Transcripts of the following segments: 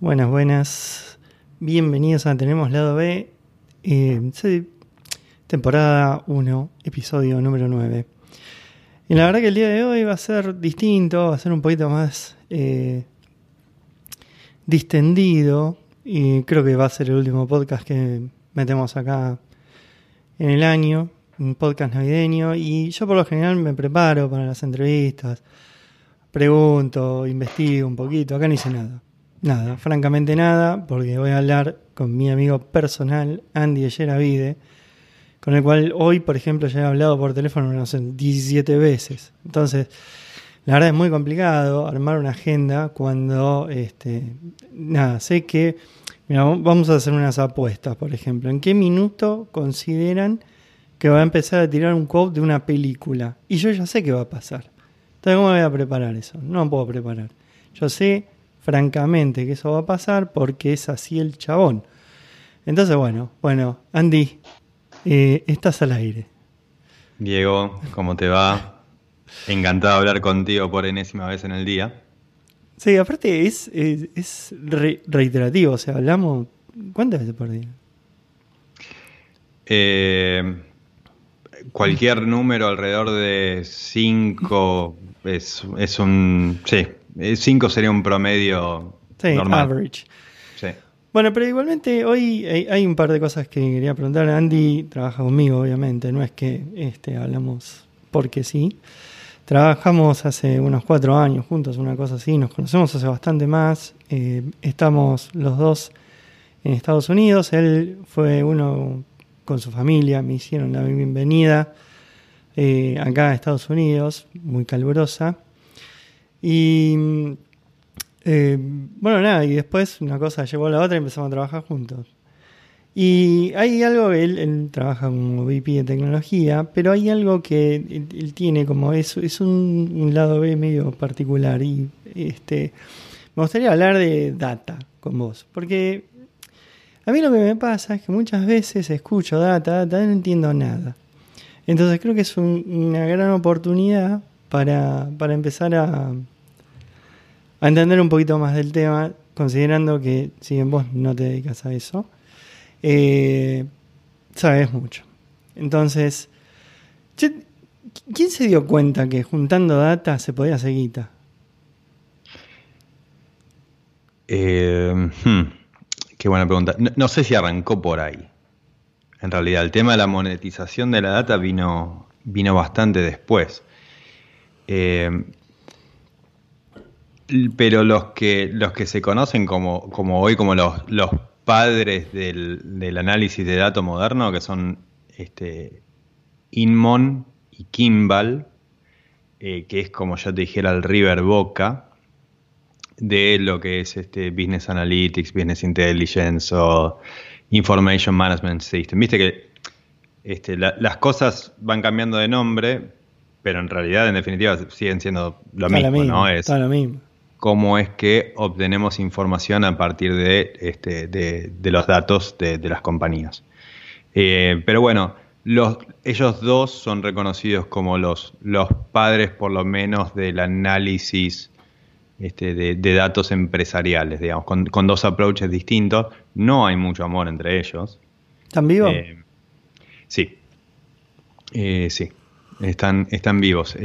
Buenas, buenas. Bienvenidos a Tenemos Lado B, eh, temporada 1, episodio número 9. Y la verdad que el día de hoy va a ser distinto, va a ser un poquito más eh, distendido. Y creo que va a ser el último podcast que metemos acá en el año, un podcast navideño. Y yo por lo general me preparo para las entrevistas, pregunto, investigo un poquito. Acá no hice nada Nada, francamente nada, porque voy a hablar con mi amigo personal, Andy Vide, con el cual hoy, por ejemplo, ya he hablado por teléfono unas 17 veces. Entonces, la verdad es muy complicado armar una agenda cuando, este, nada, sé que, mira, vamos a hacer unas apuestas, por ejemplo. ¿En qué minuto consideran que va a empezar a tirar un quote de una película? Y yo ya sé qué va a pasar. Entonces, ¿cómo voy a preparar eso? No puedo preparar. Yo sé francamente que eso va a pasar porque es así el chabón. Entonces, bueno, bueno, Andy, eh, estás al aire. Diego, ¿cómo te va? Encantado de hablar contigo por enésima vez en el día. Sí, aparte es, es, reiterativo, o sea, hablamos ¿cuántas veces por día? Eh, cualquier número alrededor de 5 es, es un... Sí, 5 eh, sería un promedio sí, normal. average. Bueno, pero igualmente hoy hay, un par de cosas que quería preguntar. Andy trabaja conmigo, obviamente, no es que este, hablamos porque sí. Trabajamos hace unos cuatro años juntos, una cosa así, nos conocemos hace bastante más. Eh, estamos los dos en Estados Unidos. Él fue uno con su familia, me hicieron la bienvenida eh, acá a Estados Unidos, muy calurosa. Y eh, bueno, nada, y después una cosa llevó a la otra y empezamos a trabajar juntos. Y hay algo, él, trabaja como VP de tecnología, pero hay algo que él, tiene como, es, es un, lado B medio particular. Y este me gustaría hablar de data con vos, porque a mí lo que me pasa es que muchas veces escucho data, data, no entiendo nada. Entonces creo que es una gran oportunidad para, para empezar a, a entender un poquito más del tema, considerando que si bien vos no te dedicas a eso, eh, sabes mucho. Entonces, ¿quién se dio cuenta que juntando data se podía hacer guita? Eh, hmm, qué buena pregunta. No, sé si arrancó por ahí. En realidad, el tema de la monetización de la data vino, vino bastante después. Eh, pero los que, los que se conocen como, como hoy como los, los padres del, análisis de datos moderno, que son este, Inmon y Kimball, eh, que es como yo te dijera el River Boca de lo que es este Business Analytics, Business Intelligence o Information Management System. Viste que este, las cosas van cambiando de nombre, pero en realidad, en definitiva, siguen siendo lo mismo, ¿no? Es, lo mismo cómo es que obtenemos información a partir de, este, de, los datos de, las compañías. Eh, pero bueno, los, ellos dos son reconocidos como los, los padres, por lo menos, del análisis este, de, datos empresariales, digamos, con, dos approaches distintos. No hay mucho amor entre ellos. ¿Están vivos? Eh, sí. Eh, sí, están, están vivos.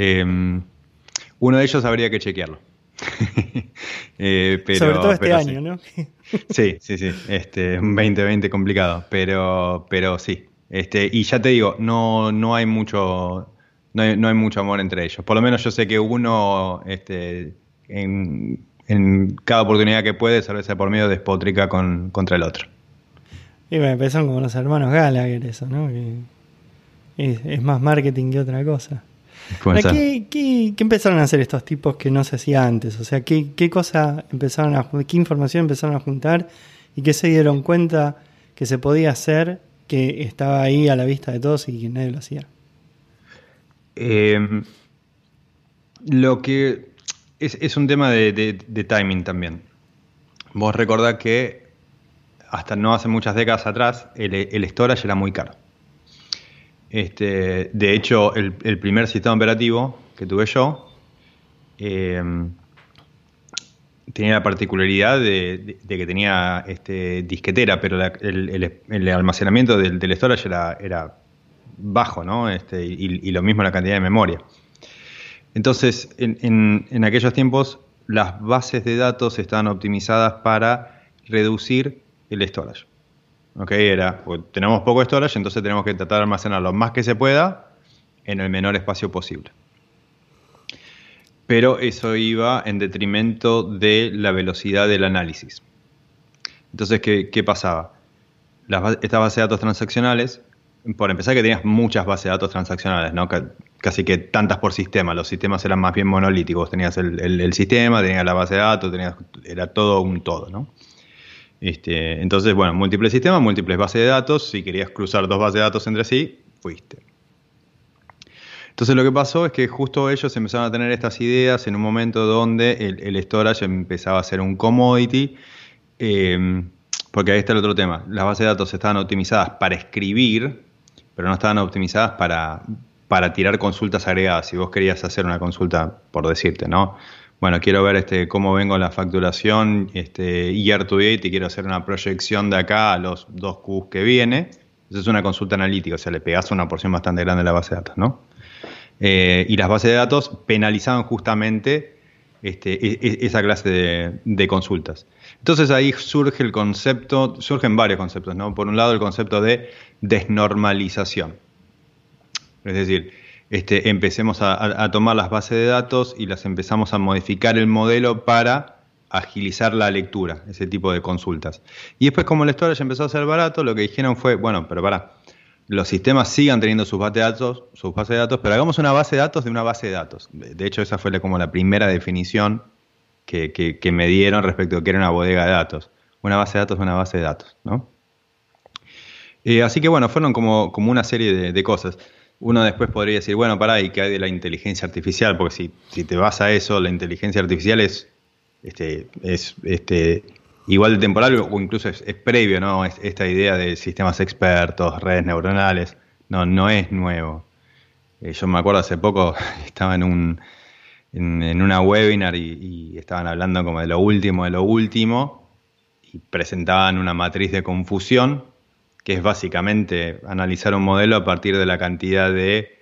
uno de ellos habría que chequearlo. Eh, Sobre todo este año, ¿no? sí, sí, sí. Este, un 2020 complicado, pero, pero sí. Este, y ya te digo, no, no hay mucho. No hay, mucho amor entre ellos. Por lo menos yo sé que uno, este, en, cada oportunidad que puede, sea por medio despotrica con, contra el otro. Y me empezaron como los hermanos Gallagher, eso, ¿no? es más marketing que otra cosa. ¿Qué, empezaron a hacer estos tipos que no se hacía antes? O sea, ¿qué, qué cosa empezaron a qué información empezaron a juntar y qué se dieron cuenta que se podía hacer que estaba ahí a la vista de todos y que nadie lo hacía? Em, lo que es, un tema de, timing también. Vos recordás que hasta no hace muchas décadas atrás el, storage era muy caro. Este, de hecho, el, primer sistema operativo que tuve yo em, tenía la particularidad de, que tenía este, disquetera, pero el, almacenamiento del, storage era, bajo, ¿no? Este, y, lo mismo la cantidad de memoria. Entonces, en, aquellos tiempos, las bases de datos estaban optimizadas para reducir el storage. ¿Ok? Era, pues, tenemos poco storage, entonces tenemos que tratar de almacenar lo más que se pueda en el menor espacio posible. Pero eso iba en detrimento de la velocidad del análisis. Entonces, ¿qué, pasaba? Las, estas bases de datos transaccionales, por empezar que tenías muchas bases de datos transaccionales, ¿no? casi que tantas por sistema. Los sistemas eran más bien monolíticos. Tenías el, sistema, tenías la base de datos, tenías, era todo un todo, ¿no? Este, entonces, bueno, múltiples sistemas, múltiples bases de datos. Si querías cruzar dos bases de datos entre sí, fuiste. Entonces lo que pasó es que justo ellos empezaron a tener estas ideas en un momento donde el, storage empezaba a ser un commodity, eh, porque ahí está el otro tema. Las bases de datos estaban optimizadas para escribir, pero no estaban optimizadas para, para tirar consultas agregadas. Si vos querías hacer una consulta, por decirte, ¿no? Bueno, quiero ver este, cómo vengo la facturación este, year to date y quiero hacer una proyección de acá a los dos Qs que viene. Eso es una consulta analítica, o sea, le pegas una porción bastante grande de la base de datos, ¿no? Eh, y las bases de datos penalizaban justamente este, e, e, esa clase de, de, consultas. Entonces ahí surge el concepto, surgen varios conceptos, ¿no? Por un lado el concepto de desnormalización. Es decir, este, empecemos a, tomar las bases de datos y las empezamos a modificar el modelo para agilizar la lectura, ese tipo de consultas. Y después, como el storage empezó a ser barato, lo que dijeron fue, bueno, pero para, los sistemas sigan teniendo sus bases de datos, sus bases de datos, pero hagamos una base de datos de una base de datos. De hecho, esa fue como la primera definición que, me dieron respecto a que era una bodega de datos. Una base de datos es una base de datos, ¿no? Eh, así que bueno, fueron como, como una serie de cosas uno después podría decir, bueno, pará, ¿y qué hay de la inteligencia artificial? Porque si, si te vas a eso, la inteligencia artificial es, este, es este, igual de temporal o incluso es, previo, ¿no? esta idea de sistemas expertos, redes neuronales, no, no es nuevo. Eh, yo me acuerdo hace poco, estaba en un en, una webinar y, y, estaban hablando como de lo último de lo último y presentaban una matriz de confusión que es básicamente analizar un modelo a partir de la cantidad de,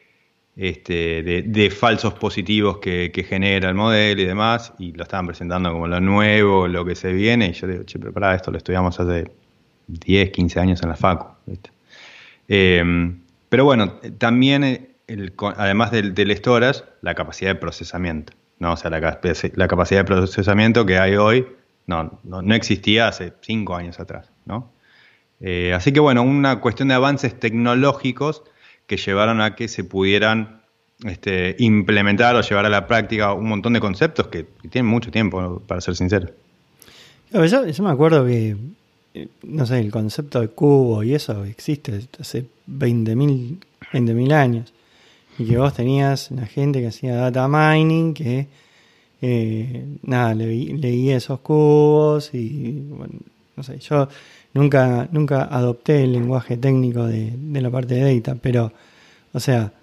este, de, falsos positivos que, genera el modelo y demás, y lo estaban presentando como lo nuevo, lo que se viene, y yo digo, che, pero esto lo estudiamos hace 10, 15 años en la FACU. Em, pero bueno, también, además del, del, storage, la capacidad de procesamiento, ¿no? O sea, la, la capacidad de procesamiento que hay hoy no, no, no existía hace 5 años atrás, ¿no? Eh, así que bueno, una cuestión de avances tecnológicos que llevaron a que se pudieran este, implementar o llevar a la práctica un montón de conceptos que, tienen mucho tiempo, para ser sincero. Yo, me acuerdo que, eh, no sé, el concepto de cubo y eso existe hace 20.000 20 años. Y que vos tenías una gente que hacía data mining, que eh, nada, leía esos cubos y, bueno, no sé, yo Nunca, nunca adopté el lenguaje técnico de, la parte de data, pero, o sea,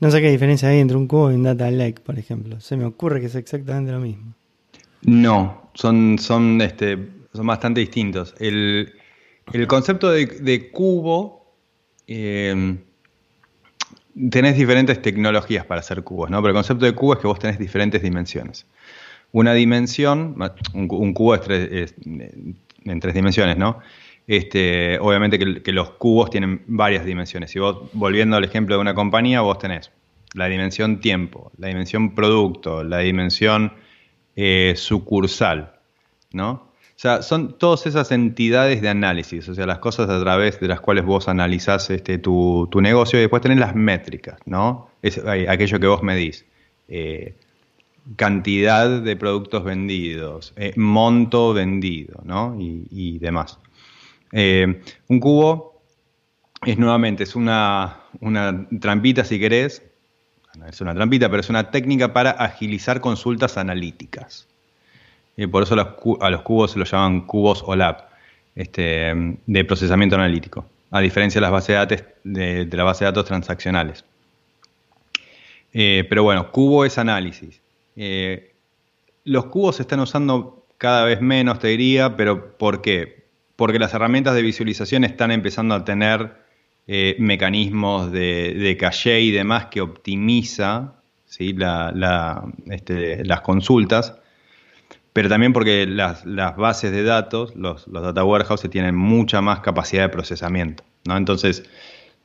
no sé qué diferencia hay entre un cubo y un data lake, por ejemplo. Se me ocurre que es exactamente lo mismo. No, son, son, este, son bastante distintos. El, concepto de, cubo, eh, tenés diferentes tecnologías para hacer cubos, ¿no? Pero el concepto de cubo es que vos tenés diferentes dimensiones. Una dimensión, un, cubo es, en tres dimensiones, ¿no? Este, obviamente que, los cubos tienen varias dimensiones. Si vos, volviendo al ejemplo de una compañía, vos tenés la dimensión tiempo, la dimensión producto, la dimensión eh, sucursal, ¿no? O sea, son todas esas entidades de análisis, o sea, las cosas a través de las cuales vos analizás este, tu, negocio y después tenés las métricas, ¿no? Es aquello que vos medís. Eh, cantidad de productos vendidos, eh, monto vendido, ¿no? Y, demás. Eh, un cubo es nuevamente, es una, una, trampita, si querés, es una trampita, pero es una técnica para agilizar consultas analíticas. Y por eso a los cubos se los llaman cubos OLAP, este, de procesamiento analítico, a diferencia de las bases de datos, de, la base de datos transaccionales. Eh, pero bueno, cubo es análisis. Eh, los cubos se están usando cada vez menos, te diría, pero ¿por qué? Porque las herramientas de visualización están empezando a tener eh, mecanismos de, caché y demás que optimiza. Este, las consultas, pero también porque las, bases de datos, los, data warehouses tienen mucha más capacidad de procesamiento. Entonces,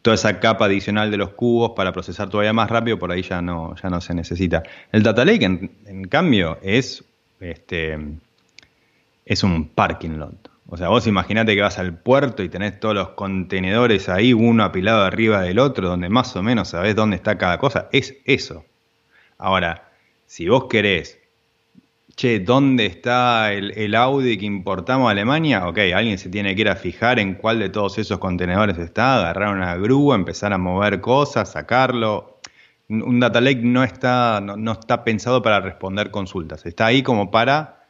toda esa capa adicional de los cubos para procesar todavía más rápido, por ahí ya no, ya no se necesita. El Data Lake, en, cambio, es, este, es un parking lot. O sea, vos imaginate que vas al puerto y tenés todos los contenedores ahí, uno apilado arriba del otro, donde más o menos sabés dónde está cada cosa. Es eso. Ahora, si vos querés, che, ¿dónde está el, Audi que importamos a Alemania? Ok, alguien se tiene que ir a fijar en cuál de todos esos contenedores está, agarrar una grúa, empezar a mover cosas, sacarlo. Un data lake no está, no está pensado para responder consultas, está ahí como para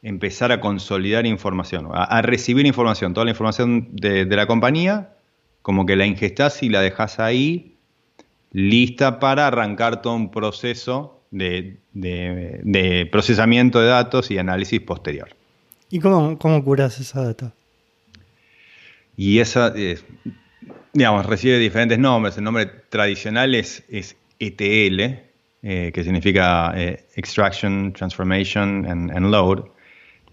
empezar a consolidar información, a, recibir información, toda la información de, la compañía, como que la ingestás y la dejas ahí lista para arrancar todo un proceso de, procesamiento de datos y análisis posterior. ¿Y cómo, cómo curas esa data? Y esa, digamos, recibe diferentes nombres. El nombre tradicional es, ETL, eh, que significa eh, Extraction, Transformation and Load.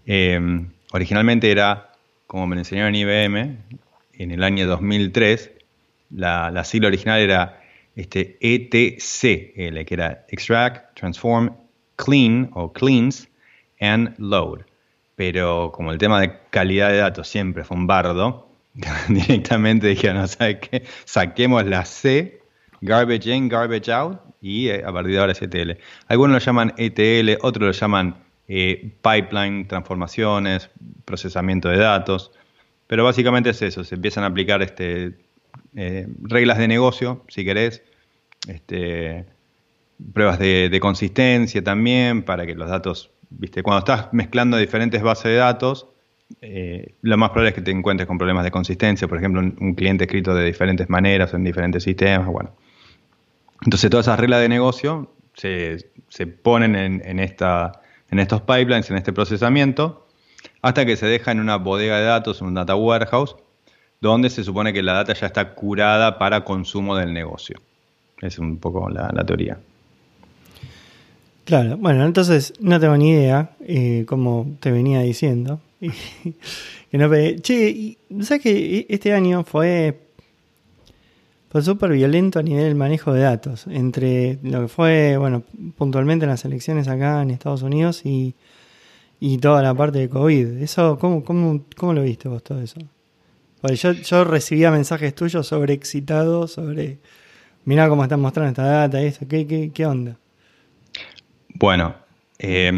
Em, originalmente era, como me enseñaron en IBM, en el año 2003, la, sigla original era este ETCL, que era Extract, Transform, Clean o Cleans and Load. Pero como el tema de calidad de datos siempre fue un bardo, directamente dijeron, no sabes qué, saquemos la C, garbage in, garbage out, y eh, a partir de ahora es ETL. Algunos lo llaman ETL, otros lo llaman eh, pipeline, transformaciones, procesamiento de datos. Pero básicamente es eso, se empiezan a aplicar este, eh, reglas de negocio, si querés, este, pruebas de, consistencia también, para que los datos, viste, cuando estás mezclando diferentes bases de datos, eh, lo más probable es que te encuentres con problemas de consistencia, por ejemplo, un, cliente escrito de diferentes maneras en diferentes sistemas, bueno. Entonces todas esas reglas de negocio se, ponen en esta en estos pipelines, en este procesamiento, hasta que se deja en una bodega de datos, en un data warehouse, donde se supone que la data ya está curada para consumo del negocio. Es un poco la, teoría. Claro, bueno, entonces no tengo ni idea, eh, como te venía diciendo. que no, che, ¿sabes que este año fue fue súper violento a nivel del manejo de datos, entre lo que fue, bueno, puntualmente en las elecciones acá en Estados Unidos y, toda la parte de COVID. Eso, ¿cómo, cómo, cómo lo viste vos todo eso? Porque yo, yo recibía mensajes tuyos sobre excitados, sobre, mirá cómo están mostrando esta data y esto, ¿qué, qué, qué onda? Bueno, eh,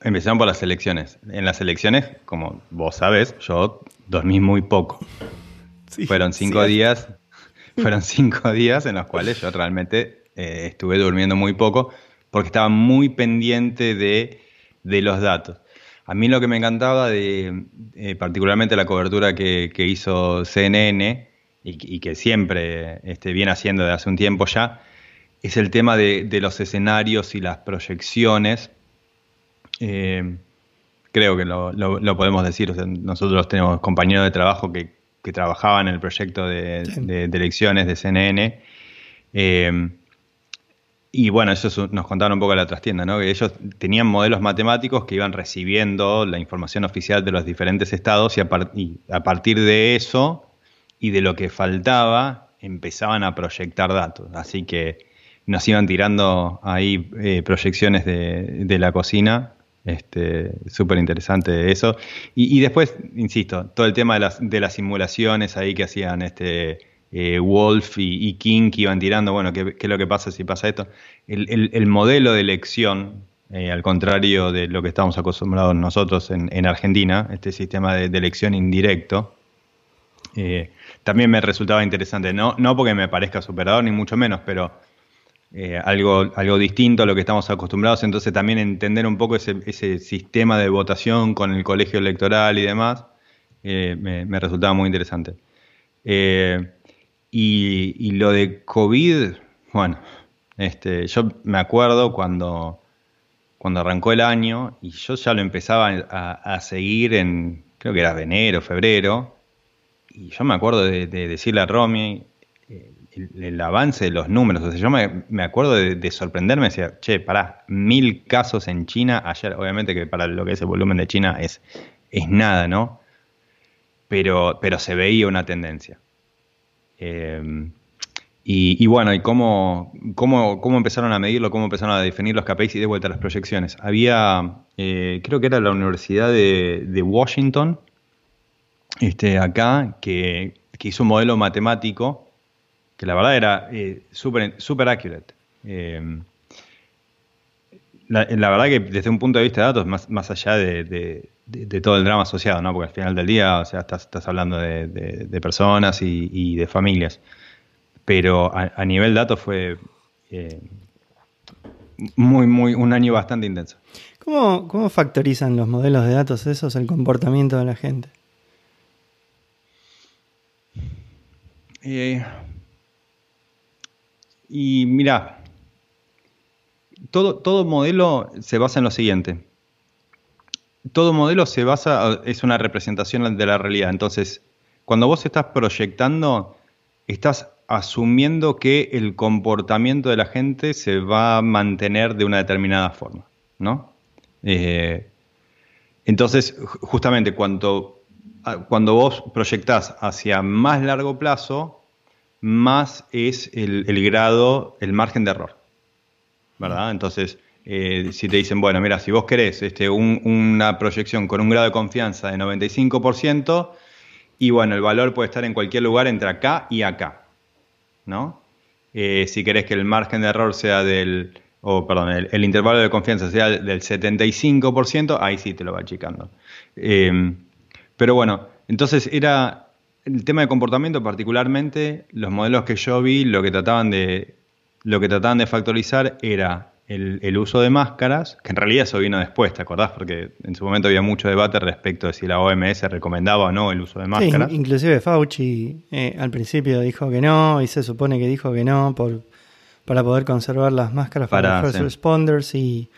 empezamos por las elecciones. En las elecciones, como vos sabés, yo dormí muy poco. Fueron cinco días fueron cinco días en los cuales yo realmente eh, estuve durmiendo muy poco porque estaba muy pendiente de, los datos. A mí lo que me encantaba de eh, particularmente la cobertura que, hizo CNN y, que siempre este, viene haciendo desde hace un tiempo ya, es el tema de, los escenarios y las proyecciones. Eh, creo que lo, podemos decir, nosotros tenemos compañeros de trabajo que que trabajaba en el proyecto de, elecciones de CNN. Eh, y bueno, eso nos contaron un poco la trastienda, ¿no? Que ellos tenían modelos matemáticos que iban recibiendo la información oficial de los diferentes estados y a, partir de eso y de lo que faltaba empezaban a proyectar datos. Así que nos iban tirando ahí eh, proyecciones de, la cocina este, Súper interesante eso. Y, después, insisto, todo el tema de las, de las simulaciones ahí que hacían este eh, Wolf y, King iban tirando, bueno, ¿qué, es lo que pasa si pasa esto? El, modelo de elección, eh, al contrario de lo que estamos acostumbrados nosotros en, Argentina, este sistema de, elección indirecto, eh, también me resultaba interesante. No, no porque me parezca superador, ni mucho menos, pero algo, algo distinto a lo que estamos acostumbrados, entonces también entender un poco ese, sistema de votación con el colegio electoral y demás, me, resultaba muy interesante. Y, lo de COVID, bueno, este, yo me acuerdo cuando, cuando arrancó el año y yo ya lo empezaba a, seguir en, creo que era enero, febrero, y yo me acuerdo de, decirle a Romy eh, el, avance de los números, o sea, yo me, acuerdo de, sorprenderme, decía, che, pará, mil casos en China, ayer, obviamente que para lo que es el volumen de China es, es nada, ¿no? Pero, pero se veía una tendencia. Eh, y, bueno, ¿y cómo, cómo, cómo, empezaron a medirlo? ¿Cómo empezaron a definir los KPIs y de vuelta las proyecciones? Había, eh, creo que era la Universidad de, Washington, este, acá, que, hizo un modelo matemático que la verdad era eh, súper accurate. Eh, la, verdad que desde un punto de vista de datos, más, más allá de, todo el drama asociado, ¿no? porque al final del día, o sea, estás, estás hablando de, personas y de familias pero a, nivel datos fue eh, muy, muy, un año bastante intenso. ¿Cómo, ¿Cómo factorizan los modelos de datos esos el comportamiento de la gente? Eh, y mira, todo, todo modelo se basa en lo siguiente. Todo modelo se basa, es una representación de la realidad. Entonces, cuando vos estás proyectando, estás asumiendo que el comportamiento de la gente se va a mantener de una determinada forma, ¿no? Eh, entonces, justamente cuando, cuando vos proyectás hacia más largo plazo, más es el, grado, el margen de error, ¿verdad? Entonces, eh, si te dicen, bueno, mira, si vos querés este, una proyección con un grado de confianza de 95%, y bueno, el valor puede estar en cualquier lugar entre acá y acá. ¿no? Eh, si querés que el margen de error sea del, o perdón, el, intervalo de confianza sea del 75%, ahí sí te lo va achicando. Em, pero bueno, entonces era el tema de comportamiento, particularmente los modelos que yo vi, lo que trataban de, lo que trataban de factorizar era el, uso de máscaras, que en realidad eso vino después, ¿te acordás? Porque en su momento había mucho debate respecto de si la OMS recomendaba o no el uso de máscaras. Sí, inclusive Fauci eh, al principio dijo que no, y se supone que dijo que no por, para poder conservar las máscaras para, los first responders, y,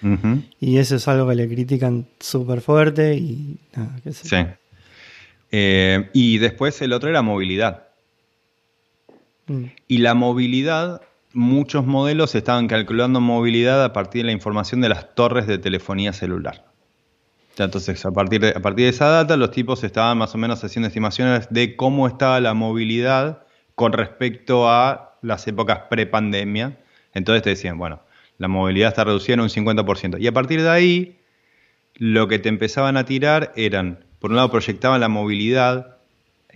y, eso es algo que le critican súper fuerte. Y, sí. Eh, y después el otro era movilidad. Mm. Y la movilidad muchos modelos estaban calculando movilidad a partir de la información de las torres de telefonía celular. Entonces, a partir, de, a partir de esa data, los tipos estaban más o menos haciendo estimaciones de cómo estaba la movilidad con respecto a las épocas pre-pandemia. Entonces te decían, bueno, la movilidad está reducida en un 50%. Y a partir de ahí, lo que te empezaban a tirar eran, por un lado, proyectaban la movilidad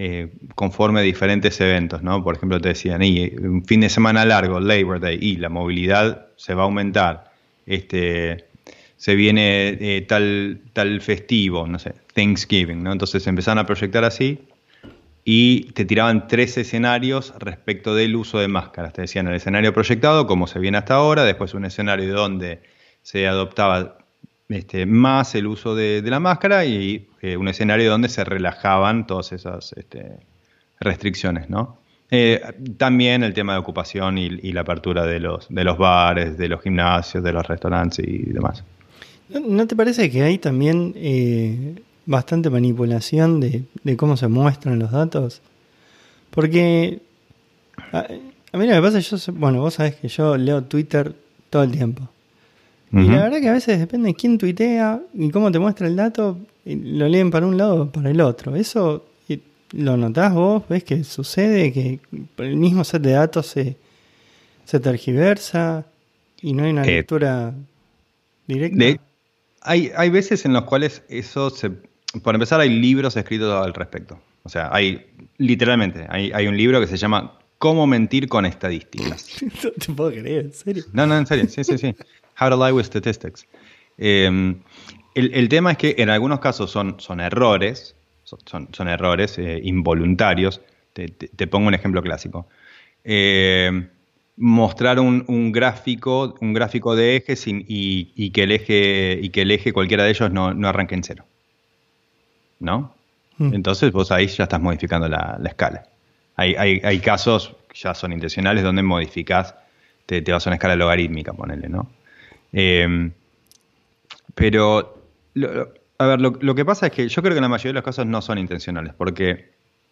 eh, conforme a diferentes eventos, ¿no? Por ejemplo, te decían, un fin de semana largo, Labor Day, y la movilidad se va a aumentar, este, se viene eh, tal, tal festivo, no sé, Thanksgiving, ¿no? Entonces empezaron a proyectar así y te tiraban tres escenarios respecto del uso de máscaras. Te decían el escenario proyectado, como se viene hasta ahora, después un escenario donde se adoptaba este, más el uso de, la máscara y eh, un escenario donde se relajaban todas esas este, restricciones, ¿no? Eh, también el tema de ocupación y, la apertura de los, de los bares, de los gimnasios, de los restaurantes y demás. ¿No, te parece que hay también eh, bastante manipulación de, cómo se muestran los datos? Porque a, mí lo que pasa yo, bueno, vos sabés que yo leo Twitter todo el tiempo. Y la verdad que a veces depende de quién tuitea y cómo te muestra el dato, lo leen para un lado o para el otro. Eso lo notás vos, ves que sucede, que el mismo set de datos se, se tergiversa y no hay una eh, lectura directa. hay, hay veces en los cuales eso se... Por empezar, hay libros escritos al respecto. O sea, hay, literalmente, hay, hay un libro que se llama Cómo mentir con estadísticas. no te puedo creer, en serio. No, no, en serio, sí, sí, sí. How to Lie with Statistics. Em, el, tema es que en algunos casos son, son errores, son, errores eh, involuntarios. Te, pongo un ejemplo clásico. Em, mostrar un, gráfico, un gráfico de ejes y, que el eje, y que el eje, cualquiera de ellos, no, arranque en cero. ¿No? Hmm. Entonces vos ahí ya estás modificando la, escala. Hay, casos, ya son intencionales, donde modificás, te, vas a una escala logarítmica, ponele, ¿no? Em, pero, a ver, lo, que pasa es que yo creo que la mayoría de los casos no son intencionales, porque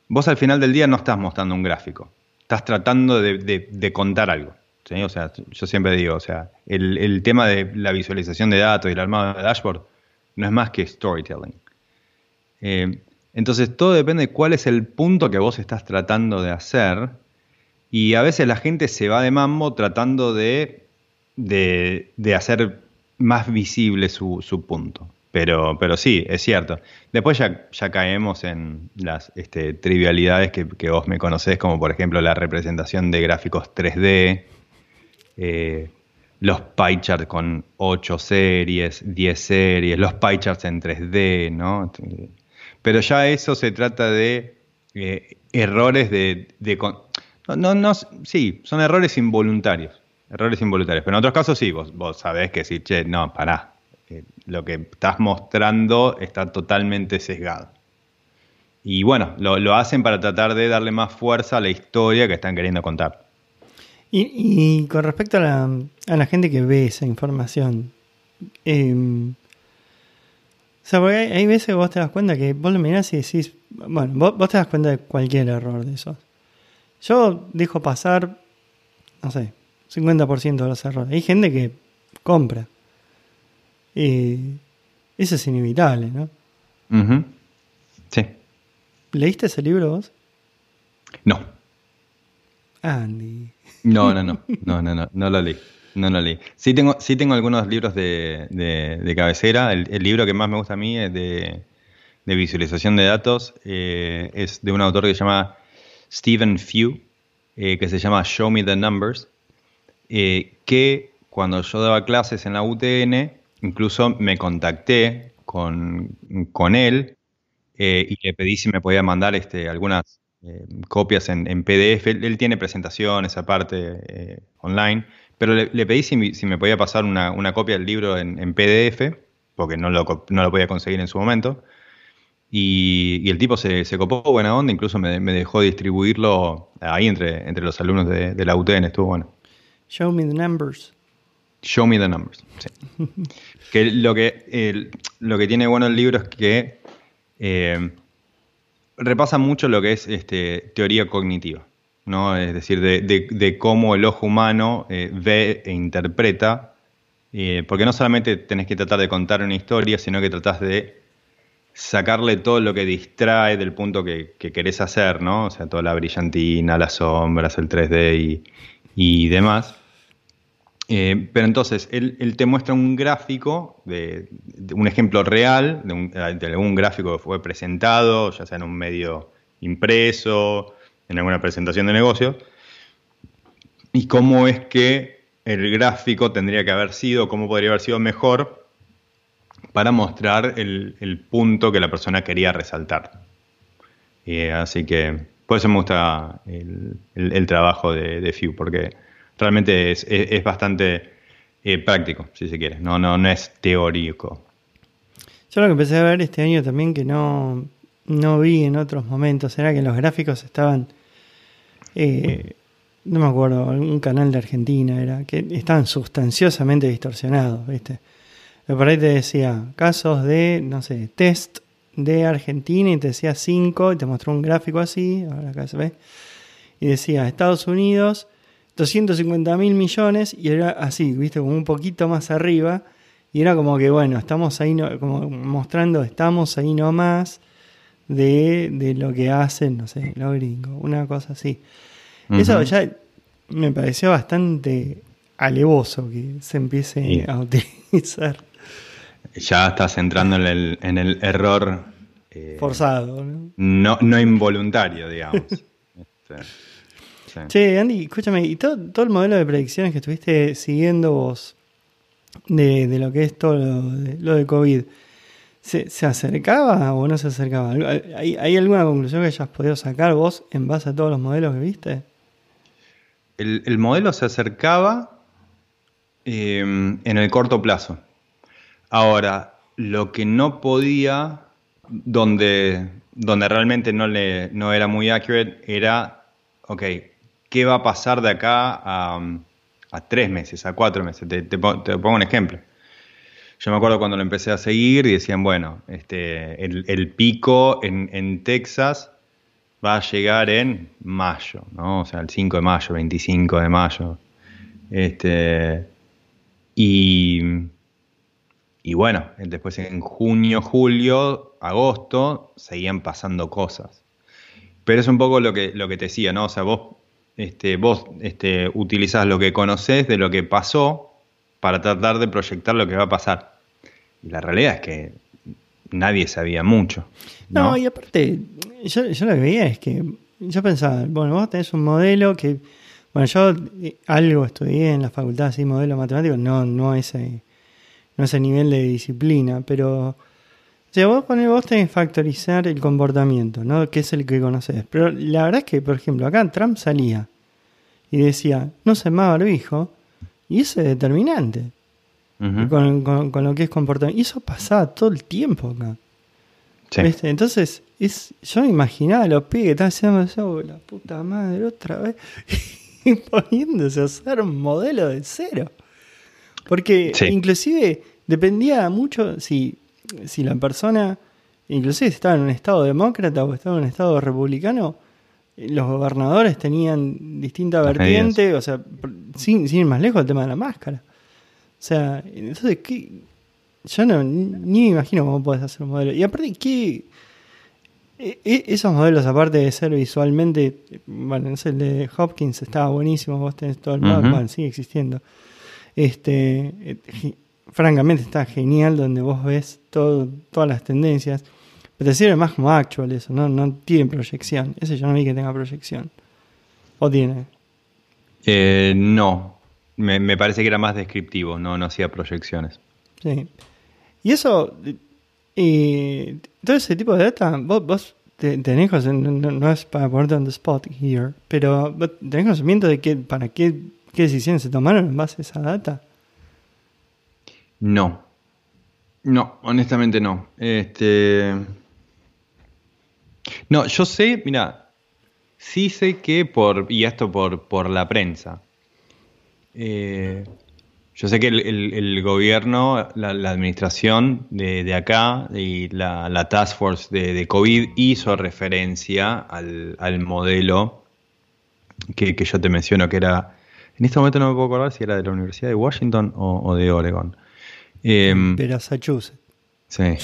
vos al final del día no estás mostrando un gráfico, estás tratando de, contar algo. O sea, yo siempre digo, o sea, el, tema de la visualización de datos y el armado de dashboard no es más que storytelling. Eh, entonces, todo depende de cuál es el punto que vos estás tratando de hacer. Y a veces la gente se va de mambo tratando de, de, hacer más visible su, su punto. Pero, pero sí, es cierto. Después ya, ya caemos en las este, trivialidades que, vos me conocés, como por ejemplo la representación de gráficos 3D, eh, los pie charts con 8 series, 10 series, los pie charts en 3D, ¿no? Pero ya eso se trata de eh, errores de... no, no, sí, son errores involuntarios. Errores involuntarios. Pero en otros casos sí, vos, vos sabés que sí, che, no, pará, lo que estás mostrando está totalmente sesgado. Y bueno, lo, hacen para tratar de darle más fuerza a la historia que están queriendo contar. Y, con respecto a la, gente que ve esa información, em, o sea, porque hay, veces que vos te das cuenta que vos lo mirás y decís, bueno, vos, vos te das cuenta de cualquier error de esos. Yo dejo pasar, no sé, 50% de los errores. Hay gente que compra. Y eso es inevitable, ¿no? Sí. ¿Leíste ese libro vos? No. Andy. No, no, no, no, no, no, no lo leí. No lo leí. Sí tengo, sí tengo algunos libros de, de, cabecera. El, libro que más me gusta a mí es de, de visualización de datos. Eh, es de un autor que se llama Stephen Few, eh, que se llama Show Me the Numbers, eh, que cuando yo daba clases en la UTN, Incluso me contacté con, él eh, y le pedí si me podía mandar este, algunas eh, copias en, PDF. Él, tiene presentaciones aparte online, pero le, pedí si, me podía pasar una, copia del libro en, PDF, porque no lo, podía conseguir en su momento. Y, el tipo se, copó buena onda, incluso me, dejó distribuirlo ahí entre, entre los alumnos de, de la UTN, estuvo bueno. Show me the numbers. Show me the numbers. que lo que, lo que tiene bueno el libro es que eh, repasa mucho lo que es este, teoría cognitiva. ¿no? Es decir, de, cómo el ojo humano eh, ve e interpreta. Eh, porque no solamente tenés que tratar de contar una historia, sino que tratás de sacarle todo lo que distrae del punto que, querés hacer, ¿no? O sea, toda la brillantina, las sombras, el 3D y, y demás. Eh, pero entonces, él, te muestra un gráfico, de, un ejemplo real, de, un, algún gráfico que fue presentado, ya sea en un medio impreso, en alguna presentación de negocio, y cómo es que el gráfico tendría que haber sido, cómo podría haber sido mejor para mostrar el, punto que la persona quería resaltar. Eh, así que por eso me gusta el, trabajo de, de Few, porque realmente es, bastante eh, práctico, si se quiere, no, no, no es teórico. Yo lo que empecé a ver este año también que no, no vi en otros momentos era que los gráficos estaban, eh, no me acuerdo, algún canal de Argentina era, que estaban sustanciosamente distorsionados, ¿viste? Por ahí te decía casos de, no sé, test de Argentina y te decía 5 y te mostró un gráfico así, ahora acá se ve, y decía Estados Unidos 250 mil millones y era así, viste, como un poquito más arriba. Y era como que, bueno, estamos ahí, como mostrando, estamos ahí nomás de, de lo que hacen, no sé, los gringos, una cosa así. Eso ya me pareció bastante alevoso que se empiece a utilizar. Ya estás entrando en el, en el error eh, forzado, ¿no? ¿no? No, involuntario, digamos. este. Che, Andy, escúchame, ¿y todo, todo el modelo de predicciones que estuviste siguiendo vos de, lo que es todo lo de, COVID, ¿se, acercaba o no se acercaba? ¿Hay, alguna conclusión que hayas podido sacar vos en base a todos los modelos que viste? el, modelo se acercaba em, en el corto plazo. Ahora, lo que no podía, donde, donde realmente no, le, no era muy accurate, era, ok, ¿qué va a pasar de acá a, tres meses, a cuatro meses? Te, pongo un ejemplo. Yo me acuerdo cuando lo empecé a seguir y decían, bueno, este, el, pico en, en Texas va a llegar en mayo, ¿no? O sea, el 5 de mayo, 25 de mayo. Este, y, y bueno, después en junio, julio, agosto, seguían pasando cosas. Pero es un poco lo que, lo que te decía, ¿no? O sea, vos, este, vos este, utilizás lo que conocés de lo que pasó para tratar de proyectar lo que va a pasar. Y la realidad es que nadie sabía mucho. No, y aparte, yo, lo que veía es que yo pensaba, bueno, vos tenés un modelo que, bueno, yo eh, algo estudié en la facultad, así, modelo matemático, no, no ese, no ese nivel de disciplina, pero, o sea, vos, ponés, vos tenés que factorizar el comportamiento, ¿no? Que es el que conoces. Pero la verdad es que, por ejemplo, acá Trump salía y decía, no se más barbijo, y eso es determinante con, lo que es comportamiento. Y eso pasaba todo el tiempo acá. Entonces, es, yo me imaginaba a los pibes que estaban haciendo eso, oh, la puta madre, otra vez, y poniéndose a hacer un modelo de cero. Porque inclusive dependía mucho si, si la persona, inclusive si estaba en un estado demócrata o estaba en un estado republicano, los gobernadores tenían distinta vertiente, o sea, sin, sin ir más lejos el tema de la máscara. O sea, entonces, ¿qué? Yo no, ni me imagino cómo puedes hacer un modelo. Y aparte, ¿qué? E, e, esos modelos, aparte de ser visualmente, bueno, no sé, el de Hopkins estaba buenísimo, vos tenés todo el modelo, bueno, sigue existiendo. Este, eh, francamente está genial donde vos ves todo, todas las tendencias, pero te sirve más como actual eso, no, no tiene proyección. Ese yo no vi que tenga proyección. ¿O tiene? Eh, no, me, parece que era más descriptivo, no, no hacía proyecciones. Sí. Y eso, y todo ese tipo de data, vos, vos tenés conocimiento, no, es para ponerte on the spot here, pero tenés conocimiento de qué, para qué, qué decisiones se tomaron en base a esa data. No. No, honestamente no. Este. No, yo sé, mira, sí sé que por, y esto por, por la prensa, eh, yo sé que el, gobierno, la, administración de, acá y la, task force de, COVID hizo referencia al, modelo que, yo te menciono, que era, en este momento no me puedo acordar si era de la Universidad de Washington o, de Oregon. Eh, de Massachusetts. Sí.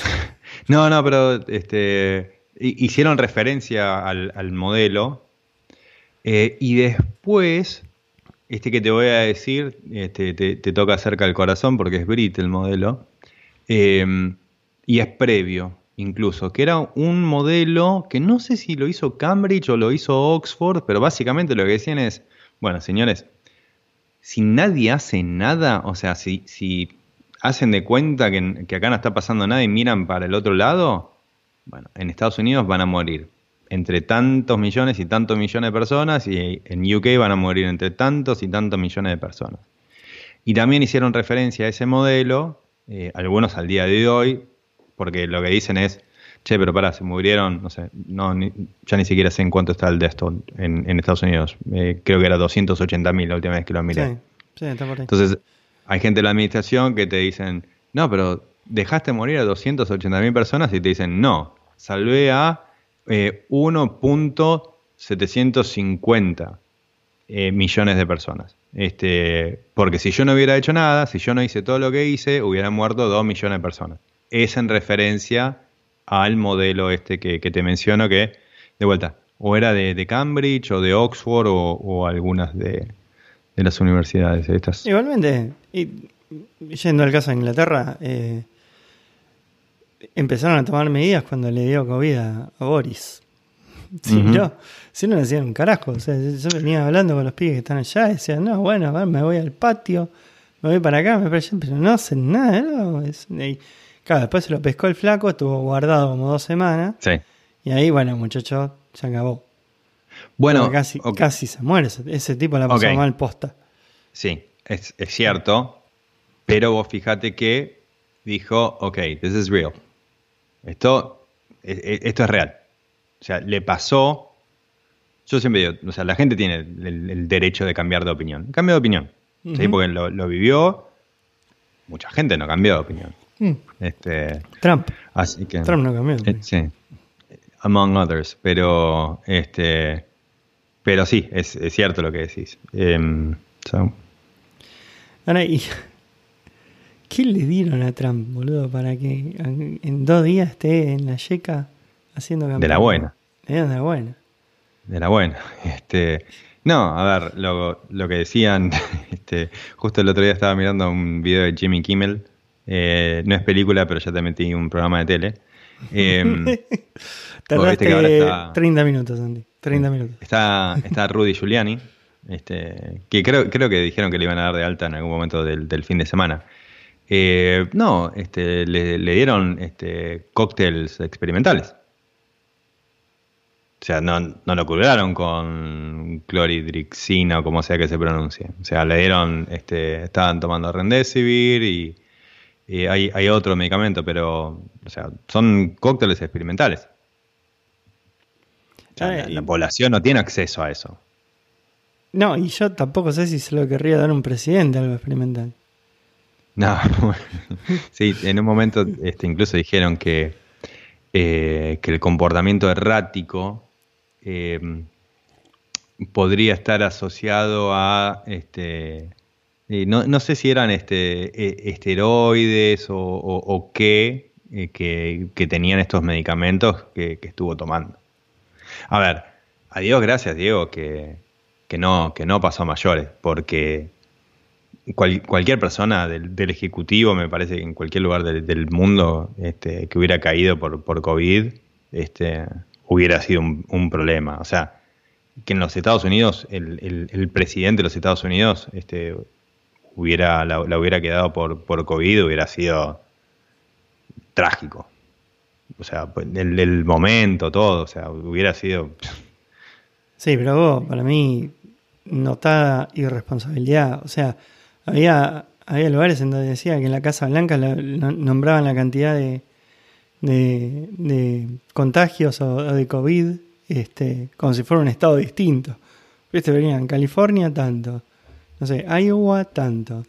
No, no, pero este, hicieron referencia al, modelo eh, y después este que te voy a decir este, te, toca cerca del corazón porque es Brit el modelo. Eh, y es previo, incluso, que era un modelo que no sé si lo hizo Cambridge o lo hizo Oxford, pero básicamente lo que decían es, bueno, señores, si nadie hace nada, o sea, si, si hacen de cuenta que, acá no está pasando nada y miran para el otro lado, bueno, en Estados Unidos van a morir entre tantos millones y tantos millones de personas y en UK van a morir entre tantos y tantos millones de personas. Y también hicieron referencia a ese modelo, eh, algunos al día de hoy, porque lo que dicen es, che, pero pará, se murieron, no sé, no, ya ni siquiera sé en cuánto está el de esto en, Estados Unidos. Eh, creo que era 280 mil la última vez que lo miré. Sí, sí, está por ahí. Entonces, hay gente de la administración que te dicen, no, pero dejaste morir a 280 mil personas y te dicen, no, salvé a 1.750 eh, eh, millones de personas. Este, porque si yo no hubiera hecho nada, si yo no hice todo lo que hice, hubieran muerto 2 millones de personas. Es en referencia al modelo este que, te menciono que, de vuelta, o era de, Cambridge o de Oxford o, algunas de, las universidades estas. Igualmente, y, yendo al caso de Inglaterra, eh, empezaron a tomar medidas cuando le dio COVID a, Boris. Si no, si no le hacían un carajo. O sea, yo venía hablando con los pibes que están allá y decían, no, bueno, me voy al patio, me voy para acá, me pero no hacen nada, ¿no? Claro, después se lo pescó el flaco, estuvo guardado como dos semanas. Sí. Y ahí, bueno, muchacho, se acabó. Bueno, casi, casi se muere. Ese, tipo la pasó mal posta. Sí, es, cierto. Pero vos fíjate que dijo, ok, this is real. Esto, e, e, esto es real. O sea, le pasó. Yo siempre digo, o sea, la gente tiene el, derecho de cambiar de opinión. Cambio de opinión. ¿sí? Porque lo, vivió. Mucha gente no cambió de opinión. Mm. Este, Trump. Así que, Trump no cambió. Eh, sí. Among others. Pero, este, pero sí, es, cierto lo que decís. Um, ¿qué le dieron a Trump, boludo, para que en dos días esté en la yeca haciendo campaña? De la buena. De la buena. De la buena. Este, no, a ver, lo, lo que decían, este, justo el otro día estaba mirando un video de Jimmy Kimmel. Eh, no es película, pero ya te metí un programa de tele. Eh, Tardaste 30 minutos, Andy. 30 minutos. Está, está Rudy Giuliani, este, que creo, creo que dijeron que le iban a dar de alta en algún momento del, fin de semana. Eh, no, este, le, dieron este, cócteles experimentales. O sea, no, no lo curaron con cloridrixina o como sea que se pronuncie. O sea, le dieron, este, estaban tomando Rendesivir y, hay, hay, otro medicamento, pero, o sea, son cócteles experimentales. Ah, la, población no tiene acceso a eso. No, y yo tampoco sé si se lo querría dar un presidente algo experimental. No, sí, en un momento este, incluso dijeron que, eh, que el comportamiento errático em, podría estar asociado a, este, eh, no, sé si eran este, e, esteroides o, qué, eh, que, tenían estos medicamentos que estuvo tomando. A ver, a Dios gracias, Diego, que, no, que no pasó a mayores, porque cualquier persona del, Ejecutivo, me parece que en cualquier lugar del, mundo este, que hubiera caído por, por COVID, este, hubiera sido un, problema. O sea, que en los Estados Unidos, el, presidente de los Estados Unidos este, hubiera, la, hubiera quedado por, por COVID, hubiera sido trágico. O sea, pues, el, momento, todo, o sea, hubiera sido... Sí, pero vos, para mí, notada irresponsabilidad, o sea, había, había lugares en donde decía que en la Casa Blanca nombraban la cantidad de, de, contagios o, de COVID este, como si fuera un estado distinto. Viste, venían California tanto, no sé, Iowa tanto,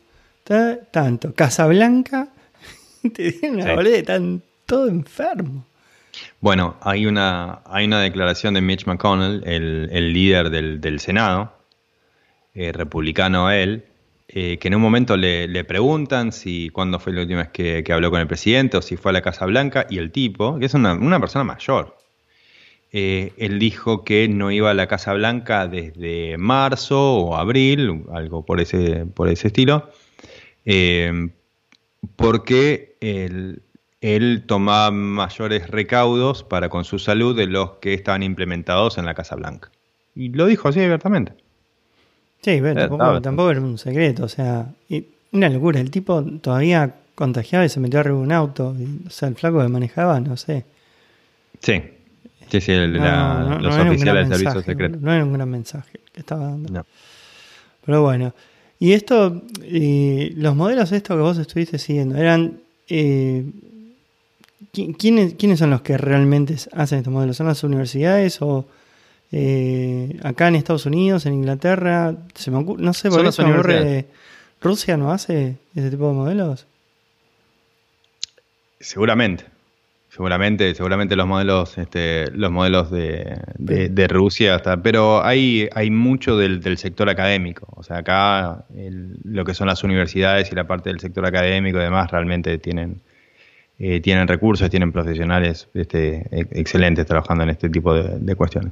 tanto, Casa Blanca, te dieron una sí. de tanto todo enfermo. Bueno, hay una, hay una declaración de Mitch McConnell, el, líder del, Senado, eh, republicano él, eh, que en un momento le, preguntan si cuándo fue la última vez que, habló con el presidente o si fue a la Casa Blanca, y el tipo, que es una, persona mayor, eh, él dijo que no iba a la Casa Blanca desde marzo o abril, algo por ese, por ese estilo, porque el, él tomaba mayores recaudos para con su salud de los que estaban implementados en la Casa Blanca. Y lo dijo así abiertamente. Sí, pero eh, tampoco, era un secreto, o sea, una locura. El tipo todavía contagiaba y se metió arriba de un auto. o sea, el flaco que manejaba, no sé. Sí, sí, sí, los oficiales del servicio secreto. No, era un gran mensaje que estaba dando. Pero bueno. Y esto, los modelos estos que vos estuviste siguiendo, eran eh, ¿Quiénes, ¿Quiénes son los que realmente hacen estos modelos? ¿Son las universidades o eh, acá en Estados Unidos, en Inglaterra? Se me no sé, por qué se me ocurre. ¿Rusia no hace ese tipo de modelos? Seguramente. Seguramente, seguramente los modelos, este, los modelos de, de, Rusia, hasta, pero hay, hay mucho del, sector académico. O sea, acá lo que son las universidades y la parte del sector académico y demás realmente tienen, eh, tienen recursos, tienen profesionales este, excelentes trabajando en este tipo de, cuestiones.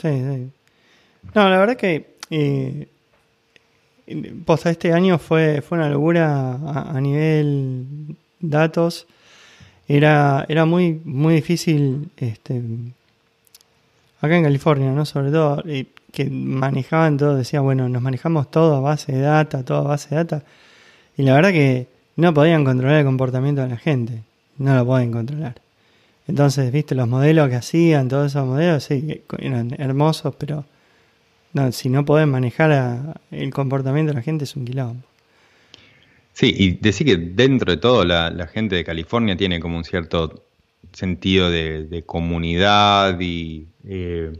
Sí, sí. No, la verdad que eh, este año fue, fue una locura a, nivel datos. Era, era muy, muy difícil este, acá en California, ¿no? Sobre todo, que manejaban todo, decía, bueno, nos manejamos todo a base de data, todo a base de data. Y la verdad que no podían controlar el comportamiento de la gente. No lo pueden controlar. Entonces, viste, los modelos que hacían, todos esos modelos, sí, eran hermosos, pero no, si no podés manejar el comportamiento de la gente es un quilombo. Sí, y decir que dentro de todo la, gente de California tiene como un cierto sentido de, comunidad y eh,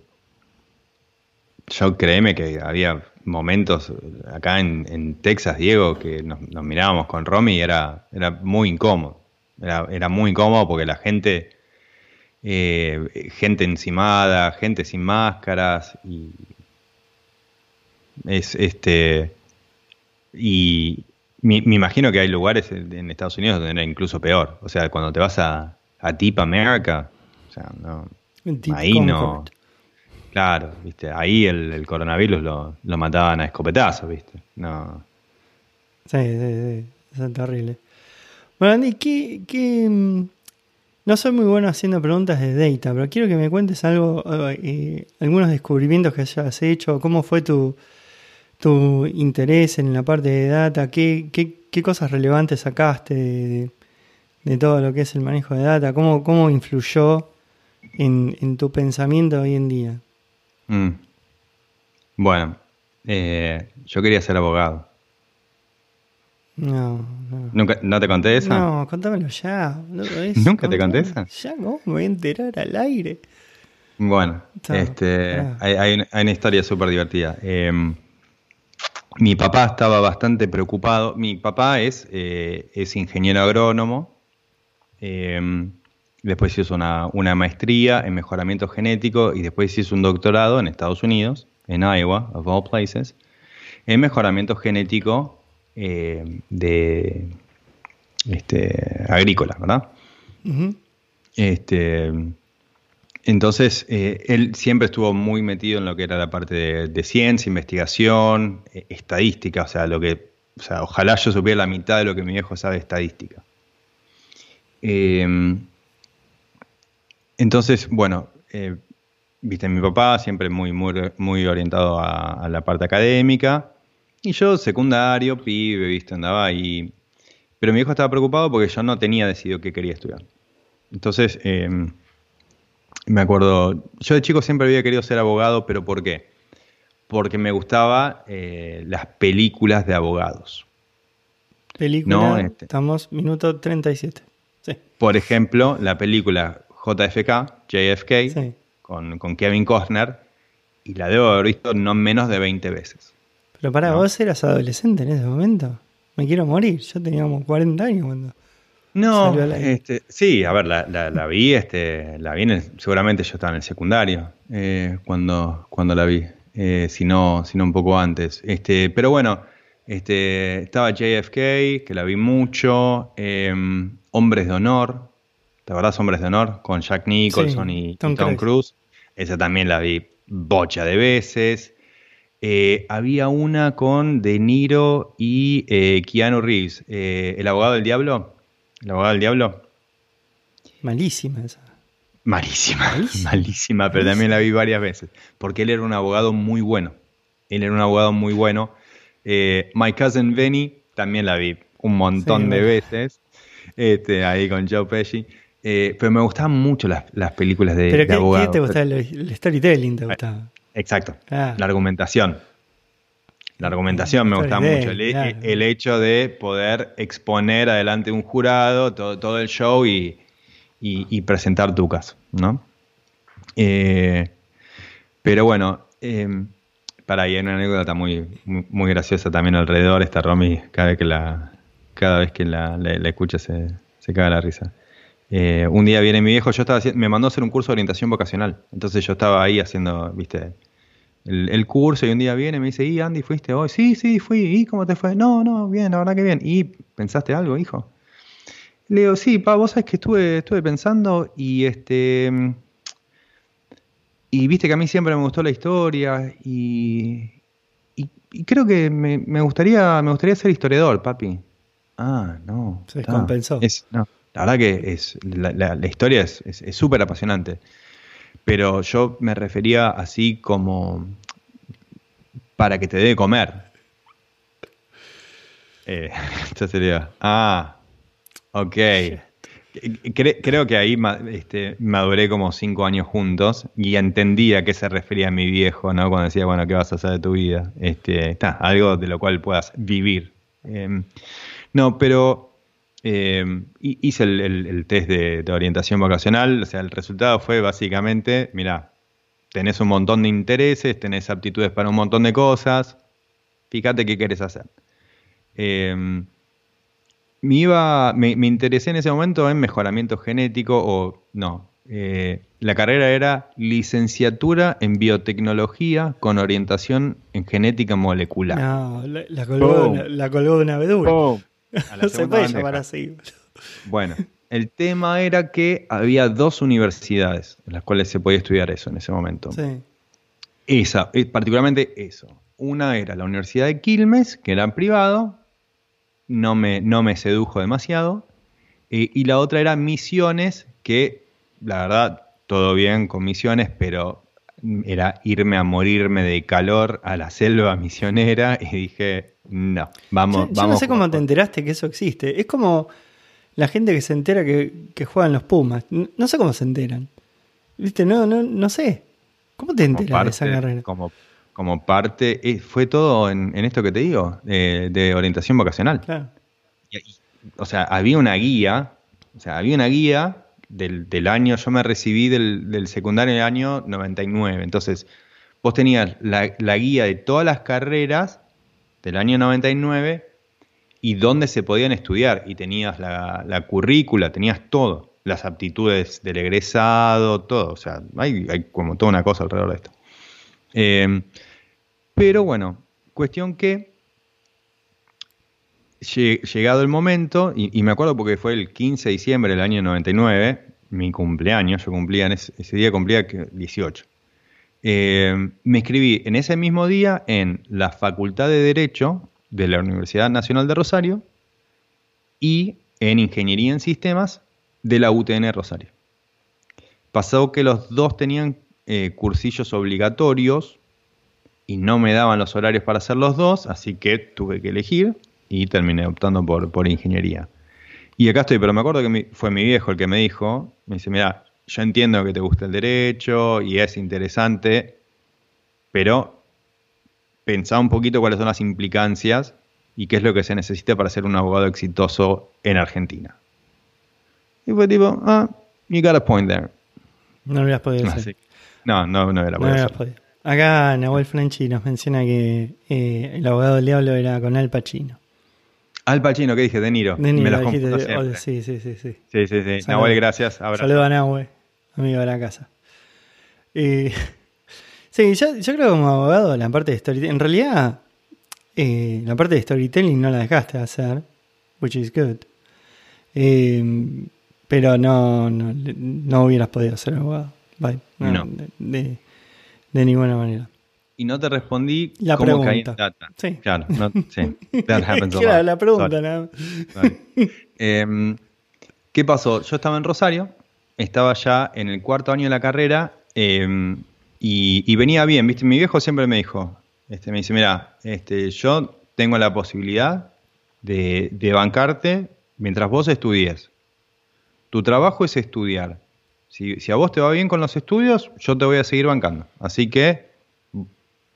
yo créeme que había momentos acá en, Texas, Diego, que nos, mirábamos con Romy y era, era muy incómodo. Era, muy incómodo porque la gente, eh, gente encimada, gente sin máscaras y es este y me, imagino que hay lugares en Estados Unidos donde era incluso peor. O sea, cuando te vas a, a Deep America, o sea, no, ahí no. Claro, viste, ahí el, coronavirus lo, lo, mataban a escopetazos, viste. No. Sí, sí, sí, es terrible. Bueno, Andy, ¿qué, qué, mm, no soy muy bueno haciendo preguntas de data, pero quiero que me cuentes algo, eh, algunos descubrimientos que hayas hecho, cómo fue tu, tu interés en la parte de data, qué, qué, cosas relevantes sacaste de, todo lo que es el manejo de data, cómo, cómo influyó en, tu pensamiento hoy en día. Mm. Bueno, eh, yo quería ser abogado. No, no. ¿Nunca, ¿No te conté esa? No, contámelo ya. ¿Nunca te conté esa? Ya, ¿cómo me voy a enterar al aire? Bueno, este, hay, hay, una historia súper divertida. Eh, mi papá estaba bastante preocupado. Mi papá es, eh, es ingeniero agrónomo. Em, después hizo una, maestría en mejoramiento genético y después hizo un doctorado en Estados Unidos, en Iowa, of all places, en mejoramiento genético eh, de este, agrícola, ¿verdad? Este entonces, eh, él siempre estuvo muy metido en lo que era la parte de, ciencia, investigación, eh, estadística, o sea, lo que, sea, ojalá yo supiera la mitad de lo que mi viejo sabe de estadística. Em, entonces, bueno, eh, viste, mi papá siempre muy, muy, muy orientado a, la parte académica, y yo secundario, pibe, viste, andaba ahí. Pero mi viejo estaba preocupado porque yo no tenía decidido qué quería estudiar. Entonces, em, me acuerdo, yo de chico siempre había querido ser abogado, pero ¿por qué? Porque me gustaba eh, las películas de abogados. Película, este. estamos minuto 37. Sí. Por ejemplo, la película JFK, JFK, con, Kevin Costner, y la debo haber visto no menos de 20 veces. Pero para vos eras adolescente en ese momento. Me quiero morir. Yo tenía como 40 años cuando. No, este, sí, a ver, la, la, vi, este, la vi seguramente yo estaba en el secundario eh, cuando, cuando la vi, eh, si, no, un poco antes. Este, pero bueno, este, estaba JFK, que la vi mucho, em, Hombres de Honor, ¿te acordás Hombres de Honor? Con Jack Nicholson y, Tom, Cruise. Esa también la vi bocha de veces. Eh, había una con De Niro y Keanu Reeves, El abogado del diablo. ¿El abogado del diablo? Malísima esa. Malísima, malísima, pero también la vi varias veces. Porque él era un abogado muy bueno. Él era un abogado muy bueno. Eh, My Cousin Benny también la vi un montón de veces. Este, ahí con Joe Pesci. Eh, pero me gustaban mucho las, películas de, ¿Pero qué, te gustaba? El, storytelling te gustaba. Exacto. Ah. La argumentación. La argumentación me gusta mucho. El, hecho de poder exponer adelante un jurado todo, el show y, presentar tu caso, ¿no? Eh, pero bueno, eh, para ahí hay una anécdota muy, muy, graciosa también alrededor. Está Romy, cada vez que la, cada vez que la, escucha se, se caga la risa. Eh, un día viene mi viejo, yo estaba me mandó a hacer un curso de orientación vocacional. Entonces yo estaba ahí haciendo, viste, el, curso y un día viene y me dice, ¿y Andy fuiste hoy? Sí, sí, fui. ¿Y cómo te fue? No, no, bien, la verdad que bien. ¿Y pensaste algo, hijo? Le digo, sí, pa, vos sabés que estuve, estuve pensando y este. Y viste que a mí siempre me gustó la historia y. Y, creo que me, gustaría, me gustaría ser historiador, papi. Ah, no. Se descompensó. no, la verdad que es, la, historia es súper apasionante pero yo me refería así como para que te dé comer. Eh, sería, ah, ok. creo que ahí este, maduré como cinco años juntos y entendía a qué se refería mi viejo, ¿no? Cuando decía, bueno, ¿qué vas a hacer de tu vida? Este, está, algo de lo cual puedas vivir. Em, no, pero em, hice el, test de, de, orientación vocacional, o sea, el resultado fue básicamente, mira, tenés un montón de intereses, tenés aptitudes para un montón de cosas, fíjate qué quieres hacer. Eh, me, iba, me, interesé en ese momento en mejoramiento genético o no. Eh, la carrera era licenciatura en biotecnología con orientación en genética molecular. No, la, colgó, la, colgó, de una vedura. no se puede llamar así. Bueno, el tema era que había dos universidades en las cuales se podía estudiar eso en ese momento. Sí. Esa, eh, particularmente eso. Una era la Universidad de Quilmes, que era privado, no me, no me sedujo demasiado. Eh, y la otra era Misiones, que la verdad, todo bien con Misiones, pero era irme a morirme de calor a la selva misionera y dije, no, vamos. Yo, no sé cómo te enteraste que eso existe. Es como la gente que se entera que, que juegan los Pumas. No, sé cómo se enteran. ¿Viste? No, no, no sé. ¿Cómo te enteras de esa carrera? Como como parte, eh, fue todo en, esto que te digo, de orientación vocacional. Claro. o sea, había una guía, o sea, había una guía del, año, yo me recibí del, del, secundario en el año 99, entonces vos tenías la, guía de todas las carreras del año 99 y dónde se podían estudiar, y tenías la, currícula, tenías todo, las aptitudes del egresado, todo, o sea, hay, como toda una cosa alrededor de esto. Eh, pero bueno, cuestión que llegado el momento, y, me acuerdo porque fue el 15 de diciembre del año 99, mi cumpleaños, yo cumplía, en ese, día cumplía 18. Eh, me inscribí en ese mismo día en la Facultad de Derecho de la Universidad Nacional de Rosario y en Ingeniería en Sistemas de la UTN Rosario. Pasó que los dos tenían eh, cursillos obligatorios y no me daban los horarios para hacer los dos, así que tuve que elegir y terminé optando por, por ingeniería. Y acá estoy, pero me acuerdo que fue mi viejo el que me dijo, me dice, mira, yo entiendo que te gusta el derecho y es interesante, pero pensá un poquito cuáles son las implicancias y qué es lo que se necesita para ser un abogado exitoso en Argentina. Y fue tipo, ah, you got a point there. No lo hubieras podido hacer. No, no, no, no hubiera podido. Acá Nahuel Franchi nos menciona que eh, el abogado del diablo era con Al Pacino. Al Pacino, ¿qué dije? De Niro. De Niro, Me dijiste, sí, sí, sí, sí. Sí, sí, sí. Nahuel, gracias. Saludos a Nahuel, amigo de la casa. Eh, sí, yo, yo, creo que como abogado la parte de storytelling, en realidad eh, la parte de storytelling no la dejaste de hacer, which is good. Eh, pero no, no, no, hubieras podido ser abogado. Bye. No. de, de ninguna manera. Y no te respondí la cómo pregunta. data. Sí. Claro, no, sí. That happens la pregunta, ¿Qué pasó? Yo estaba en Rosario, estaba ya en el cuarto año de la carrera em, y, venía bien, ¿viste? Mi viejo siempre me dijo, este, me dice, mira, este, yo tengo la posibilidad de, de bancarte mientras vos estudies. Tu trabajo es estudiar. Si, a vos te va bien con los estudios, yo te voy a seguir bancando. Así que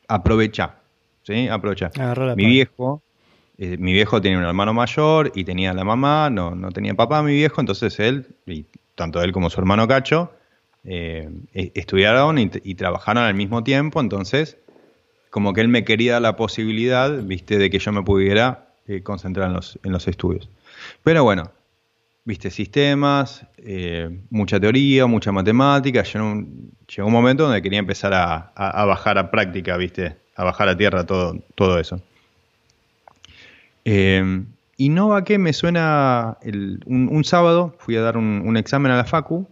aprovecha. ¿sí? Aprovecha. Mi viejo, eh, mi viejo tenía un hermano mayor y tenía la mamá, no, no tenía papá mi viejo, entonces él, y tanto él como su hermano Cacho, eh, e, estudiaron y, trabajaron al mismo tiempo, entonces como que él me quería dar la posibilidad, viste, de que yo me pudiera eh, concentrar en los, en los estudios. Pero bueno, viste, sistemas, eh, mucha teoría, mucha matemática. Llegó un, llegó un momento donde quería empezar a, bajar a práctica, viste, a bajar a tierra todo, todo eso. Y no que me suena un, sábado, fui a dar un, examen a la Facu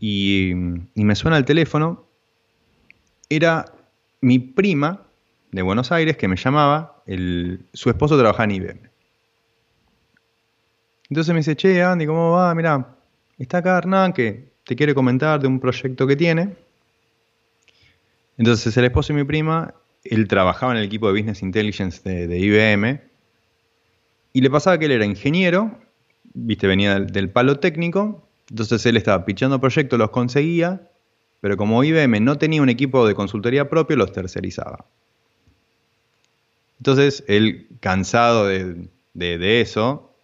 y, me suena el teléfono. Era mi prima de Buenos Aires que me llamaba, su esposo trabajaba en IBM. Entonces me dice, che, Andy, ¿cómo va? Mirá, está acá Hernán que te quiere comentar de un proyecto que tiene. Entonces el esposo y mi prima, él trabajaba en el equipo de Business Intelligence de, IBM y le pasaba que él era ingeniero viste, venía del, palo técnico, entonces él estaba pichando proyectos, los conseguía, pero como IBM no tenía un equipo de consultoría propio, los tercerizaba. Entonces él, cansado de, eso,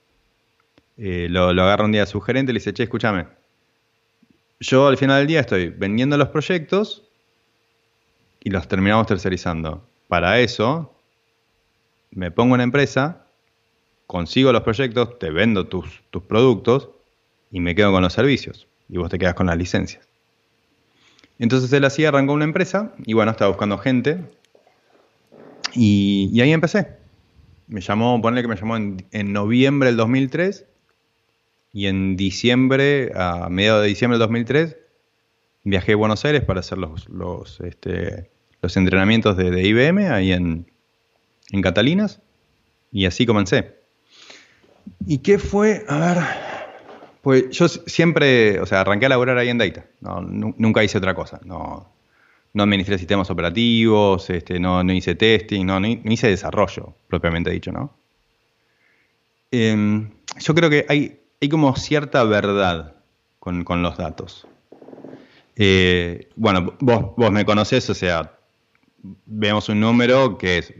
eh, lo, agarra un día a su gerente y le dice, che, escúchame, yo al final del día estoy vendiendo los proyectos y los terminamos tercerizando. Para eso, me pongo una empresa, consigo los proyectos, te vendo tus, tus productos y me quedo con los servicios. Y vos te quedas con las licencias. Entonces él así arrancó una empresa y bueno, estaba buscando gente. Y, ahí empecé. Me llamó, ponle que me llamó en, noviembre del 2003 y en diciembre, a mediados de diciembre del 2003, viajé a Buenos Aires para hacer los, los, este, los entrenamientos de, IBM ahí en, en Catalinas y así comencé. ¿Y qué fue? A ver, pues yo siempre, o sea, arranqué a laburar ahí en Data, nunca hice otra cosa, no, no administré sistemas operativos, este, no, hice testing, no, hice desarrollo, propiamente dicho, ¿no? Em, yo creo que hay, hay como cierta verdad con, los datos. Eh, bueno, vos, vos me conocés, o sea, vemos un número que es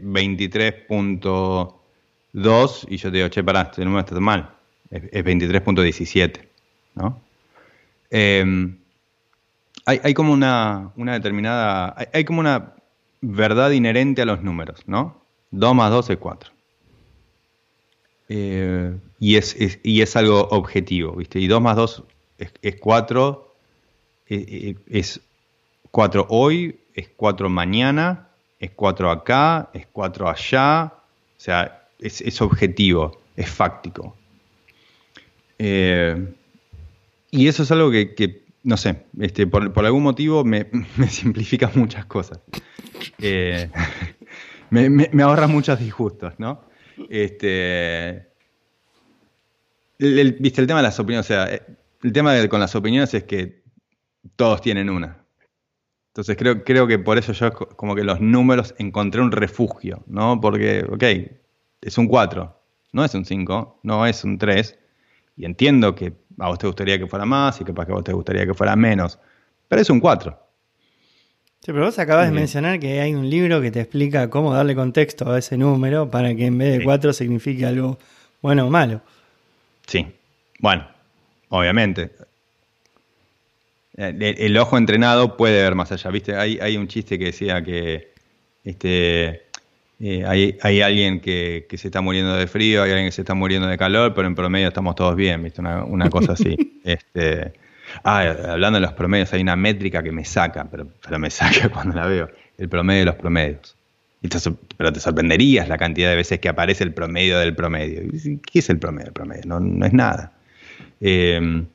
23.2 y yo te digo, che, pará, este número está mal. Es, 23.17, ¿no? Em, hay, como una, determinada, hay, como una verdad inherente a los números, ¿no? 2 más 2 es 4. Eh, y, es, y es algo objetivo, ¿viste? Y 2 más 2 es, 4, es 4 hoy, es 4 mañana, es 4 acá, es 4 allá, o sea, es, objetivo, es fáctico. Eh, y eso es algo que, no sé, este, por, algún motivo me, simplifica muchas cosas. Eh, me, ahorra muchos disgustos, ¿no? Este, viste, el tema de las opiniones, o sea, el tema con las opiniones es que todos tienen una. Entonces creo, creo que por eso yo como que los números encontré un refugio, ¿no? Porque, ok, es un 4, no es un 5, no es un 3, y entiendo que a vos te gustaría que fuera más y que para a vos te gustaría que fuera menos, pero es un 4. Sí, pero vos acabas de mencionar que hay un libro que te explica cómo darle contexto a ese número para que en vez de 4 signifique algo bueno o malo. Sí, bueno, obviamente. El, ojo entrenado puede ver más allá, ¿viste? Hay, hay un chiste que decía que este, eh, hay, alguien que, se está muriendo de frío, hay alguien que se está muriendo de calor, pero en promedio estamos todos bien, ¿viste? Una, cosa así. este, ah, hablando de los promedios, hay una métrica que me saca, pero, pero me saca cuando la veo, el promedio de los promedios. pero te sorprenderías la cantidad de veces que aparece el promedio del promedio. ¿Qué es el promedio del promedio? No, no es nada. Eh,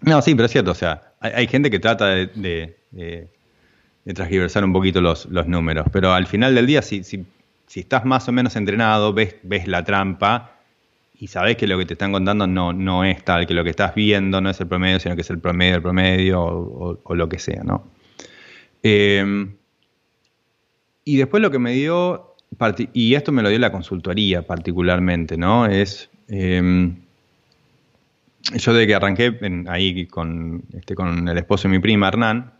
no, sí, pero es cierto, o sea, hay, gente que trata de, de, transgiversar un poquito los, números, pero al final del día, si, si, si, estás más o menos entrenado, ves, ves la trampa y sabes que lo que te están contando no, no es tal, que lo que estás viendo no es el promedio, sino que es el promedio del promedio o, lo que sea, ¿no? Em, y después lo que me dio, y esto me lo dio la consultoría particularmente, ¿no? Es... Em, yo de que arranqué ahí con, este, con el esposo de mi prima, Hernán.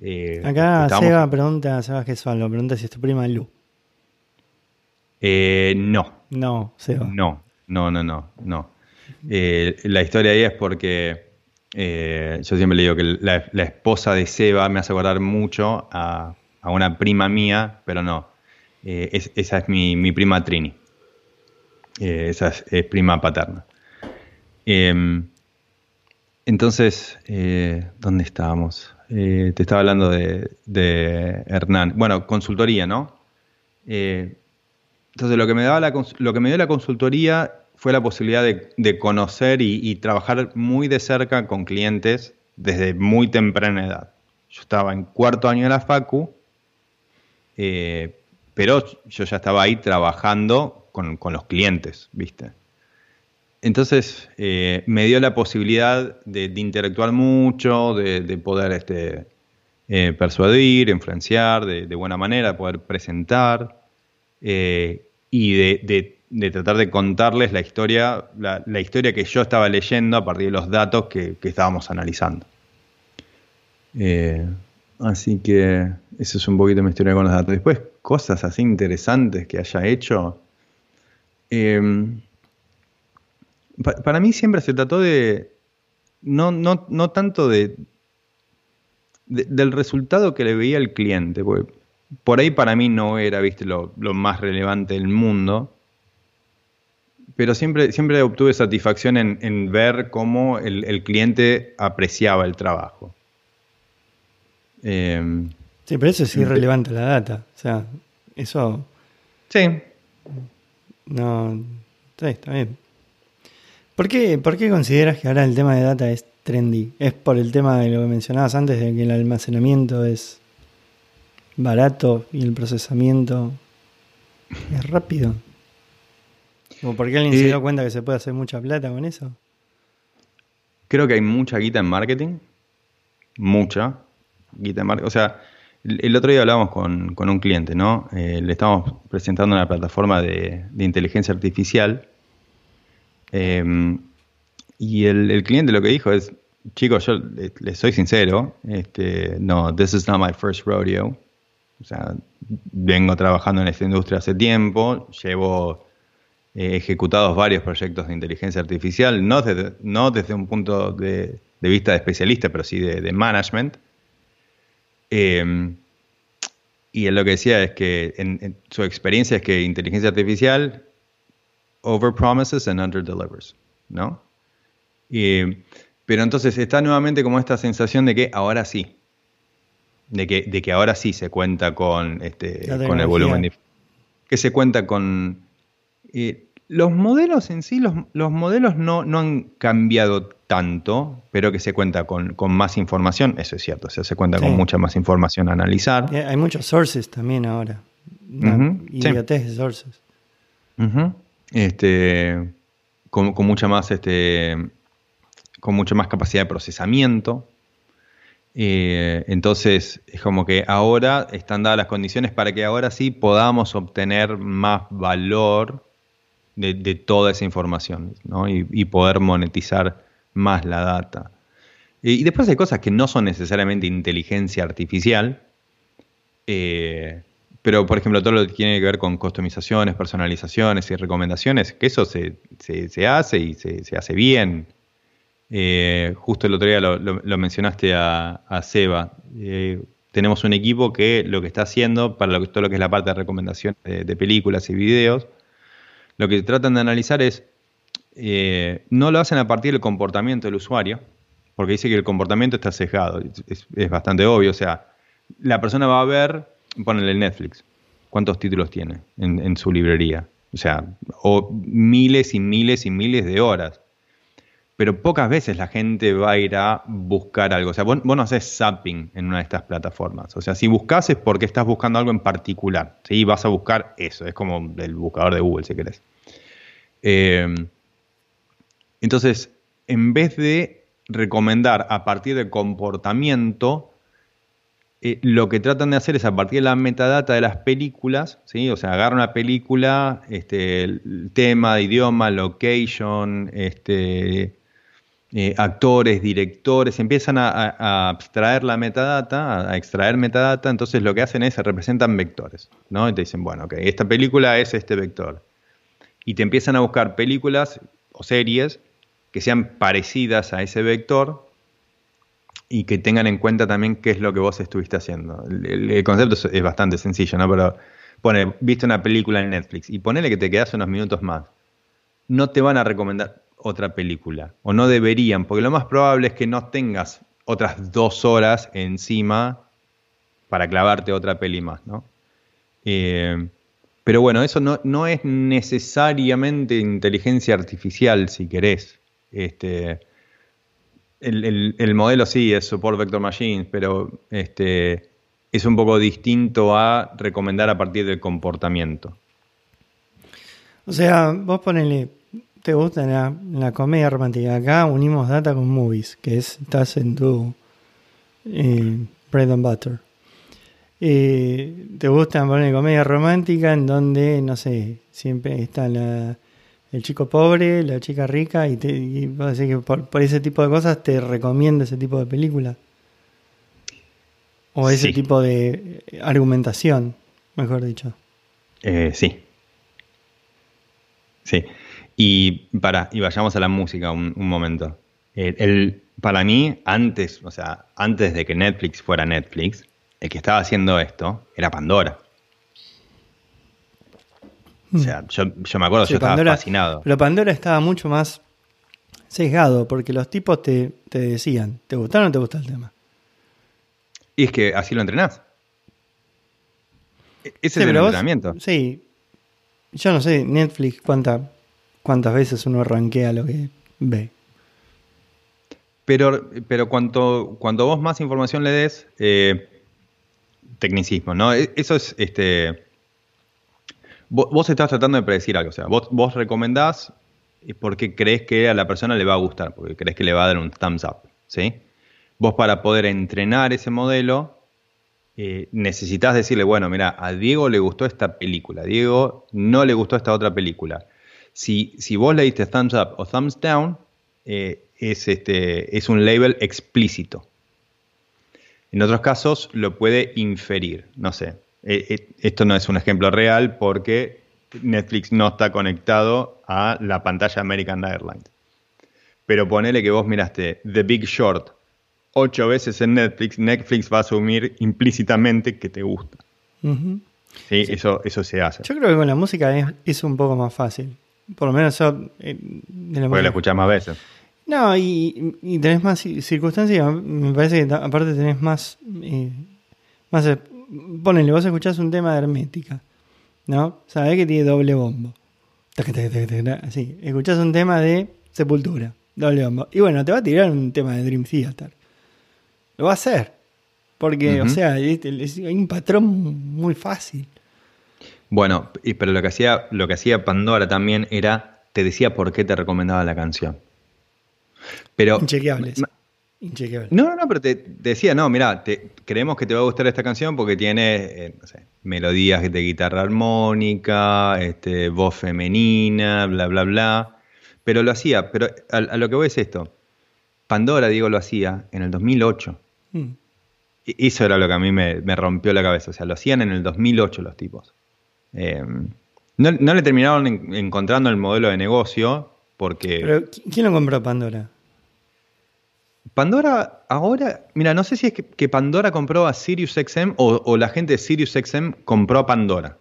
Eh, Acá Seba pregunta, Seba Gesualdo, pregunta si es tu prima Lu. Eh, no. No, Seba. No, no, no, no, no. Eh, la historia ahí es porque yo siempre le digo que la, esposa de Seba me hace acordar mucho a, una prima mía, pero no. esa es mi, prima Trini. esa es prima paterna. Em, entonces, eh, ¿dónde estábamos? Eh, te estaba hablando de, Hernán. Bueno, consultoría, ¿no? Eh, entonces, lo que, me daba lo que me dio la consultoría fue la posibilidad de, conocer y, trabajar muy de cerca con clientes desde muy temprana edad. Yo estaba en cuarto año de la FACU, pero yo ya estaba ahí trabajando con, con los clientes, ¿viste? Entonces eh, me dio la posibilidad de, interactuar mucho, de, poder este, eh, persuadir, influenciar de, buena manera, poder presentar eh, y de, de tratar de contarles la historia, la, historia que yo estaba leyendo a partir de los datos que, estábamos analizando. Eh, así que eso es un poquito mi historia con los datos. Después, cosas así interesantes que haya hecho. Eh, para mí siempre se trató de, no, no, no tanto de, del resultado que le veía el cliente, porque por ahí para mí no era, viste, lo, más relevante del mundo, pero siempre, siempre obtuve satisfacción en, ver cómo el, cliente apreciaba el trabajo. Em, sí, pero eso es irrelevante la data. O sea, eso. Sí. No. Sí, está bien. ¿Por qué, ¿Por qué consideras que ahora el tema de data es trendy? ¿Es por el tema de lo que mencionabas antes, de que el almacenamiento es barato y el procesamiento es rápido? ¿O porque alguien se dio cuenta que se puede hacer mucha plata con eso? Creo que hay mucha guita en marketing. Mucha guita en marketing. O sea, el, otro día hablábamos con, un cliente, ¿no? Eh, le estamos presentando una plataforma de, inteligencia artificial. Em, y el, cliente lo que dijo es, chicos, yo les, soy sincero, este, no, this is not my first rodeo. Vengo trabajando en esta industria hace tiempo, llevo eh, ejecutados varios proyectos de inteligencia artificial, no desde, un punto de, vista de especialista, pero sí de, management. Em, y él lo que decía es que en, su experiencia es que inteligencia artificial over promises and under delivers, ¿no? pero entonces está nuevamente como esta sensación de que ahora sí, de que, de que ahora sí se cuenta con, este, con el volumen, que se cuenta con... los modelos en sí, los, los modelos no, no, han cambiado tanto, pero que se cuenta con, con, más información, eso es cierto, o sea, se cuenta con mucha más información a analizar. Hay muchos sources también ahora, idiotez de sources. este, con, con, mucha más este, con mucha más capacidad de procesamiento. Eh, entonces, es como que ahora están dadas las condiciones para que ahora sí podamos obtener más valor de, toda esa información y, poder monetizar más la data. Y, después hay cosas que no son necesariamente inteligencia artificial, eh, pero por ejemplo todo lo que tiene que ver con customizaciones, personalizaciones y recomendaciones, que eso se, hace y se hace bien. Eh, justo el otro día lo, mencionaste a, Seba. Eh, tenemos un equipo que lo que está haciendo para todo lo que es la parte de recomendación de, películas y videos, lo que tratan de analizar es, eh, no lo hacen a partir del comportamiento del usuario, porque dice que el comportamiento está sesgado, es, bastante obvio, o sea, la persona va a ver, ponele Netflix, cuántos títulos tiene en, en su librería, o sea, o miles y miles y miles de horas pero pocas veces la gente va a ir a buscar algo. O sea, vos, no haces zapping en una de estas plataformas. O sea, si buscas es porque estás buscando algo en particular. ¿sí? Vas a buscar eso. Es como el buscador de Google, si querés. Eh, entonces, en vez de recomendar a partir de comportamiento, eh, lo que tratan de hacer es a partir de la metadata de las películas, o sea, agarran una película, este, el tema, idioma, location, este, eh, actores, directores, empiezan a, abstraer la metadata, a, extraer metadata, entonces lo que hacen es se representan vectores, ¿no? Y te dicen, bueno, ok, esta película es este vector. Y te empiezan a buscar películas o series que sean parecidas a ese vector y que tengan en cuenta también qué es lo que vos estuviste haciendo. El, concepto es, bastante sencillo, ¿no? Pero pone, viste una película en Netflix y ponele que te quedas unos minutos más. No te van a recomendar, otra película, o no deberían, porque lo más probable es que no tengas otras dos horas encima para clavarte otra peli más, ¿no? Eh, pero bueno, eso no, no, es necesariamente inteligencia artificial, si querés. Este, el, modelo sí es Support Vector Machines, pero este, es un poco distinto a recomendar a partir del comportamiento. O sea, vos ponele, te gusta la, la, comedia romántica. Acá unimos data con movies, que es, estás en tu eh, bread and butter. Eh, te gusta poner comedia romántica en donde, no sé, siempre está la, el chico pobre, la chica rica, y, te, y decís que por, por ese tipo de cosas te recomiendo ese tipo de película. O ese Sí. tipo de argumentación, mejor dicho. Eh, sí. Sí. Y para, y vayamos a la música un, un momento. El, el- para mí, antes, o sea, antes de que Netflix fuera Netflix, el que estaba haciendo esto era Pandora. O sea, yo, yo me acuerdo. Sí, yo estaba Pandora- fascinado. Pero Pandora estaba mucho más sesgado, porque los tipos te, te decían, ¿te gusta o no te gusta el tema? Y es que así lo entrenás. E- Ese Sí, es el vos- entrenamiento. sí. Yo no sé, Netflix, cuánta, cuántas veces uno rankea lo que ve. Pero, pero vos más información le des, eh, tecnicismo, ¿no? E- Eso es, este, vos, estás tratando de predecir algo, o sea, vos, vos recomendás porque crees que a la persona le va a gustar, porque crees que le va a dar un thumbs up, ¿sí? Vos para poder entrenar ese modelo, eh, necesitas decirle, bueno, mira, a Diego le gustó esta película, a Diego no le gustó esta otra película. Si, si vos le diste thumbs up o thumbs down, eh, es, este, es un label explícito. En otros casos lo puede inferir, no sé. Eh, eh, esto no es un ejemplo real porque Netflix no está conectado a la pantalla American Airlines. Pero ponele que vos miraste The Big Short ocho veces en Netflix, Netflix va a asumir implícitamente que te gusta. ¿sí? Eso, eso se hace. Yo creo que con la música es, es un poco más fácil. Por lo menos yo... eh, lo música. escuchás más veces. No, y, y tenés más ci- circunstancias. Me parece que aparte tenés más. Eh, más ponele, vos escuchás un tema de hermética. ¿No? Sabés que tiene doble bombo. Así. Escuchás un tema de sepultura. Doble bombo. Y bueno, te va a tirar un tema de Dream Theater. Lo va a hacer. Porque, o sea, hay un patrón muy fácil. Bueno, y- pero lo que hacía, lo que hacía Pandora también era, te decía por qué te recomendaba la canción. Pero Inchequeable. eso. Inchequeable. No, no, no, pero te, te decía, no, mira, creemos que te va a gustar esta canción porque tiene, eh, no sé, melodías de guitarra armónica, este, voz femenina, bla, bla, bla. Pero lo hacía, pero a, a lo que voy es esto. Pandora, digo, lo hacía en el 2008. Mm. Y Eso era lo que a mí me, me rompió la cabeza. O sea, lo hacían en el 2008 los tipos. Eh, no, no le terminaron en- encontrando el modelo de negocio porque... Pero, ¿qui- ¿quién lo compró Pandora? Pandora ahora, mira, no sé si es que, que Pandora compró a SiriusXM o, o la gente de SiriusXM compró a Pandora.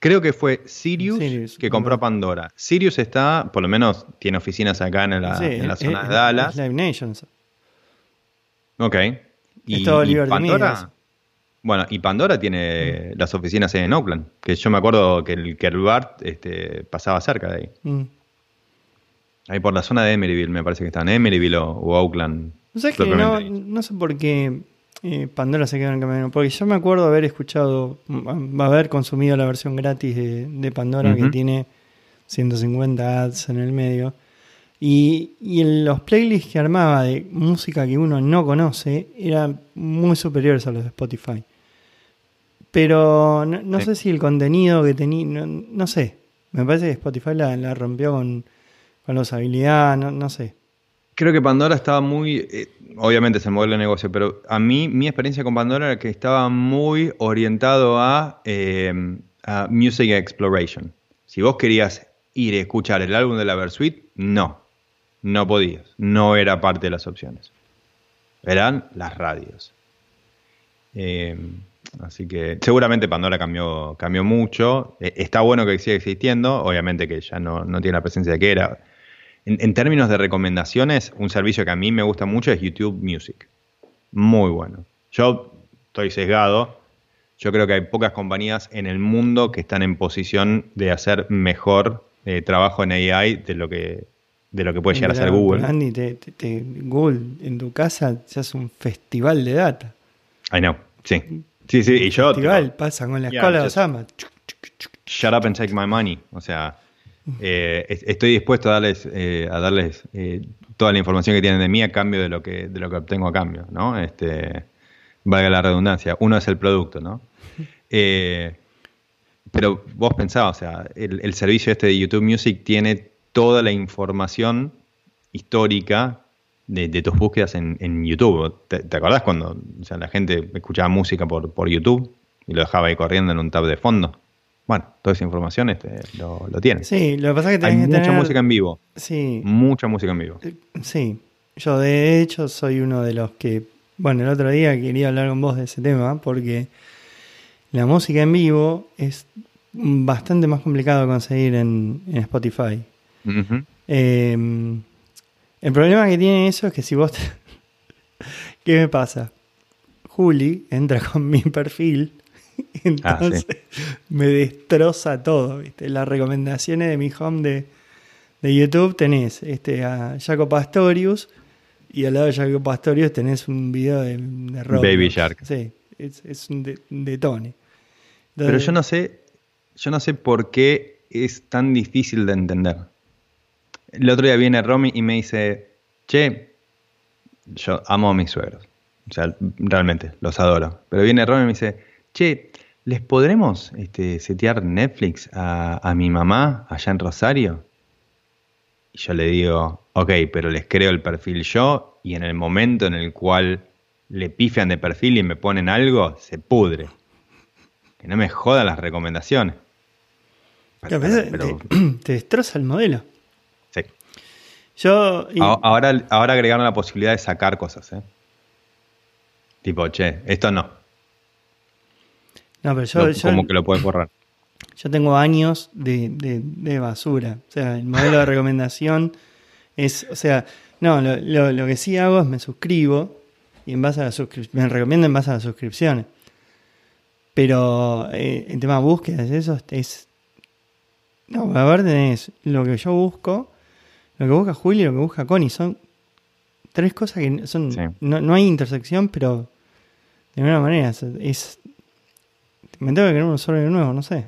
Creo que fue Sirius, Sirius, que compró a. Pandora. Sirius está, por lo menos tiene oficinas acá en la, Sí, en la zona es- de Dallas. es Live Nation. Ok. Es todo Media, Pandora. Bueno, y Pandora tiene las oficinas en Oakland, que yo me acuerdo que el, que el BART este, pasaba cerca de ahí. Mm. Ahí por la zona de Emeryville, me parece que está en Emeryville o, o Oakland. ¿No sabes que no, no sé por qué eh, Pandora se quedó en el camino? Porque yo me acuerdo haber escuchado, mm, haber consumido la versión gratis de, de Pandora que tiene 150 ads en el medio. Y, y en los playlists que armaba de música que uno no conoce eran muy superiores a los de Spotify. Pero no, no Sí. sé si el contenido que tenía, no, no sé. Me parece que Spotify la, la rompió con, con la usabilidad, no, no sé. Creo que Pandora estaba muy, eh, obviamente es el modelo de negocio, pero a mí mi experiencia con Pandora era que estaba muy orientado a, eh, a Music Exploration. Si vos querías ir a escuchar el álbum de la Versuit, no, no podías, no era parte de las opciones. Eran las radios. Eh, así que seguramente Pandora cambió, cambió mucho. Eh, está bueno que siga existiendo, obviamente que ya no, no tiene la presencia de que era. En, en términos de recomendaciones, un servicio que a mí me gusta mucho es YouTube Music. Muy bueno. Yo estoy sesgado. Yo creo que hay pocas compañías en el mundo que están en posición de hacer mejor eh, trabajo en AI de lo que, de lo que puede llegar a hacer Google. Andy, te- te- te- Google en tu casa se hace un festival de data. I know. Sí. Sí, sí. Y yo. festival, tipo, pasa con la Yeah, escuela de Osama. shut up and take my money. O sea, eh, es- estoy dispuesto a darles, eh, a darles eh, toda la información que tienen de mí a cambio de lo que, de lo que obtengo a cambio, ¿no? Este, valga la redundancia, uno es el producto, ¿no? Eh, pero vos pensabas, o sea, el, servicio este de YouTube Music tiene toda la información histórica de, tus búsquedas en, YouTube. ¿Te, acordás cuando sea, la gente escuchaba música por, por YouTube y lo dejaba ahí corriendo en un tab de fondo? Bueno, toda esa información este, lo, lo tiene. Sí, lo que pasa es que Hay que mucha música en vivo. Sí. Mucha música en vivo. Eh, sí. Yo de hecho soy uno de los que, bueno, el otro día quería hablar con vos de ese tema porque la música en vivo es bastante más complicado de conseguir en, Spotify. Em, el problema que tiene eso es que si vos... ¿Qué me pasa? Juli entra con mi perfil Ah, Entonces me destroza todo, ¿viste? Las recomendaciones de mi home de, YouTube tenés este, a Jaco Pastorius y al lado de Jaco Pastorius tenés un video de, Baby Shark. Sí, es, un de, Tony. Pero yo no sé, yo no sé por qué es tan difícil de entender. El otro día viene Romy y me dice, che, yo amo a mis suegros. O sea, realmente, los adoro. Pero viene Romy y me dice, che, ¿les podremos este, setear Netflix a, mi mamá allá en Rosario? Y yo le digo, ok, pero les creo el perfil yo y en el momento en el cual le pifian de perfil y me ponen algo, se pudre. Que no me jodan las recomendaciones. te, destroza el modelo. Yo. Ahora, ahora agregaron la posibilidad de sacar cosas, ¿eh? Tipo, che, esto no. No, pero yo, ¿Cómo que lo puedes borrar? Yo tengo años de, basura. O sea, el modelo de recomendación es. O sea, no, lo, que sí hago es me suscribo y en base a la me recomiendo en base a las suscripciones. Pero eh, el tema de búsquedas, eso es. No, a ver, tenés lo que yo busco, lo que busca Julio y lo que busca Connie. Son tres cosas que son. No, no hay intersección, pero de alguna manera es me tengo que crear un usuario nuevo, no sé.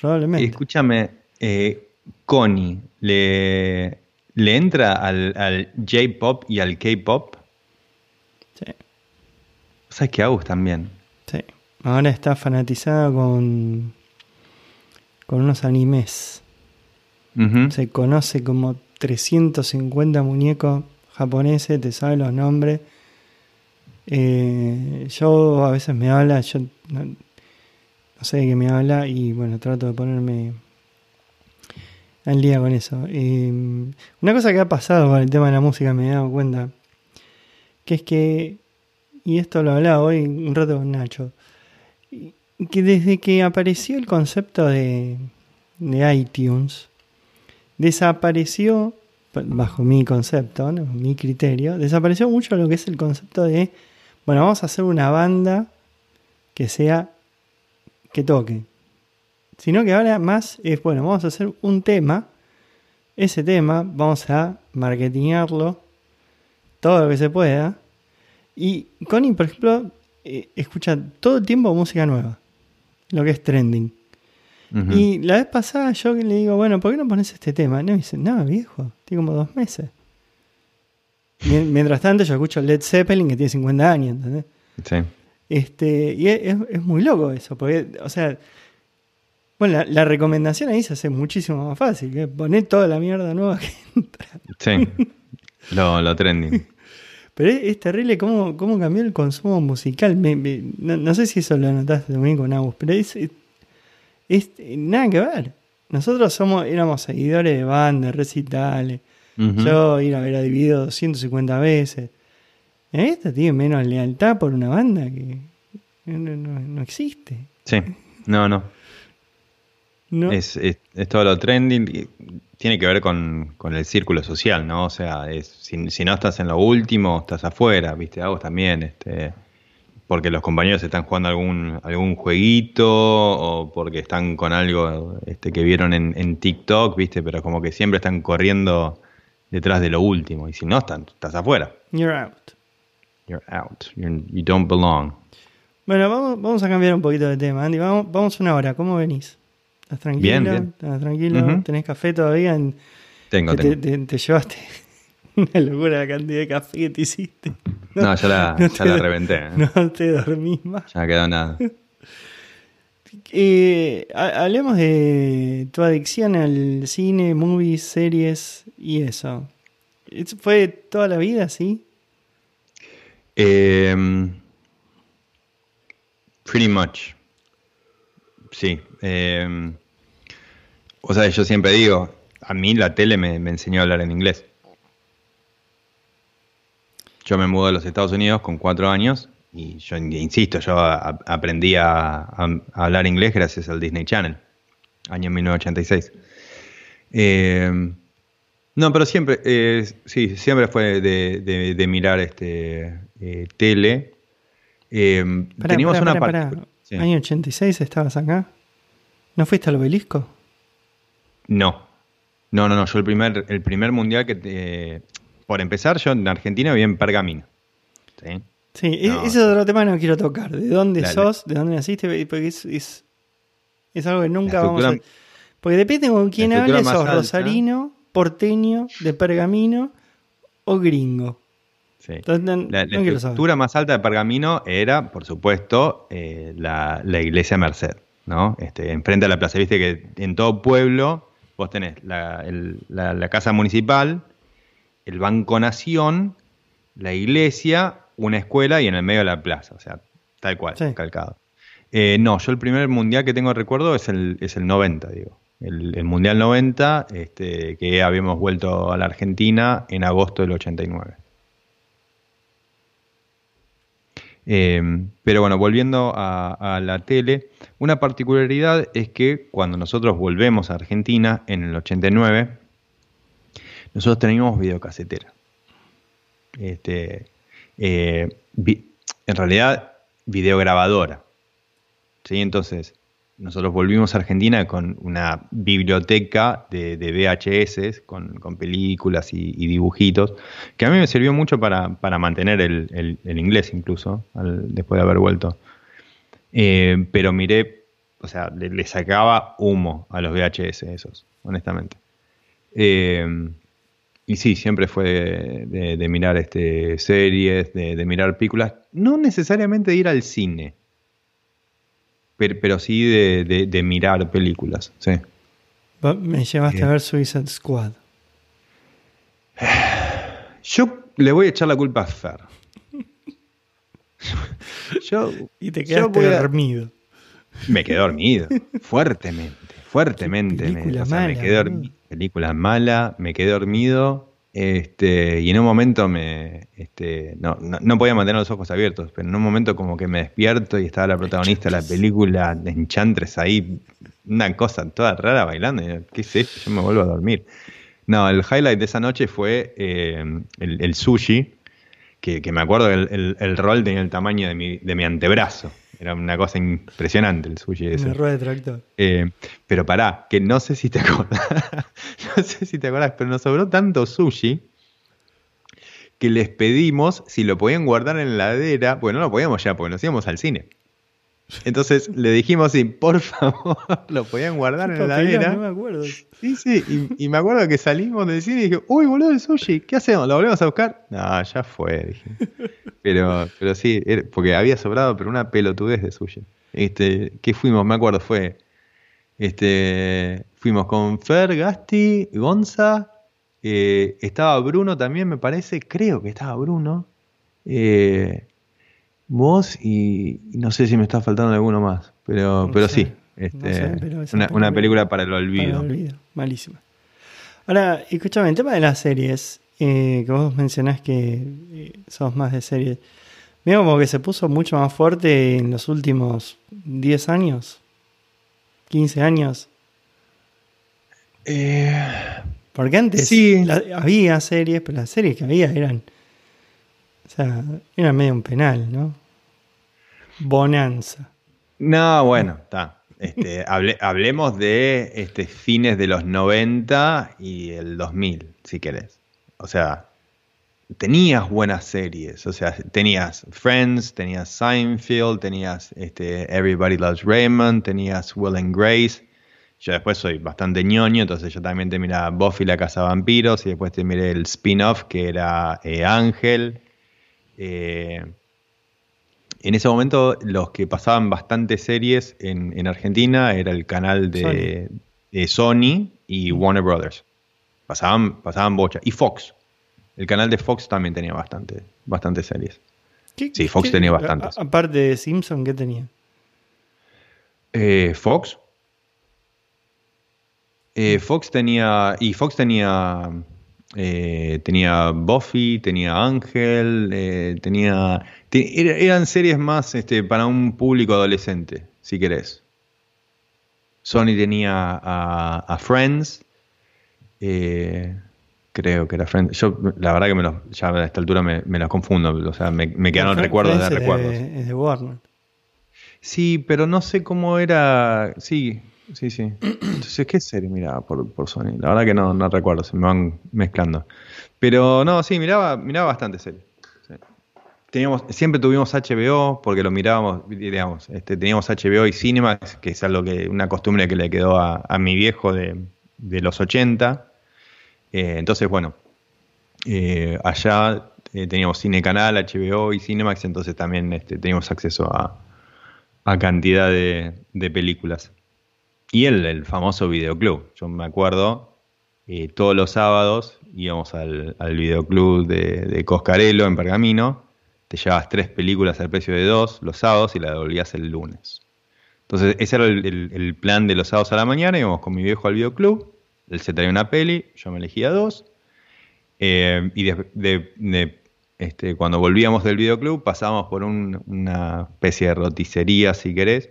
Probablemente. Escúchame, eh, Connie, ¿le, ¿le entra al, al J-pop y al K-pop? Sí. ¿Sabes qué hago también? Sí. Ahora está fanatizada con, con unos animes. Se conoce como 350 muñecos japoneses, te sabe los nombres. Eh, yo a veces me habla, yo no sé de qué me habla y bueno, trato de ponerme al día con eso. una cosa que ha pasado con el tema de la música me he dado cuenta, que es que, y esto lo hablaba hoy un rato con Nacho, que desde que apareció el concepto de, de iTunes, desapareció, bajo mi concepto, mi criterio, desapareció mucho lo que es el concepto de, bueno, vamos a hacer una banda que sea que toque. Sino que ahora más es, bueno, vamos a hacer un tema. Ese tema vamos a marketingarlo todo lo que se pueda. Y Connie, por ejemplo, eh, escucha todo el tiempo música nueva. Lo que es trending. Y la vez pasada yo le digo, bueno, ¿por qué no pones este tema? Y me dice, no, viejo, tiene como dos meses. Mientras tanto yo escucho Led Zeppelin que tiene 50 años, ¿entendés? Sí. Este, y es, muy loco eso, porque, o sea, bueno, la, recomendación ahí se hace muchísimo más fácil, que poner toda la mierda nueva que entra. Sí, lo, lo trending. Pero es, terrible cómo, cómo, cambió el consumo musical. no, sé si eso lo notaste también con Agus, pero es, es, nada que ver. Nosotros somos, éramos seguidores de bandas, recitales. Yo ir a ver a Dividido 250 veces. Esta tiene menos lealtad por una banda que no, existe. Sí, no, no. Es, todo lo trending. Tiene que ver con, el círculo social, ¿no? O sea, es, si, no estás en lo último, estás afuera, ¿viste? Hago también, este, porque los compañeros están jugando algún, algún jueguito o porque están con algo este, que vieron en, en TikTok, ¿viste? Pero como que siempre están corriendo detrás de lo último. Y si no, están, estás afuera. You're out. You're out. you don't belong. Bueno, vamos, vamos a cambiar un poquito de tema, Andy. Vamos, vamos una hora. ¿Cómo venís? ¿Estás tranquilo? Bien, bien. ¿Estás tranquilo? ¿Tenés café todavía? tengo, tengo. Te, te, llevaste una locura la cantidad de café que te hiciste. No, ya la, no ya la reventé. ¿eh? No te dormís más. Ya no quedó nada. Eh, ha- hablemos de tu adicción al cine, movies, series y eso. ¿Es- ¿Fue toda la vida así? Eh, pretty much. Sí. eh, o sea, yo siempre digo, a mí la tele me, me enseñó a hablar en inglés. Yo me mudé a los Estados Unidos con cuatro años y yo insisto, yo a- aprendí a, a- a hablar inglés gracias al Disney Channel, año 1986. Eh, no, pero siempre, eh, sí, siempre fue de, de- de mirar este eh, tele. Eh, Pará, teníamos pará, una pará, sí. ¿Año 86 estabas acá? ¿No fuiste al obelisco? No, no, no, no. Yo el primer, el primer mundial que por empezar, yo en Argentina vivía en Pergamino. ¿sí? Sí, No, ese es otro tema que no quiero tocar. ¿De dónde Dale. sos? ¿De dónde naciste? Porque es, es, es algo que nunca vamos a... Porque depende con quién hables, sos alta. rosarino, porteño, de pergamino o gringo. Sí. Entonces, no- La, no estructura más alta de Pergamino era, por supuesto, eh, la, la iglesia Merced, ¿no? Este, enfrente a la plaza. Viste que en todo pueblo vos tenés la, el- la- la casa municipal, el Banco Nación, la iglesia, una escuela y en el medio la plaza. O sea, tal cual, Sí. calcado. Eh, no, yo el primer mundial que tengo recuerdo es el, es el 90, digo. El, el mundial 90, este, que habíamos vuelto a la Argentina en agosto del 89. Eh, pero bueno, volviendo a, a la tele, una particularidad es que cuando nosotros volvemos a Argentina en el 89, nosotros teníamos videocasetera. Este, eh, en realidad, videograbadora. ¿sí? Entonces, nosotros volvimos a Argentina con una biblioteca de, VHS, con, con películas y, dibujitos, que a mí me sirvió mucho para, para mantener el, el- inglés incluso, después de haber vuelto. Eh, pero miré, o sea, le, le sacaba humo a los VHS esos, honestamente. Eh, y sí, siempre fue de, de- de mirar este, series, de, de mirar películas, no necesariamente de ir al cine, pero, pero sí de, mirar películas, sí. Me llevaste a ver Suicide Squad. Yo le voy a echar la culpa a Fer. Yo, Y te quedaste a- dormido. Me quedé dormido, fuertemente, fuertemente. Me, o sea, me quedé dormido. Película mala, me quedé dormido. Este, y en un momento me, este, no, no, podía mantener los ojos abiertos, pero en un momento como que me despierto y estaba la protagonista de la película de Enchantress ahí, una cosa toda rara bailando. ¿Qué esto? Yo me vuelvo a dormir. No, el highlight de esa noche fue eh, el, el sushi, que, que me acuerdo que el, el- el rol tenía el tamaño de mi, de mi antebrazo. Era una cosa impresionante el sushi ese. Una rueda de tractor. Eh, pero pará, que no sé si te acordás, no sé si te acordás, pero nos sobró tanto sushi que les pedimos si lo podían guardar en la heladera, porque no lo podíamos ya, porque nos íbamos al cine. Entonces le dijimos si por favor lo podían guardar en la heladera. No me acuerdo. Sí, sí, y, y me acuerdo que salimos del cine y dije, uy, boludo, el sushi, ¿qué hacemos? ¿Lo volvemos a buscar? No, ya fue, dije. Pero, pero sí, porque había sobrado, pero una pelotudez de sushi. Este, ¿qué fuimos? Me acuerdo, fue, este, fuimos con Fer, Gasti, Gonza, eh, estaba Bruno también, me parece, creo que estaba Bruno, eh, vos y, y no sé si me está faltando alguno más, pero, No pero sé, sí, no este, sé, pero esa una, una película- película para el Para olvido. el olvido. Malísima. Ahora, escúchame, el tema de las series, eh, que vos mencionás que eh, sos más de series, veo como que se puso mucho más fuerte en los últimos 10 años, 15 años. Eh, Porque antes Sí. la- había series, pero las series que había eran. O sea, eran medio un penal, ¿no? Bonanza. No, bueno, está. Este, hable- hablemos de este, fines de los 90 y el 2000, si querés. O sea, tenías buenas series. O sea, tenías Friends, tenías Seinfeld, tenías este, Everybody Loves Raymond, tenías Will and Grace. Yo después soy bastante ñoño, entonces yo también te miraba Buffy la Casa Vampiros y después te miré el spin-off que era eh, Ángel. Eh, en ese momento los que pasaban bastantes series en, Argentina era el canal de Sony, y. Warner Brothers. Pasaban, pasaban bocha. Y Fox. El canal de Fox también tenía bastante, bastantes series. Sí, Fox tenía bastantes. Aparte de Simpson, ¿qué tenía? Eh, Fox. Eh, Fox tenía. Y Fox tenía. Eh, tenía Buffy, tenía Ángel, tenía. eran series más este, para un público adolescente, si querés. Sony tenía a, Friends. creo que era Friends. Yo, la verdad que me ya a esta altura me, me los confundo. O sea, me, me quedaron recuerdos de recuerdos. es de Warner. Sí, pero no sé cómo era. Sí, sí, sí. Entonces, ¿qué serie miraba por, Sony? La verdad que no, no recuerdo, se me van mezclando. Pero no, sí, miraba, miraba bastante serie. Teníamos, siempre tuvimos HBO porque lo mirábamos, digamos, este, teníamos HBO y Cinema, que es algo que, una costumbre que le quedó a, mi viejo de, los 80. Eh, entonces, bueno, eh, allá eh, teníamos Cine Canal, HBO y Cinemax, entonces también este, teníamos acceso a cantidad de, películas. Y el, el, famoso videoclub. Yo me acuerdo, eh, todos los sábados íbamos al, videoclub de, Coscarelo en Pergamino. Te llevabas tres películas al precio de dos los sábados y la devolvías el lunes. Entonces, ese era el, plan de los sábados a la mañana. Íbamos con mi viejo al videoclub. Él se traía una peli, yo me elegía dos. Eh, y de, este, cuando volvíamos del videoclub pasábamos por una especie de roticería, si querés,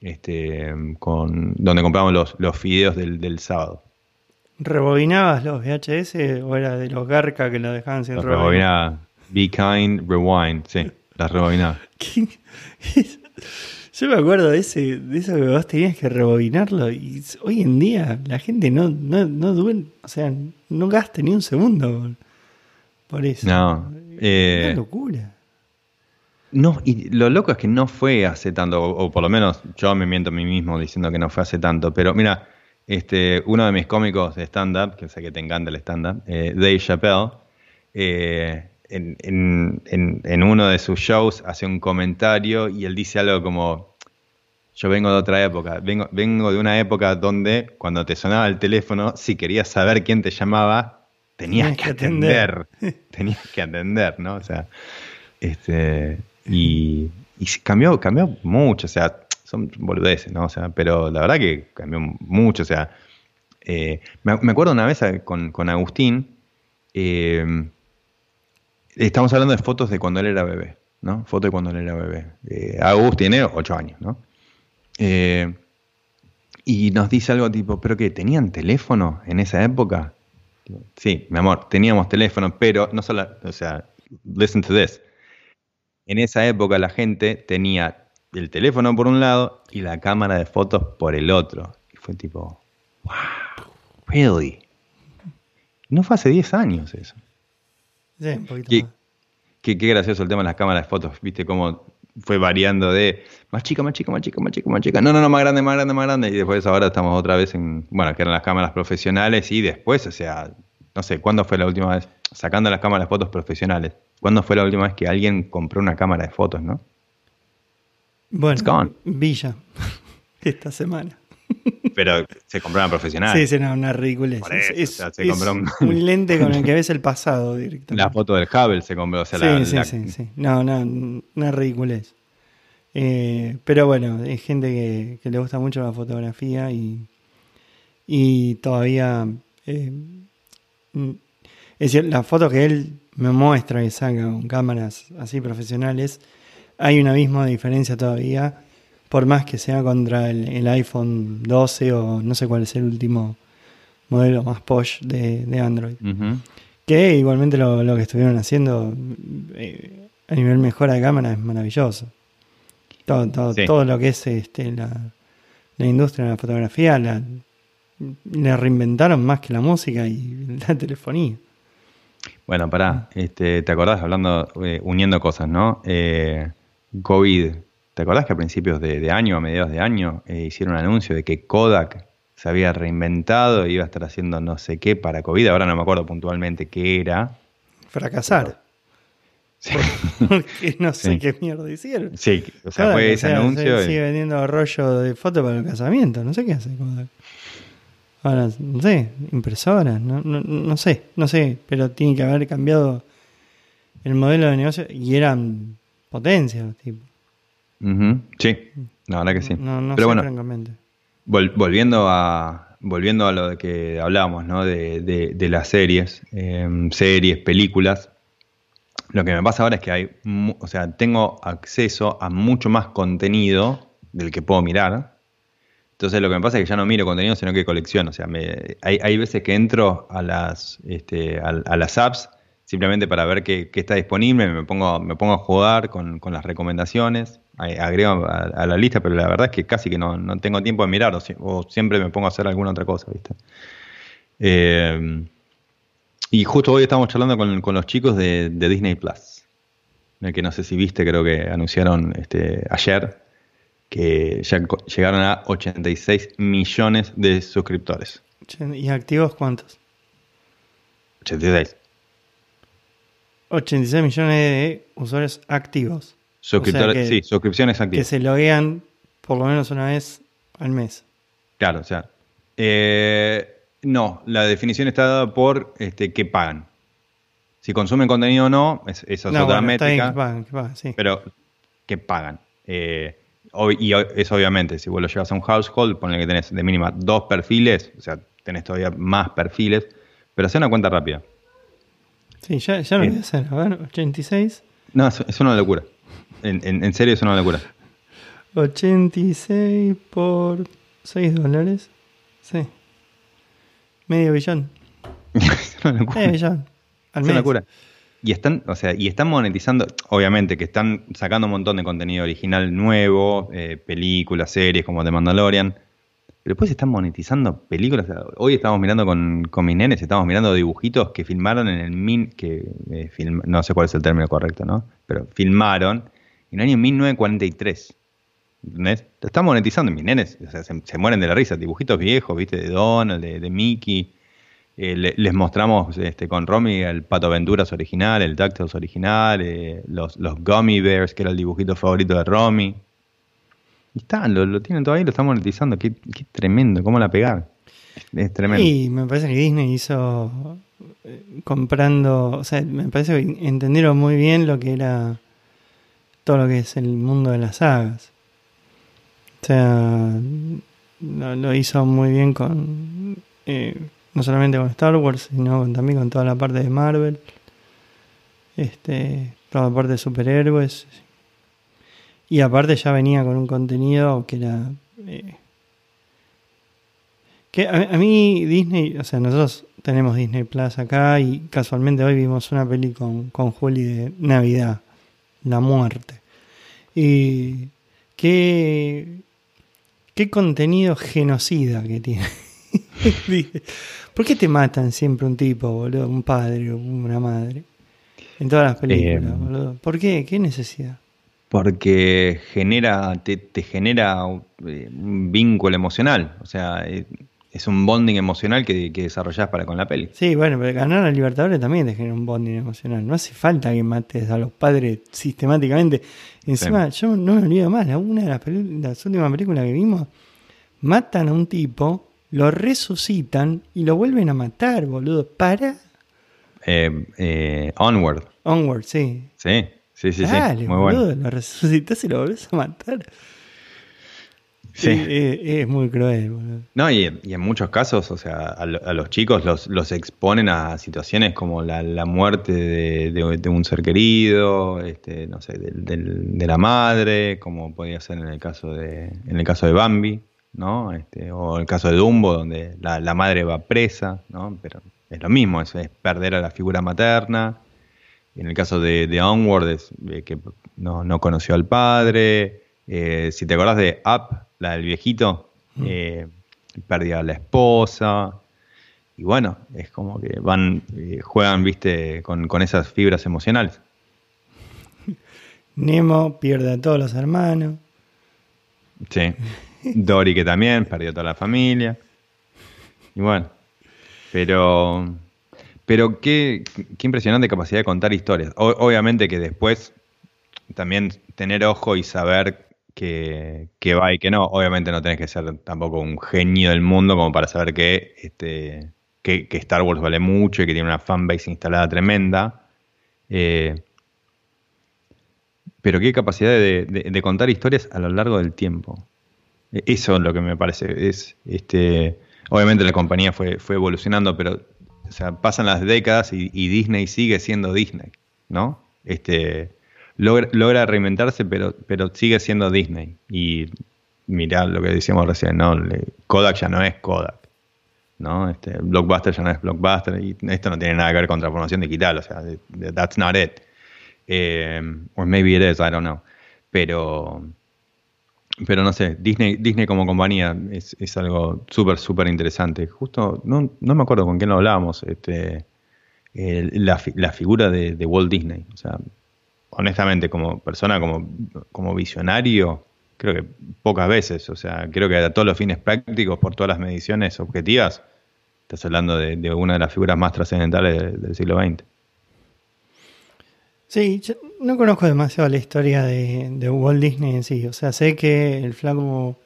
este, con, donde compramos los, los fideos del, sábado. ¿Rebobinabas los VHS o era de los Garca que lo dejaban sin rebobinar? Rebobinaba. Be kind, rewind, sí, las rebobinaba. Yo me acuerdo de, ese, de eso que vos tenías que rebobinarlo y hoy en día la gente no, no, no o sea, no gasta ni un segundo por eso. No, eh, Una locura. No, y lo loco es que no fue hace tanto, o, por lo menos yo me miento a mí mismo diciendo que no fue hace tanto, pero mira, este, uno de mis cómicos de stand-up, que sé que te encanta el stand-up, eh, Dave Chappelle, eh, en, uno de sus shows hace un comentario y él dice algo como, yo vengo de otra época, vengo, vengo de una época donde cuando te sonaba el teléfono, si querías saber quién te llamaba, tenías que, atender, tenías que atender, ¿no? O sea, este, y, cambió, cambió mucho, o sea, son boludeces, ¿no? O sea, pero la verdad que cambió mucho, o sea, eh, me, acuerdo una vez con, con Agustín, eh, estamos hablando de fotos de cuando él era bebé, ¿no? Fotos de cuando él era bebé. Eh, Agustín tiene ocho años, ¿no? y nos dice algo tipo, ¿pero qué? ¿Tenían teléfono en esa época? Sí, mi amor, teníamos teléfono, pero no solo, o sea, listen to this. En esa época la gente tenía el teléfono por un lado y la cámara de fotos por el otro. Y fue tipo, wow, really? No fue hace 10 años eso. Sí, un poquito qué, qué, gracioso el tema de las cámaras de fotos, viste cómo fue variando de más chica, más chica, más chica, más chica, más chica. No, no, no, más grande, más grande, más grande. Y después ahora estamos otra vez en, bueno, que eran las cámaras profesionales y después, o sea, no sé, ¿cuándo fue la última vez? Sacando las cámaras de fotos profesionales. ¿Cuándo fue la última vez que alguien compró una cámara de fotos, no? Bueno, Villa, esta semana. Pero se compró una profesional. Sí, sí, no, una ridícula. Es, un... lente con el que ves el pasado directamente. La foto del Hubble se compró. O sea, sí, sí, sí, No, no, una ridiculez. Eh, pero bueno, hay gente que, le gusta mucho la fotografía y, y todavía... Eh, es decir, la foto que él me muestra y saca con cámaras así profesionales, hay un abismo de diferencia todavía por más que sea contra el, iPhone 12 o no sé cuál es el último modelo más posh de, Android. Que igualmente lo, que estuvieron haciendo eh, a nivel mejora de cámara es maravilloso. Todo, todo, lo que es este, la, industria de la fotografía la, le reinventaron más que la música y la telefonía. Bueno, pará, este, ¿te acordás hablando, eh, uniendo cosas, no? Eh, COVID ¿Te acordás que a principios de, año, a mediados de año, eh, hicieron un anuncio de que Kodak se había reinventado y iba a estar haciendo no sé qué para COVID? Ahora no me acuerdo puntualmente qué era. Fracasar. Porque no sé qué mierda hicieron. Sí, o sea, fue ese anuncio. Sigue vendiendo rollo de fotos para el casamiento, no sé qué hace. Ahora, no sé, impresoras, no, no, no sé, no sé, pero tiene que haber cambiado el modelo de negocio y eran potencias, tipo. Sí, la verdad que sí. No, no pero sé, bueno, francamente. volviendo a volviendo a lo de que hablábamos, ¿no? De, de, las series, em, series, películas. Lo que me pasa ahora es que hay, o sea, tengo acceso a mucho más contenido del que puedo mirar. Entonces lo que me pasa es que ya no miro contenido, sino que colecciono. O sea, me, hay, hay, veces que entro a las, este, a, las apps simplemente para ver qué, qué, está disponible, me pongo, me pongo a jugar con, con las recomendaciones, agrego a, la lista, pero la verdad es que casi que no, no tengo tiempo de mirar o, siempre me pongo a hacer alguna otra cosa, ¿viste? Eh, y justo hoy estamos charlando con, los chicos de, Disney Plus, que no sé si viste, creo que anunciaron este, ayer que ya llegaron a 86 millones de suscriptores. ¿Y activos cuántos? 86. 86 millones de usuarios activos. Suscriptores, sí, suscripciones activas. Que se loguean por lo menos una vez al mes. Claro, o sea. Eh, no, la definición está dada por este, que pagan. Si consumen contenido o no, es, esa es otra métrica. Pero que pagan. Eh, y es obviamente, si vos lo llevas a un household, ponle que tenés de mínima dos perfiles, o sea, tenés todavía más perfiles, pero hace una cuenta rápida. Sí, ya, ya lo voy a hacer. A ver, 86. No, es, una locura. En, en, en, serio es una locura. 86 por 6 dólares. Sí. Medio billón. es una locura. Medio billón. es una locura. Y están, o sea, y están monetizando, obviamente, que están sacando un montón de contenido original nuevo, eh, películas, series como The Mandalorian. Pero después están monetizando películas. Hoy estamos mirando con, con mis nenes, estamos mirando dibujitos que filmaron en el min, que eh, no sé cuál es el término correcto, ¿no? Pero filmaron en el año 1943. ¿Entendés? Lo están monetizando mis nenes, o sea, se, mueren de la risa. Dibujitos viejos, ¿viste? De Donald, de, Mickey. Eh, les mostramos este, con Romy el Pato Aventuras original, el DuckTales original, eh, los, los Gummy Bears, que era el dibujito favorito de Romy. Y están, lo, tienen todavía lo están monetizando. Qué, tremendo, cómo la pegar. Es, tremendo. Y me parece que Disney hizo eh, comprando, o sea, me parece que entendieron muy bien lo que era todo lo que es el mundo de las sagas. O sea, lo, hizo muy bien con, no solamente con Star Wars, sino también con toda la parte de Marvel, este, toda la parte de superhéroes. Y aparte ya venía con un contenido que era... Eh, que a, mí Disney, o sea, nosotros tenemos Disney Plus acá y casualmente hoy vimos una peli con, con Juli de Navidad, La Muerte. Y qué, qué contenido genocida que tiene. ¿Por qué te matan siempre un tipo, boludo? Un padre o una madre. En todas las películas, eh, boludo. ¿Por qué? ¿Qué necesidad? Porque genera, te, te genera eh, un vínculo emocional. O sea, eh, es un bonding emocional que, que desarrollás para con la peli. Sí, bueno, pero ganar a Libertadores también te genera un bonding emocional. No hace falta que mates a los padres sistemáticamente. Encima, yo no me olvido más, una de las, las últimas películas que vimos, matan a un tipo, lo resucitan y lo vuelven a matar, boludo. ¿Para? Eh, eh, onward. Onward, sí. Sí, sí, sí. Dale, Muy boludo, bueno. lo resucitas y lo volvés a matar. Sí. Es, muy cruel. No, y, en muchos casos, o sea, a, los chicos los, los, exponen a situaciones como la, muerte de, un ser querido, este, no sé, de, la madre, como podría ser en el caso de, en el caso de Bambi, ¿no? Este, o el caso de Dumbo, donde la, madre va presa, ¿no? Pero es lo mismo, es, perder a la figura materna. En el caso de, Onward, es que no, no conoció al padre. Eh, si te acordás de Up, la del viejito, mm. eh, a la esposa. Y bueno, es como que van, eh, juegan, viste, con, esas fibras emocionales. Nemo pierde a todos los hermanos. Sí. Dory que también perdió toda la familia. Y bueno, pero Pero qué, qué impresionante capacidad de contar historias. obviamente que después también tener ojo y saber que, va y que no. Obviamente no tenés que ser tampoco un genio del mundo como para saber que, este, que, Star Wars vale mucho y que tiene una fanbase instalada tremenda. Eh, pero qué capacidad de, contar historias a lo largo del tiempo. Eso es lo que me parece. Es, este, obviamente la compañía fue, fue evolucionando, pero pasan las décadas y, Disney sigue siendo Disney, ¿no? Este, logra, reinventarse, pero, pero sigue siendo Disney. Y mirá lo que decíamos recién, ¿no? Kodak ya no es Kodak. ¿no? Este, Blockbuster ya no es Blockbuster y esto no tiene nada que ver con transformación digital, o sea, that's not it. Eh, or maybe it is, I don't know. Pero, pero no sé, Disney, Disney como compañía es, es algo súper, súper interesante. Justo, no, no, me acuerdo con quién lo hablábamos, este, la, la, figura de, Walt Disney. O sea, honestamente, como persona, como, como visionario, creo que pocas veces. O sea, creo que a todos los fines prácticos, por todas las mediciones objetivas, estás hablando de, una de las figuras más trascendentales del, siglo XX. Sí, no conozco demasiado la historia de, Walt Disney en sí. O sea, sé que el flaco,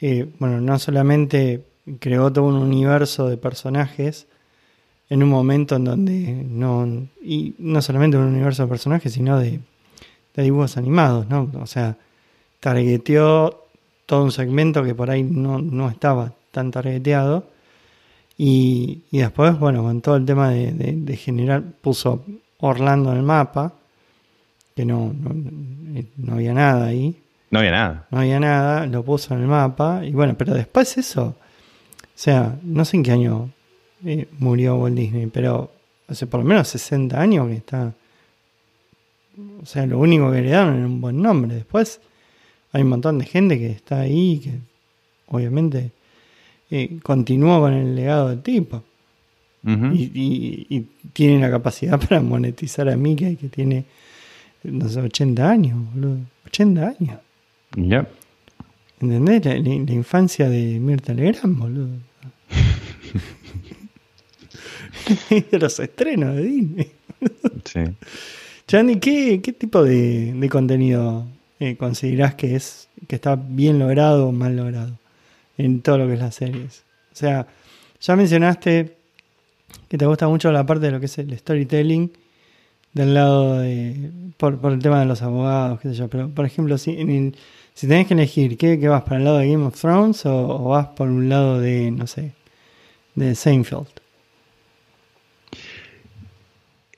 eh, bueno, no solamente creó todo un universo de personajes, en un momento en donde no, y no solamente un universo de personajes, sino de, dibujos animados, ¿no? O sea, targeteó todo un segmento que por ahí no, estaba tan targeteado. Y, después, bueno, con todo el tema de, generar, puso Orlando en el mapa, que no, no, había nada ahí. No había nada. No había nada, lo puso en el mapa. Y bueno, pero después eso, o sea, no sé en qué año eh, murió Walt Disney, pero hace por lo menos 60 años que está. O sea, lo único que le heredaron era un buen nombre. Después hay un montón de gente que está ahí, que obviamente eh, continuó con el legado del tipo. y, tiene la capacidad para monetizar a Mickey, que tiene, no sé, 80 años, boludo. 80 años. Ya. ¿Entendés? La, la, infancia de Mirta Legrand, boludo. de los estrenos de Disney. sí. Chandy, ¿qué, tipo de, contenido eh, considerás que es que está bien logrado o mal logrado en todo lo que es las series? O sea, ya mencionaste que te gusta mucho la parte de lo que es el storytelling del lado de por, el tema de los abogados, qué sé yo, pero por ejemplo, si, si tenés que elegir, ¿qué, vas para el lado de Game of Thrones o, vas por un lado de, no sé, de Seinfeld?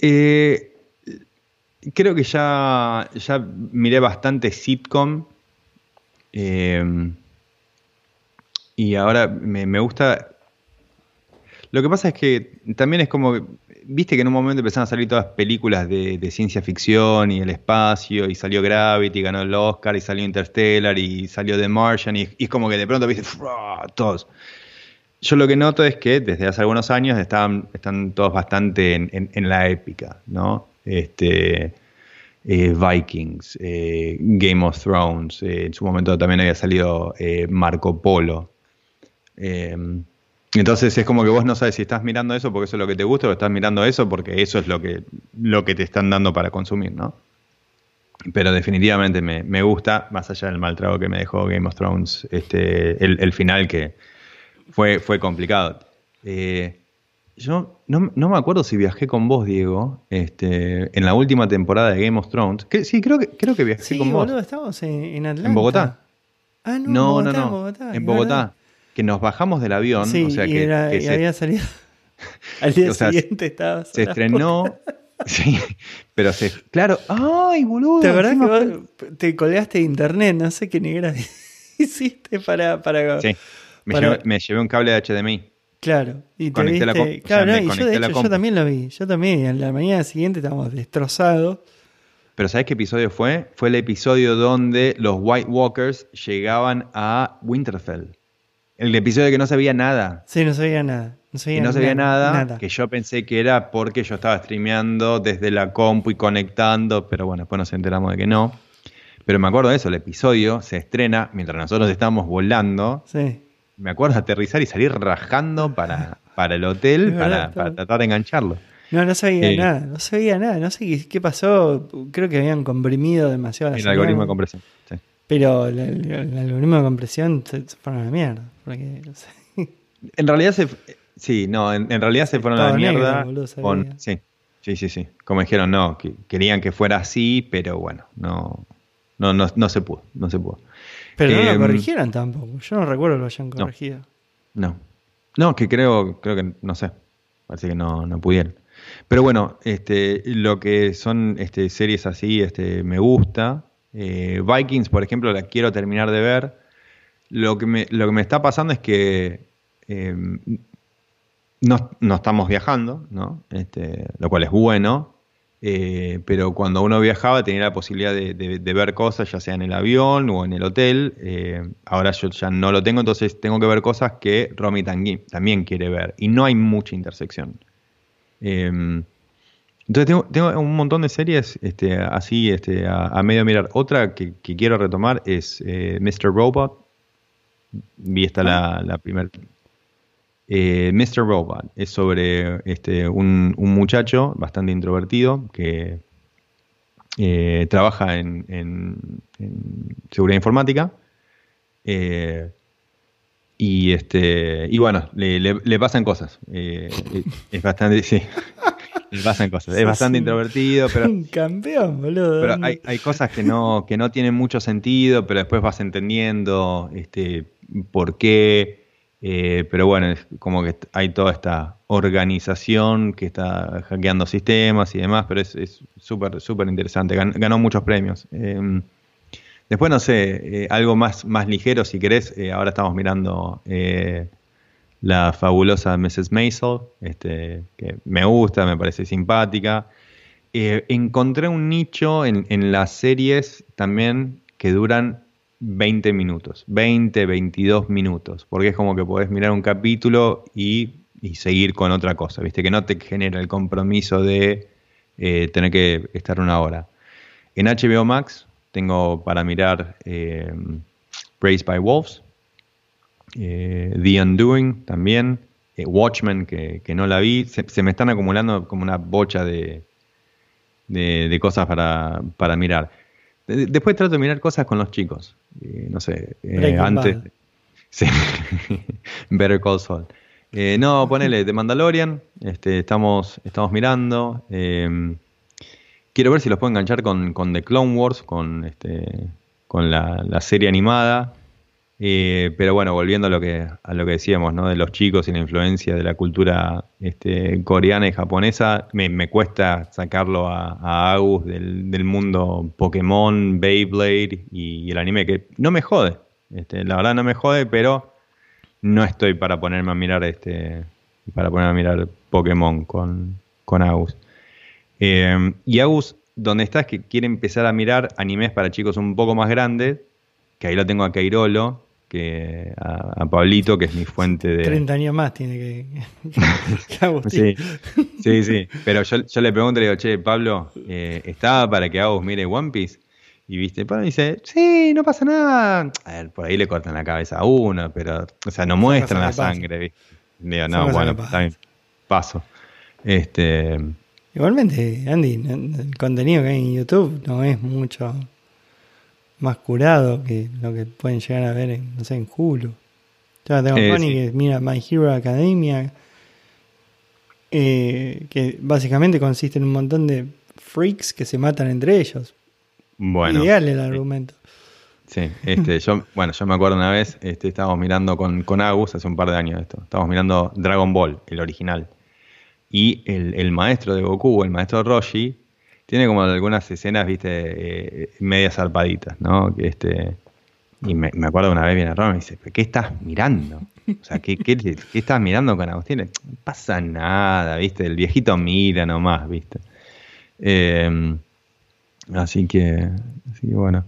Eh, creo que ya, ya miré bastante sitcom. Eh, y ahora me, gusta. Lo que pasa es que también es como. Viste que en un momento empezaron a salir todas películas de, ciencia ficción y el espacio, y salió Gravity, ganó el Oscar, y salió Interstellar, y salió The Martian, y, es como que de pronto viste, todos. Yo lo que noto es que desde hace algunos años están, están todos bastante en, la épica, ¿no? Este, eh, Vikings, eh, Game of Thrones, eh, en su momento también había salido Marco Polo. Entonces es como que vos no sabes si estás mirando eso porque eso es lo que te gusta o estás mirando eso porque eso es lo que, lo que te están dando para consumir, ¿no? Pero definitivamente me, gusta, más allá del mal trago que me dejó Game of Thrones, este, el final que, fue, fue complicado. Eh, yo no, me acuerdo si viajé con vos, Diego, este, en la última temporada de Game of Thrones. sí, creo que, creo que viajé con vos. Sí, estábamos en, Atlanta. ¿En Bogotá? Ah, no, no, no, Bogotá, en Bogotá. Que nos bajamos del avión. Sí, o sea, y, que, y había salido. Al día siguiente estaba. Se estrenó. Sí, pero se. Claro. ¡Ay, boludo! ¿Te acordás que vos te colgaste de internet? No sé qué negra hiciste para. para sí. Me, llevé, un cable de HDMI. Claro, y te viste, la claro, y yo de hecho yo también lo vi, yo también, en la mañana siguiente estábamos destrozados. Pero ¿sabes qué episodio fue? Fue el episodio donde los White Walkers llegaban a Winterfell. El episodio de que no sabía nada. Sí, no sabía nada. No sabía, y no sabía nada, que yo pensé que era porque yo estaba streameando desde la compu y conectando, pero bueno, después nos enteramos de que no. Pero me acuerdo de eso, el episodio se estrena mientras nosotros estábamos volando. Sí me acuerdo de aterrizar y salir rajando para, para el hotel para, tratar de engancharlo. No, no sabía nada, no sabía nada, no sé qué, pasó. Creo que habían comprimido demasiado. El algoritmo de compresión, sí. Pero el, algoritmo de compresión se, fueron a la mierda. En realidad se. Sí, no, en, realidad se fueron a la mierda. sí, sí, sí, sí. Como dijeron, no, que querían que fuera así, pero bueno, no, no, no, se pudo, no se pudo. Pero no lo em, corrigieron tampoco. Yo no recuerdo que lo hayan corregido. No. No, que creo, creo que, no sé. Parece que no, no pudieron. Pero bueno, este, lo que son este, series así, este, me gusta. Eh, Vikings, por ejemplo, la quiero terminar de ver. Lo que me, lo que me está pasando es que em, no, no, estamos viajando, ¿no? Este, lo cual es bueno. Eh, pero cuando uno viajaba tenía la posibilidad de, ver cosas, ya sea en el avión o en el hotel. Eh, ahora yo ya no lo tengo, entonces tengo que ver cosas que Romy también quiere ver. Y no hay mucha intersección. Em, entonces tengo, un montón de series este, así este, a, medio mirar. Otra que, quiero retomar es eh, Mr. Robot. Vi esta la, la primera eh, Mr. Robot es sobre este, un, muchacho bastante introvertido que eh, trabaja en, seguridad informática. Eh, y este y bueno, le, pasan cosas. es bastante, sí. Le pasan cosas. Es bastante introvertido, pero. Un campeón, boludo. Pero hay, hay, cosas que no, que no tienen mucho sentido, pero después vas entendiendo este, por qué. Eh, pero bueno, es como que hay toda esta organización que está hackeando sistemas y demás, pero es súper, súper interesante. ganó muchos premios. Em, después, no sé, eh, algo más, más ligero si querés. Eh, ahora estamos mirando la fabulosa Mrs. Maisel, este, que me gusta, me parece simpática. encontré un nicho en, en las series también que duran 20 minutos, 20, 22 minutos, porque es como que podés mirar un capítulo y, seguir con otra cosa, ¿viste? Que no te genera el compromiso de eh, tener que estar una hora. En HBO Max tengo para mirar eh, Raised by Wolves, eh, The Undoing también, Watchmen, que, no la vi, se, me están acumulando como una bocha de, de, cosas para, para mirar. Después trato de mirar cosas con los chicos. no sé, eh, antes. Sí. Better Call Saul. Eh, no, ponele de Mandalorian. Este, estamos, estamos mirando. Eh, quiero ver si los puedo enganchar con, con The Clone Wars, con, este, con la serie animada. Eh, pero bueno, volviendo a lo que a lo que decíamos, ¿no? De los chicos y la influencia de la cultura este, coreana y japonesa, me, cuesta sacarlo a, Agus del, mundo Pokémon, Beyblade y, el anime, que no me jode. Este, la verdad no me jode, pero no estoy para ponerme a mirar este para ponerme a mirar Pokémon con, con Agus. Eh, y Agus, donde está es que quiere empezar a mirar animes para chicos un poco más grandes, que ahí lo tengo a Keirolo, que a, Pablito, que es mi fuente de... 30 años más tiene que... sí, sí, sí, pero yo, le pregunto, le digo, che, Pablo, eh, ¿está para que Agus mire One Piece? Y viste, Pablo dice, sí, no pasa nada. A ver, por ahí le cortan la cabeza a uno, pero, o sea, no muestran la sangre, ¿viste? Digo, no, bueno, está bien, paso. Este... Igualmente, Andy, el contenido que hay en YouTube no es mucho más curado que lo que pueden llegar a ver en, no sé, en Hulu. Ya tengo eh, que mira My Hero Academia, eh, que básicamente consiste en un montón de freaks que se matan entre ellos. Bueno. Ideal el argumento. Sí, este, yo, bueno, yo me acuerdo una vez, este, estábamos mirando con, con Agus hace un par de años esto, estábamos mirando Dragon Ball, el original. Y el, el maestro de Goku, el maestro Roshi, tiene como algunas escenas, viste, eh, medias zarpaditas, ¿no? Este, y me, acuerdo una vez viene Roma y me dice, ¿qué estás mirando? O sea, ¿qué, qué, estás mirando con Agustín? No pasa nada, viste, el viejito mira nomás, viste. Em, así que, así que bueno.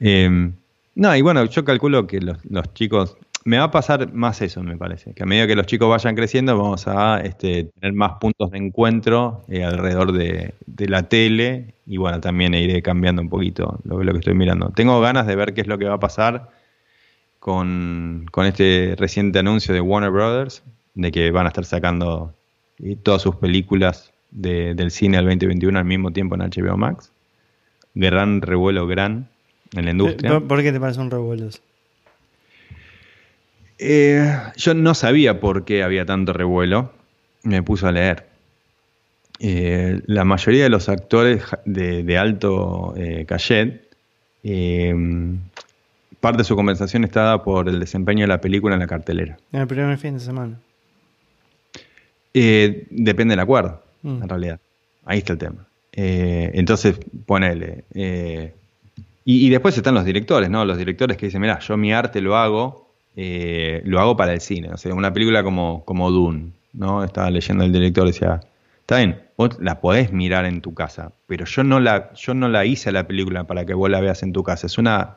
Em, no, y bueno, yo calculo que los, los chicos me va a pasar más eso, me parece. Que a medida que los chicos vayan creciendo, vamos a este, tener más puntos de encuentro eh, alrededor de, la tele. Y bueno, también iré cambiando un poquito lo, lo, que estoy mirando. Tengo ganas de ver qué es lo que va a pasar con, este reciente anuncio de Warner Brothers, de que van a estar sacando eh, todas sus películas del cine del 2021 al mismo tiempo en HBO Max. Gran revuelo, gran en la industria. ¿Por, qué te parece un revuelo? Eh, yo no sabía por qué había tanto revuelo. Me puso a leer. Eh, la mayoría de los actores de, alto eh, cachet, parte de su compensación está dada por el desempeño de la película en la cartelera. En el primer fin de semana. depende del acuerdo, mm. en realidad. Ahí está el tema. entonces, ponele. Y, y, después están los directores, ¿no? Los directores que dicen, mira, yo mi arte lo hago eh, lo hago para el cine. O sea, una película como, como Dune, ¿no? Estaba leyendo el director, decía, está bien, vos la podés mirar en tu casa, pero yo no la, yo no la hice la película para que vos la veas en tu casa. Es una,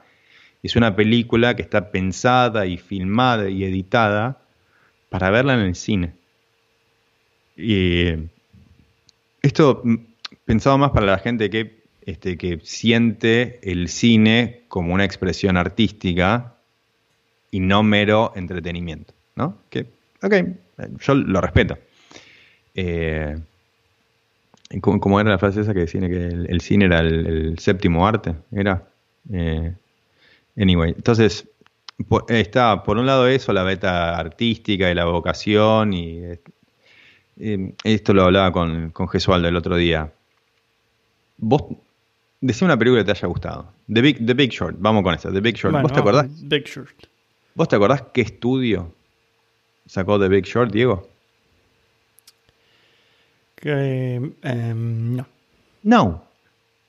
es una película que está pensada y filmada y editada para verla en el cine. Y esto mm, pensado más para la gente que, este, que siente el cine como una expresión artística y no mero entretenimiento, ¿no? Que, ok, yo lo respeto. Eh, ¿cómo, era la frase esa que decía que el, cine era el, séptimo arte? Era. Eh, anyway, entonces está por un lado eso, la beta artística y la vocación, y eh, esto lo hablaba con, con Gesualdo el otro día. Vos decía una película que te haya gustado. The Big, The Big Short, vamos con eso. The Big Short. ¿Vos te acordás? Big Short. ¿Vos te acordás qué estudio sacó The Big Short, Diego? Em, no. No.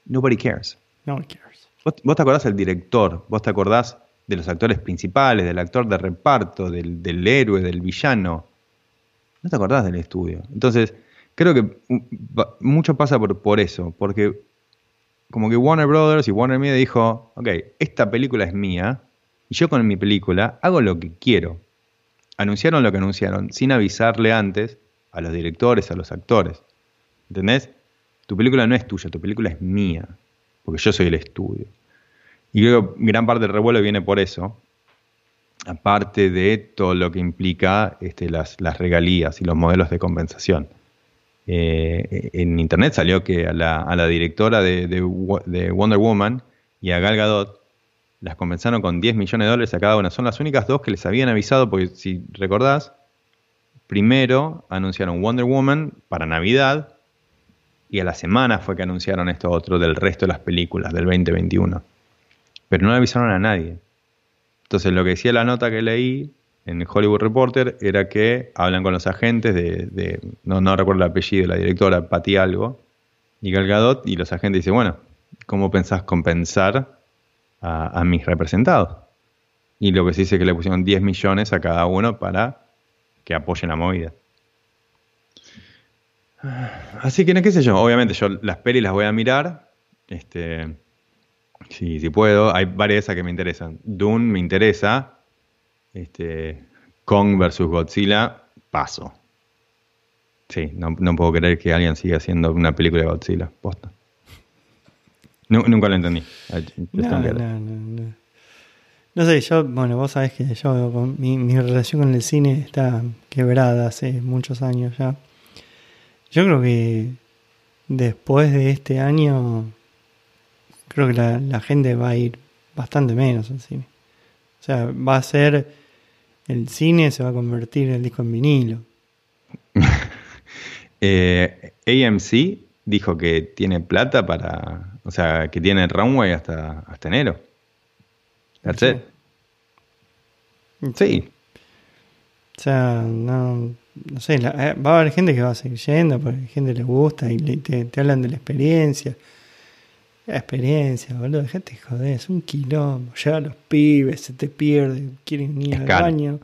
Nobody cares. Nobody cares. ¿Vos, te acordás del director? ¿Vos te acordás de los actores principales, del actor de reparto, del, del héroe, del villano? No te acordás del estudio. Entonces, creo que mucho pasa por, por eso, porque como que Warner Brothers y Warner Media dijo, ok, esta película es mía, y yo con mi película hago lo que quiero. Anunciaron lo que anunciaron sin avisarle antes a los directores, a los actores. ¿Entendés? Tu película no es tuya, tu película es mía, porque yo soy el estudio. Y creo que gran parte del revuelo viene por eso, aparte de todo lo que implica este, las, regalías y los modelos de compensación. Eh, en internet salió que a la, directora de, de, Wonder Woman y a Gal Gadot las compensaron con 10 millones de dólares a cada una. Son las únicas dos que les habían avisado, porque si recordás, primero anunciaron Wonder Woman para Navidad y a la semana fue que anunciaron esto otro del resto de las películas del 2021. Pero no avisaron a nadie. Entonces lo que decía la nota que leí en Hollywood Reporter era que hablan con los agentes de, no, recuerdo el apellido de la directora, Patti algo, y Gal y los agentes dicen, bueno, ¿cómo pensás compensar a, mis representados. Y lo que se dice es que le pusieron 10 millones a cada uno para que apoyen la movida. Así que, no qué sé yo, obviamente yo las pelis las voy a mirar. Este, si, si puedo, hay varias que me interesan. Dune me interesa. Este, Kong versus Godzilla, paso. Sí, no, no, puedo creer que alguien siga haciendo una película de Godzilla, posta nunca lo entendí. No, no, no, no, sé, yo, bueno, vos sabés que yo, mi, mi relación con el cine está quebrada hace muchos años ya. Yo creo que después de este año, creo que la, la gente va a ir bastante menos al cine. O sea, va a ser, el cine se va a convertir en el disco en vinilo. eh, AMC dijo que tiene plata para o sea, que tiene runway hasta, hasta enero. That's it. Sí. O sea, no, no sé, eh, va a haber gente que va a seguir yendo porque a gente le gusta y te, hablan de la experiencia. La experiencia, boludo, gente joder, es un quilombo. Llega los pibes, se te pierde, quieren ir al baño.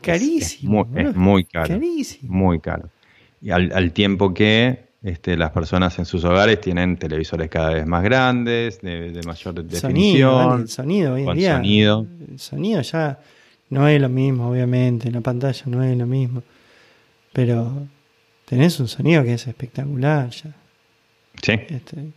Carísimo. Es, muy, caro. Carísimo. Muy caro. Y al, al tiempo que este, las personas en sus hogares tienen televisores cada vez más grandes, de, mayor definición. Sonido, hoy en día. Sonido. El sonido ya no es lo mismo, obviamente. En la pantalla no es lo mismo. Pero tenés un sonido que es espectacular ya. Sí. Este,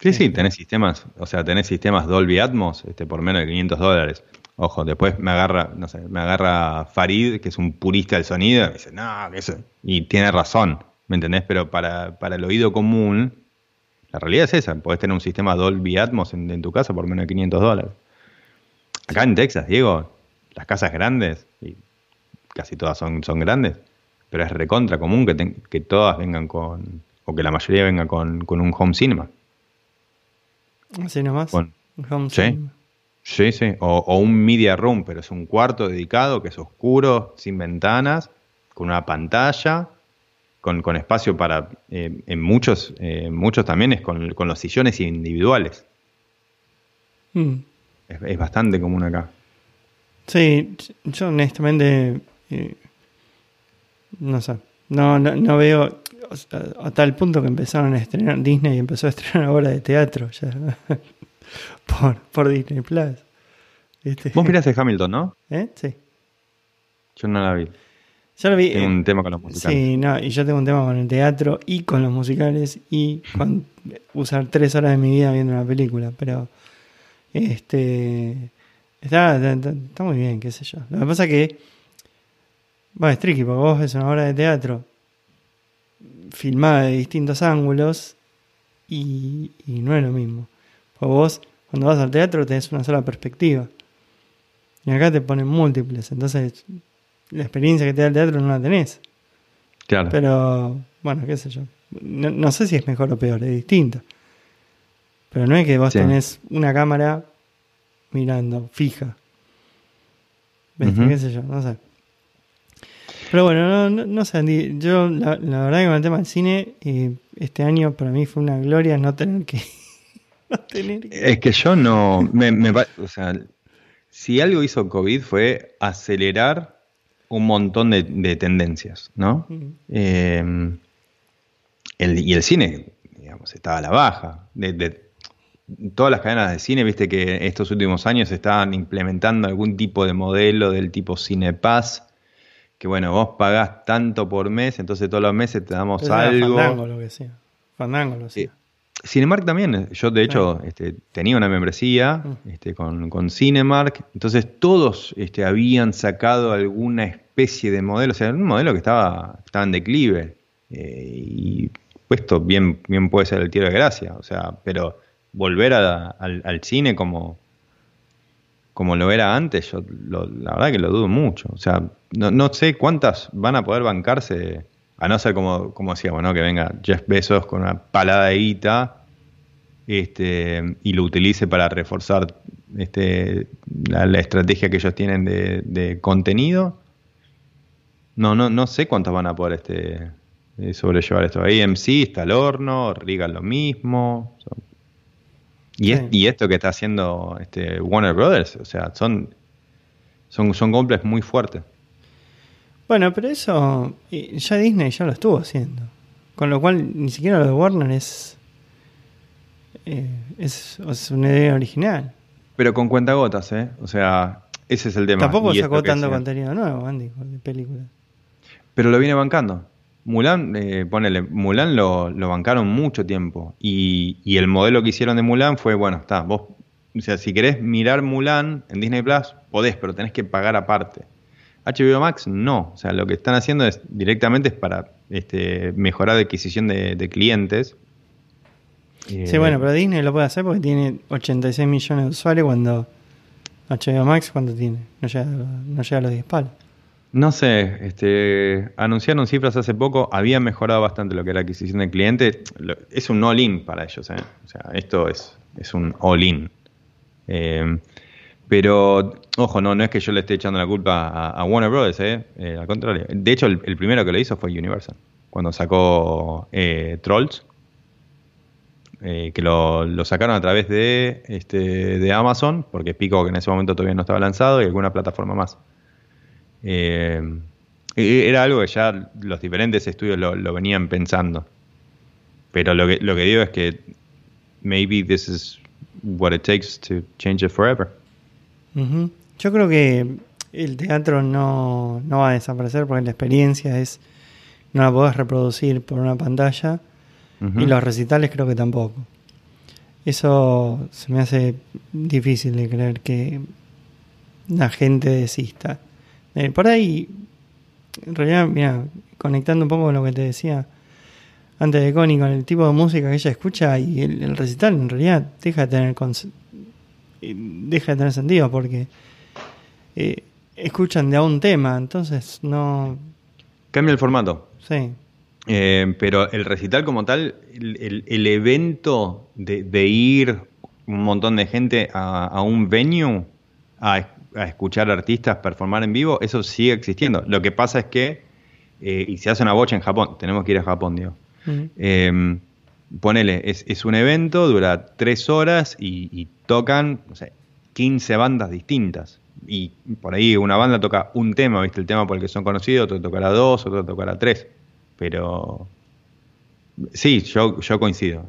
sí, sí, tenés sistemas, o sea, tenés sistemas Dolby Atmos este, por menos de 500 dólares. Ojo, después me agarra, no sé, me agarra Farid, que es un purista del sonido, y dice, no, que eso. Y tiene razón ¿me entendés? Pero para, para el oído común, la realidad es esa, podés tener un sistema Dolby Atmos en, en tu casa por menos de 500 dólares. Acá en Texas, Diego, las casas grandes, y casi todas son, son grandes, pero es recontra común que, ten- que todas vengan con, o que la mayoría venga con, con un home cinema. Así nomás. Con- Home Sí. cinema. Sí, sí, o, o un media room, pero es un cuarto dedicado que es oscuro, sin ventanas, con una pantalla, con, con espacio para, eh, en muchos, eh, muchos también es con, con los sillones individuales. Mm. Es, es bastante común acá. Sí, yo honestamente eh, no sé, no, no, no veo o sea, a tal punto que empezaron a estrenar Disney empezó a estrenar obra de teatro ya por, por Disney Plus. ¿Viste? Vos miraste Hamilton, ¿no? ¿Eh? Sí. Yo no la vi. Yo lo vi. Tengo eh, un tema con los musicales. Sí, no, y yo tengo un tema con el teatro y con los musicales y con usar tres horas de mi vida viendo una película, pero este está, está, está muy bien, qué sé yo. Lo que pasa que, bueno, es tricky, porque vos ves una obra de teatro filmada de distintos ángulos y, y no es lo mismo. Porque vos, cuando vas al teatro, tenés una sola perspectiva. Y acá te ponen múltiples, entonces la experiencia que te da el teatro no la tenés. Claro. Pero, bueno, qué sé yo. No, no sé si es mejor o peor, es distinto. Pero no es que vos Sí. tenés una cámara mirando, fija. Ujú. ¿Qué sé yo? No sé. Pero bueno, no, no, no sé, Andy. Yo, la, la verdad que con el tema del cine, eh, este año para mí fue una gloria no tener que. no tener que. Es que yo no. Me, me o sea, si algo hizo COVID fue acelerar un montón de, de tendencias, ¿no? Eh, el- y el cine, digamos, estaba a la baja. De, de- todas las cadenas de cine, viste que estos últimos años estaban implementando algún tipo de modelo del tipo Cinepass, que bueno, vos pagás tanto por mes, entonces todos los meses te damos Pero algo. Fandango lo que sea. Fandango lo. Cinemark también, yo de hecho este, tenía una membresía Mm. este, con, con Cinemark, entonces todos este, habían sacado alguna especie de modelo, o sea, un modelo que estaba, estaba en declive, eh, y puesto bien, bien puede ser el tiro de gracia, o sea, pero volver al, al cine como, como lo era antes, yo lo- la verdad que lo dudo mucho, o sea, no, no sé cuántas van a poder bancarse a no ser como, como decíamos, ¿no? Que venga Jeff Bezos con una palada de guita este, y lo utilice para reforzar este, la, estrategia que ellos tienen de contenido. No, no, no sé cuántos van a poder este, eh, sobrellevar esto. AMC está al horno, Regal lo mismo. y, es- Sí. y esto que está haciendo este, Warner Brothers, o sea, son, son, son muy fuertes. Bueno, pero eso ya Disney ya lo estuvo haciendo. Con lo cual ni siquiera lo de Warner es eh, es, es una idea original. Pero con cuentagotas, ¿eh? O sea, ese es el tema. Tampoco Y sacó tanto contenido nuevo, Andy, de películas. Pero lo viene bancando. Mulan, eh, ponele, Mulan lo, bancaron mucho tiempo. Y, el modelo que hicieron de Mulan fue, bueno, está, vos, o sea, si querés mirar Mulan en Disney Plus, podés, pero tenés que pagar aparte. HBO Max no. O sea, lo que están haciendo es directamente es para este, mejorar la adquisición de, clientes. Eh, Sí, bueno, pero Disney lo puede hacer porque tiene 86 millones de usuarios cuando HBO Max, cuando tiene? No llega, no llega a los 10 palos. No sé, este, anunciaron cifras hace poco, habían mejorado bastante lo que era la adquisición de clientes. Lo- Es un all-in para ellos, ¿eh? O sea, esto es, es un all-in. Eh, pero, ojo, no, no es que yo le esté echando la culpa a, Warner Brothers, ¿eh? Eh, al contrario. De hecho, el, primero que lo hizo fue Universal, cuando sacó eh, Trolls, que lo, lo sacaron a través de, este, de Amazon, porque Pico que en ese momento todavía no estaba lanzado, y alguna plataforma más. Eh, era algo que ya los diferentes estudios lo, lo venían pensando. Pero lo que, lo que digo es que maybe this is what it takes to change it forever. Ujú. Yo creo que el teatro no, no va a desaparecer porque la experiencia es no la podés reproducir por una pantalla y los recitales creo que tampoco. Eso se me hace difícil de creer que la gente desista. Eh, por ahí, en realidad, mira, conectando un poco con lo que te decía, antes de Connie con el tipo de música que ella escucha y el, recital en realidad deja de tener eh, deja de tener sentido porque eh, escuchan de a un tema, entonces no cambia el formato. Sí. Eh, pero el recital como tal, el, evento de, ir un montón de gente a, un venue a, escuchar artistas performar en vivo, eso sigue existiendo. Lo que pasa es que, eh, y se hace una bocha en Japón, tenemos que ir a Japón, digo. Em, ponele, es, un evento, dura tres horas y, tocan, no sé, 15 bandas distintas. Y por ahí una banda toca un tema, ¿viste? El tema por el que son conocidos, otro tocará dos, otro tocará tres. Pero sí, yo, yo coincido.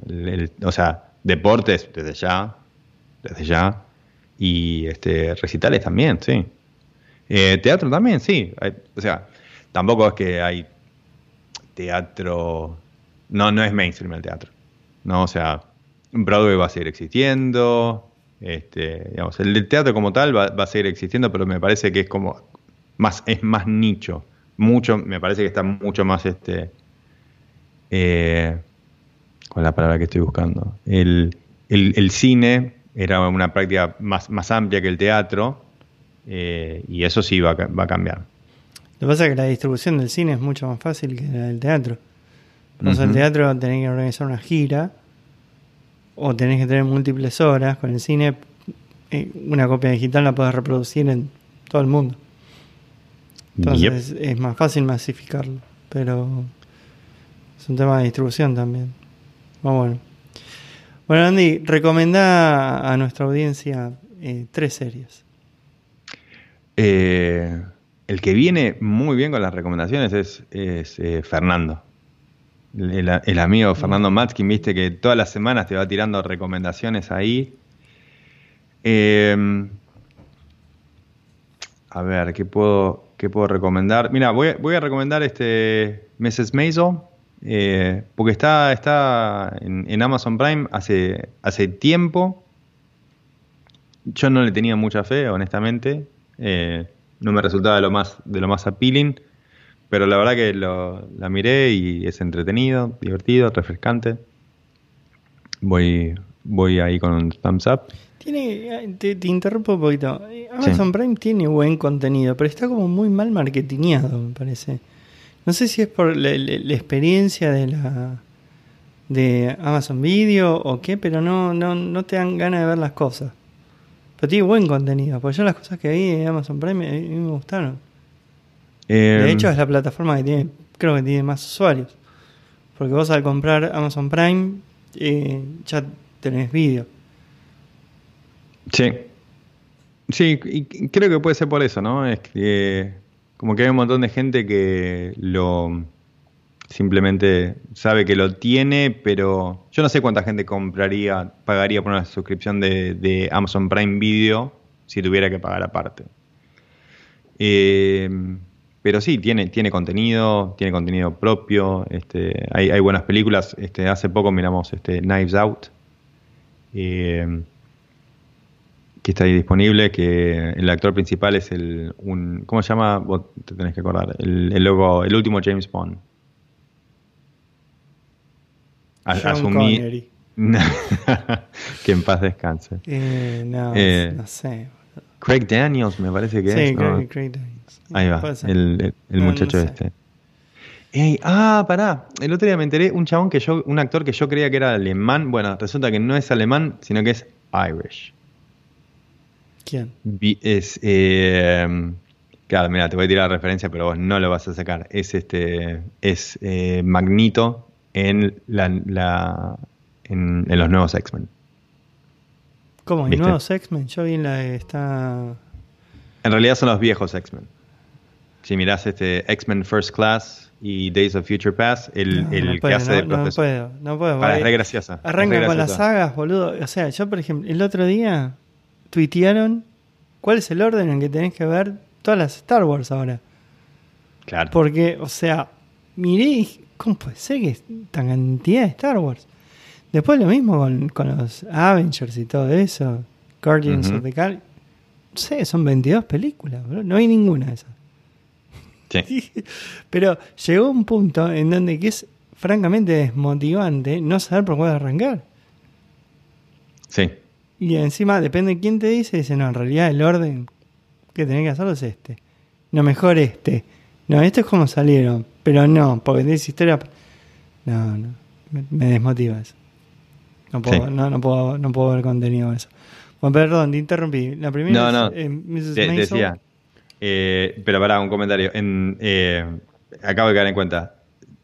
o sea, deportes desde ya, desde ya. Y este recitales también, sí. Eh, teatro también, sí. o sea, tampoco es que hay teatro. No, no es mainstream el teatro. No, o sea, Broadway va a seguir existiendo. Este, digamos, el teatro como tal va, va, a seguir existiendo, pero me parece que es como más, es más nicho mucho, me parece que está mucho más este. Eh, ¿Cuál es la palabra que estoy buscando? El, cine era una práctica más, más amplia que el teatro eh, y eso sí va, a cambiar. Lo que pasa es que la distribución del cine es mucho más fácil que la del teatro. Entonces, uh el teatro tenés que organizar una gira o tenés que tener múltiples horas. Con el cine, eh, una copia digital la podés reproducir en todo el mundo. Entonces es más fácil masificarlo, pero es un tema de distribución también. bueno. Bueno, Andy, recomendá a nuestra audiencia eh, tres series. Eh, el que viene muy bien con las recomendaciones es, eh, Fernando. El, amigo Fernando Matskin, viste que todas las semanas te va tirando recomendaciones ahí. a ver, ¿qué puedo, ¿Qué puedo recomendar? Mira, voy, a recomendar este Mrs. Maisel, eh, porque está, está en, Amazon Prime hace, hace tiempo. Yo no le tenía mucha fe, honestamente. Eh, no me resultaba de lo más, de lo más appealing. Pero la verdad que la miré y es entretenido, divertido, refrescante. Voy, voy ahí con un thumbs up. Tiene, te, interrumpo un poquito. Amazon Prime tiene buen contenido, pero está como muy mal marketineado, me parece. No sé si es por la, experiencia de la de Amazon Video o qué, pero no, no, no te dan ganas de ver las cosas. Pero tiene buen contenido, porque yo las cosas que vi en Amazon Prime a mí me gustaron. de em. hecho es la plataforma que tiene, creo que tiene más usuarios. Porque vos al comprar Amazon Prime eh, ya tenés vídeo. Sí. Sí, y creo que puede ser por eso, ¿no? Es que como que hay un montón de gente que lo simplemente sabe que lo tiene, pero yo no sé cuánta gente compraría, pagaría por una suscripción de, Amazon Prime Video si tuviera que pagar aparte. Eh, pero sí, tiene, tiene contenido, tiene contenido propio, este, hay, buenas películas. Este, hace poco miramos este, Knives Out. Eh, que está ahí disponible, que el actor principal es el un ¿cómo se llama? Vos te tenés que acordar, el, el logo, el último James Bond. asumí que en paz descanse. Eh, no, eh, no sé. Craig Daniels me parece que es. Sí, Craig, Daniels. Ahí va, el, el, muchacho este. ah, pará. El otro día me enteré un chabón que yo, un actor que yo creía que era alemán. Bueno, resulta que no es alemán, sino que es Irish. ¿Quién? Es, eh, claro, mira, te voy a tirar la referencia, pero vos no lo vas a sacar. Es este, es eh, Magnito en la, en, los nuevos X-Men. ¿Cómo? ¿En nuevos X-Men? Yo vi en la está. En realidad son los viejos X-Men. Si mirás este X-Men First Class y Days of Future Past, el, el que hace de profesor. No puedo, no puedo. es re graciosa. Arranca con las sagas, boludo. O sea, yo, por ejemplo, el otro día tuitearon cuál es el orden en que tenés que ver todas las Star Wars ahora. Claro. Porque, o sea, miré y ¿cómo puede ser que tan cantidad de Star Wars? Después lo mismo con, los Avengers y todo eso, Guardians of the Galaxy. No sé, son 22 películas, no hay ninguna de esas. Sí. Pero llegó un punto en donde que es francamente desmotivante no saber por cuál arrancar. Sí. Y encima, depende de quién te dice, dice, no, en realidad el orden que tenés que hacerlo es este. No, mejor este. No, esto es como salieron. Pero no, porque tienes historia. No, no. Me, me desmotiva eso. No puedo, Sí. no, no, puedo, no puedo ver contenido de eso. Bueno, perdón, te interrumpí. La primera No, no. es eh, Mrs. Maisel. decía. eh, pero pará, un comentario. En, eh, acabo de caer en cuenta.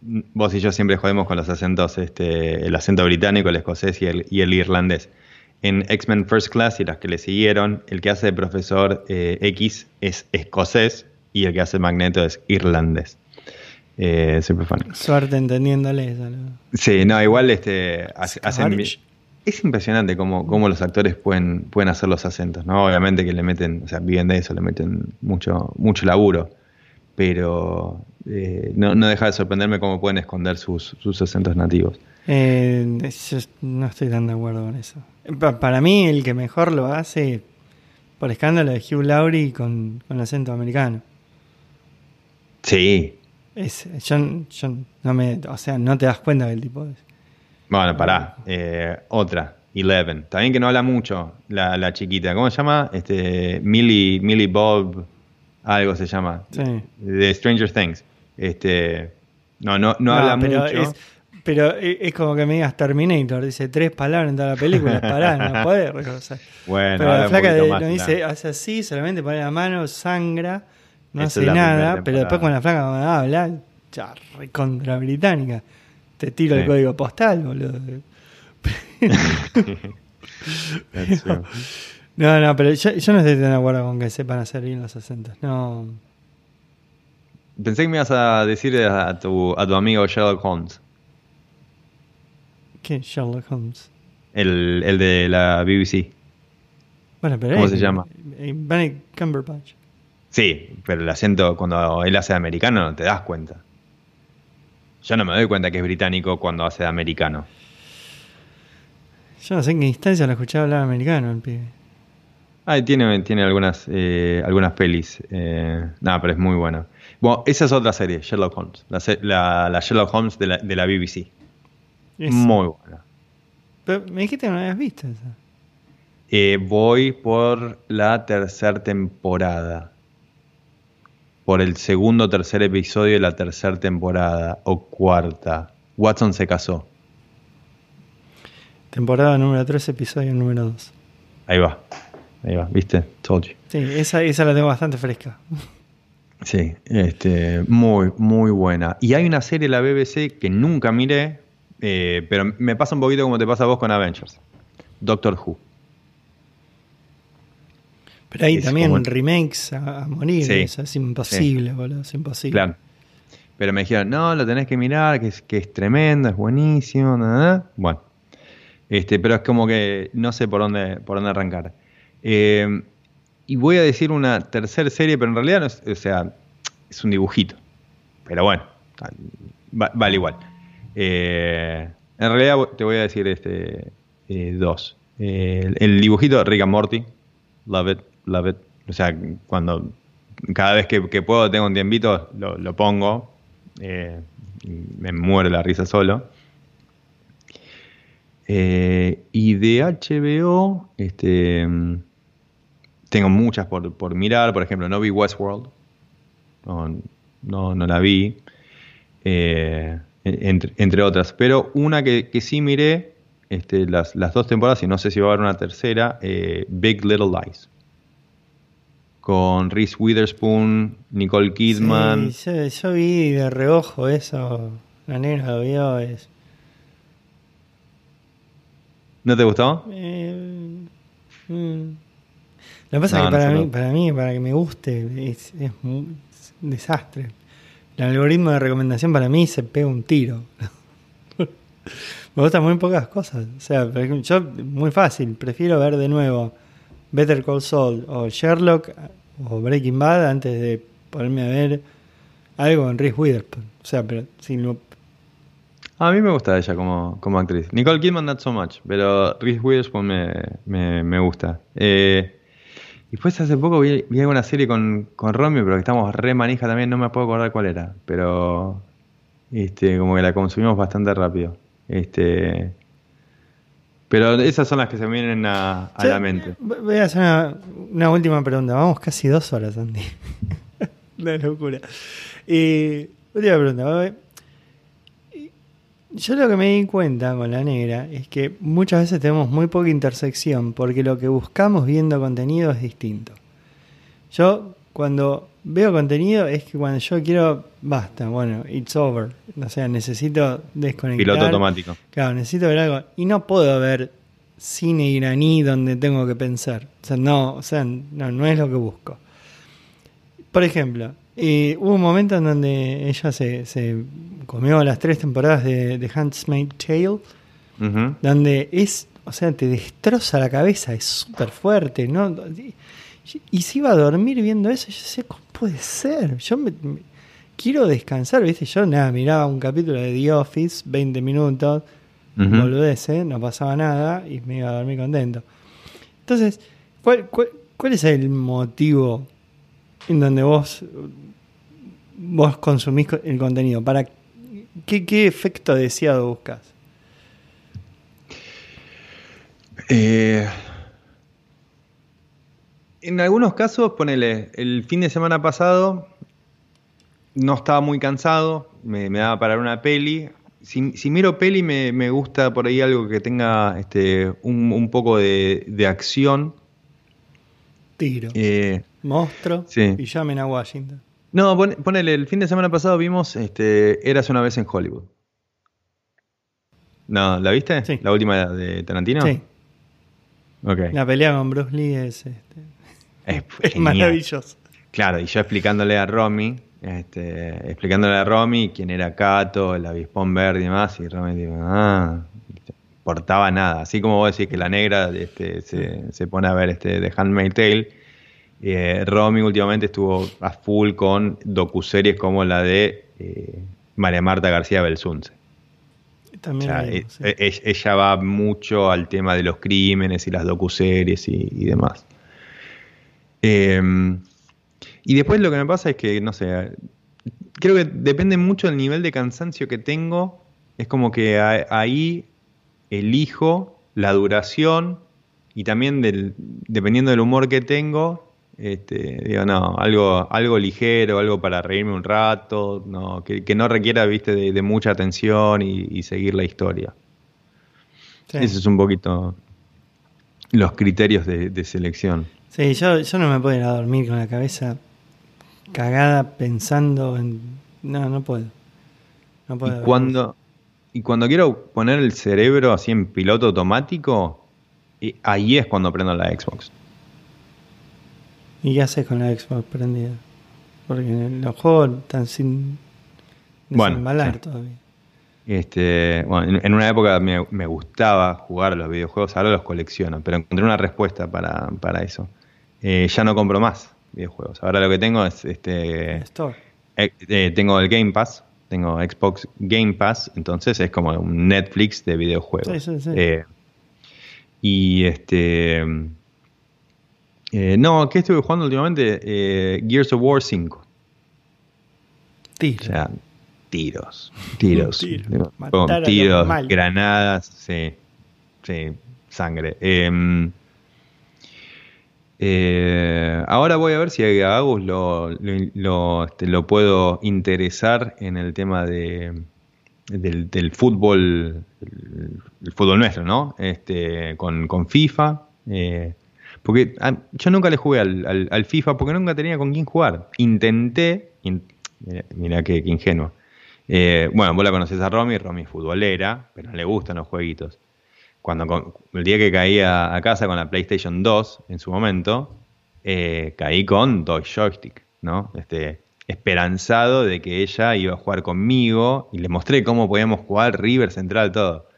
Vos y yo siempre jodemos con los acentos, este, el acento británico, el escocés y el, y el irlandés. En X-Men First Class y las que le siguieron, el que hace de profesor eh, X es escocés y el que hace Magneto es irlandés. Eh, super. Suerte entendiéndole eso. Sí, no, igual este, hace- hacen Es impresionante cómo, cómo los actores pueden, pueden hacer los acentos, ¿no? Obviamente que le meten, o sea, viven de eso, le meten mucho, mucho laburo. Pero eh, no, no deja de sorprenderme cómo pueden esconder sus, sus acentos nativos. Eh, yo no estoy tan de acuerdo con eso. Pa- para mí, el que mejor lo hace, por escándalo, es Hugh Laurie con, con acento americano. Sí. Es, yo, yo no me, o sea, no te das cuenta que el tipo es. Bueno, pará. Eh, otra, Eleven. También que no habla mucho la, la chiquita. ¿Cómo se llama? Este, Millie, Millie Bob, algo se llama. Sí. De Stranger Things. Este, no, no, no, habla mucho. Es, pero es, es como que me digas Terminator, dice tres palabras en toda la película, pará, no podés reconocer. Bueno, pero la flaca de- más, no dice, hace así, solamente pone la mano, sangra, no hace nada, pero después con la flaca cuando habla, ya, recontra británica. Te tiro el código postal, boludo. No, no, pero yo, yo no estoy tan de acuerdo con que sepan hacer bien los acentos. No. Pensé que me ibas a decir a tu, a tu amigo Sherlock Holmes, ¿Qué? Sherlock Holmes. el, el de la BBC. Bueno, pero ¿Cómo él- se llama? eh, Benedict Cumberbatch. Sí, pero el acento cuando él hace de americano no te das cuenta. Yo no me doy cuenta que es británico cuando hace de americano. Yo no sé en qué instancia lo escuchaba hablar americano el pibe. Ah, tiene, tiene algunas, eh, algunas pelis. Eh, nada, pero es muy bueno. Bueno, esa es otra serie, Sherlock Holmes. La, la- la Sherlock Holmes de la, de la BBC. Muy buena. Pero me dijiste que no habías visto esa. Eh, voy por la tercera temporada. Por el segundo o tercer episodio de la tercera temporada. O cuarta. Watson se casó. Temporada número 3, episodio número 2. Ahí va. Ahí va. ¿Viste? Told you. Sí, esa, esa la tengo bastante fresca. Sí, este, muy, muy buena. Y hay una serie de la BBC que nunca miré, eh, pero me pasa un poquito como te pasa a vos con Avengers. Doctor Who. Pero ahí Es también como- remakes a, a morir. Sí. Eso es imposible, boludo. Es imposible. Claro. Pero me dijeron, no, lo tenés que mirar, que es, que es tremendo, es buenísimo. na, na, na. Bueno, este, pero es como que no sé por dónde, por dónde arrancar. Eh, y voy a decir una tercera serie, pero en realidad no es, o sea, es un dibujito. Pero bueno, va- vale igual. Eh, en realidad te voy a decir este, eh, dos. El, dibujito Rick and Morty, love it, love it. O sea, cuando cada vez que, puedo, tengo un tiempito, lo, pongo. Eh, me muero la risa solo. Y de HBO, este, tengo muchas por, por mirar. Por ejemplo, no vi Westworld. No, no, no la vi. Entre, entre otras. Pero una que, que sí miré, este, las, las dos temporadas, y no sé si va a haber una tercera, eh, Big Little Lies. Con Reese Witherspoon, Nicole Kidman. Sí, yo, yo vi de reojo eso. La negra lo vio. Es, ¿No te gustó? eh, mm. Lo que pasa No, es que no para, mí, para mí, para que me guste, es, es un desastre. El algoritmo de recomendación para mí se pega un tiro. me gustan muy pocas cosas. O sea, yo, muy fácil, prefiero ver de nuevo Better Call Saul o Sherlock o Breaking Bad antes de ponerme a ver algo con Reese Witherspoon. O sea, pero si lo- A mí me gusta ella como, como actriz. Nicole Kidman not so much, pero Reese Witherspoon me, me, me gusta. Eh, y después hace poco vi, vi alguna serie con, con Romeo, pero que estamos re manija también, no me puedo acordar cuál era. Pero Este, como que la consumimos bastante rápido. Este, pero esas son las que se me vienen a, la mente. Voy a hacer una, última pregunta. Vamos casi dos horas, Andy. una locura. Última pregunta. Yo lo que me di cuenta con la negra es que muchas veces tenemos muy poca intersección porque lo que buscamos viendo contenido es distinto. Yo cuando veo contenido es que cuando yo quiero, basta, bueno, it's over. O sea, necesito desconectar. Piloto automático. Claro, necesito ver algo. Y no puedo ver cine iraní donde tengo que pensar. O sea, no, o sea, no, no es lo que busco. Por ejemplo, eh, hubo un momento en donde ella se, se comió las tres temporadas de, de Handmaid's Tale, donde es, o sea, te destroza la cabeza, es súper fuerte, ¿no? Y se iba a dormir viendo eso, y yo decía, ¿cómo puede ser? Yo me, quiero descansar, ¿viste? Yo nada, miraba un capítulo de The Office, 20 minutos, uh no pasaba nada y me iba a dormir contento. Entonces, ¿cuál, cuál, es el motivo en donde vos, vos consumís el contenido? ¿Para qué, qué efecto deseado buscas? Eh, en algunos casos, ponele, el fin de semana pasado no estaba muy cansado, me, daba para una peli. Si, miro peli, me, gusta por ahí algo que tenga este, un, poco de, acción. Tiro. Eh, Monstruo. Y llamen a Washington. No, ponele, el fin de semana pasado vimos este, Eras una vez en Hollywood. No, ¿la viste? Sí. ¿La última de Tarantino? Sí. Okay. La pelea con Bruce Lee es, este, es, maravilloso. Claro, y yo explicándole a Romy, este, explicándole a Romy quién era Cato, el avispón verde y demás, y Romy dijo, ah, portaba nada. Así como vos decís que la negra este, se, pone a ver este The Handmaid's Tale, eh, Romy últimamente estuvo a full con docuseries como la de eh, María Marta García Belsunce. También e, e, ella va mucho al tema de los crímenes y las docuseries y demás. Em, y después lo que me pasa es que, no sé, creo que depende mucho del nivel de cansancio que tengo. Es como que ahí elijo la duración y también del, dependiendo del humor que tengo, este, digo, no, algo, algo ligero, algo para reírme un rato, no, que, no requiera, viste, de, mucha atención y, seguir la historia. Ese es un poquito los criterios de selección. Sí, yo, yo no me puedo ir a dormir con la cabeza cagada pensando en... No, no puedo. No puedo. Y cuando, y cuando quiero poner el cerebro así en piloto automático, ahí es cuando prendo la Xbox. ¿Y qué haces con la Xbox prendida? Porque los juegos están sin bueno, todavía. Este, bueno, en, una época me, me, gustaba jugar a los videojuegos, ahora los colecciono, pero encontré una respuesta para, para eso. Eh, ya no compro más videojuegos. Ahora lo que tengo es este eh, eh, tengo el Game Pass, tengo Xbox Game Pass, entonces es como un Netflix de videojuegos. Sí, sí, sí. y este no, ¿qué estuve jugando últimamente? Gears of War 5. Tiros. O sea, tiros, tiros, tiros, granadas, sí, sí, sangre. Eh, eh, ahora voy a ver si a Agus lo, lo, este, lo, puedo interesar en el tema de, del, fútbol, el, fútbol nuestro, ¿no? Este, con, con FIFA. Eh, porque ah, yo nunca le jugué al, FIFA porque nunca tenía con quién jugar. Intenté, mira, qué, ingenuo. Eh, bueno, vos la conoces a Romy, Romy es futbolera, pero no le gustan los jueguitos cuando el día que caí a, casa con la PlayStation 2 en su momento, eh, caí con dos joysticks, ¿no? Este, esperanzado de que ella iba a jugar conmigo y le mostré cómo podíamos jugar River Central, todo.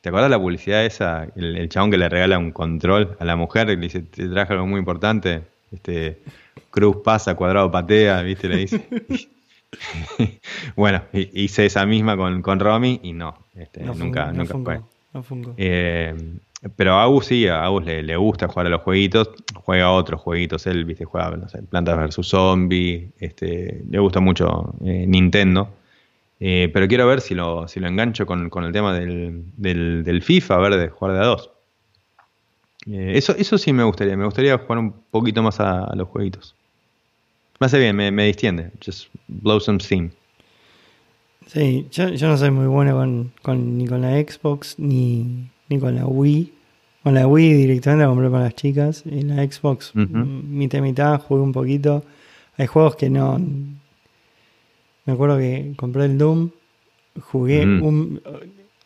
¿Te acuerdas la publicidad esa? El, chabón que le regala un control a la mujer y le dice, te traje algo muy importante. Este, cruz pasa, cuadrado patea, ¿viste? Le dice. bueno, hice esa misma con, con Romy y no, este, nunca, nunca fue. Eh, pero a Agus sí, a Agus le, gusta jugar a los jueguitos, juega otros jueguitos, él viste juega, no sé, Plantas vs Zombie, este, le gusta mucho eh, Nintendo. Eh, pero quiero ver si lo, si lo engancho con, el tema del, del, FIFA, a ver, de jugar de a dos. Eh, eso, eso sí me gustaría, me gustaría jugar un poquito más a, los jueguitos. Me hace bien, me, me, distiende. Just blow some steam. Sí, yo, yo no soy muy bueno con, con, ni con la Xbox ni, ni con la Wii. Con la Wii directamente la compré para las chicas. Y la Xbox, mitad mitad, jugué un poquito. Hay juegos que no. Me acuerdo que compré el Doom, jugué un.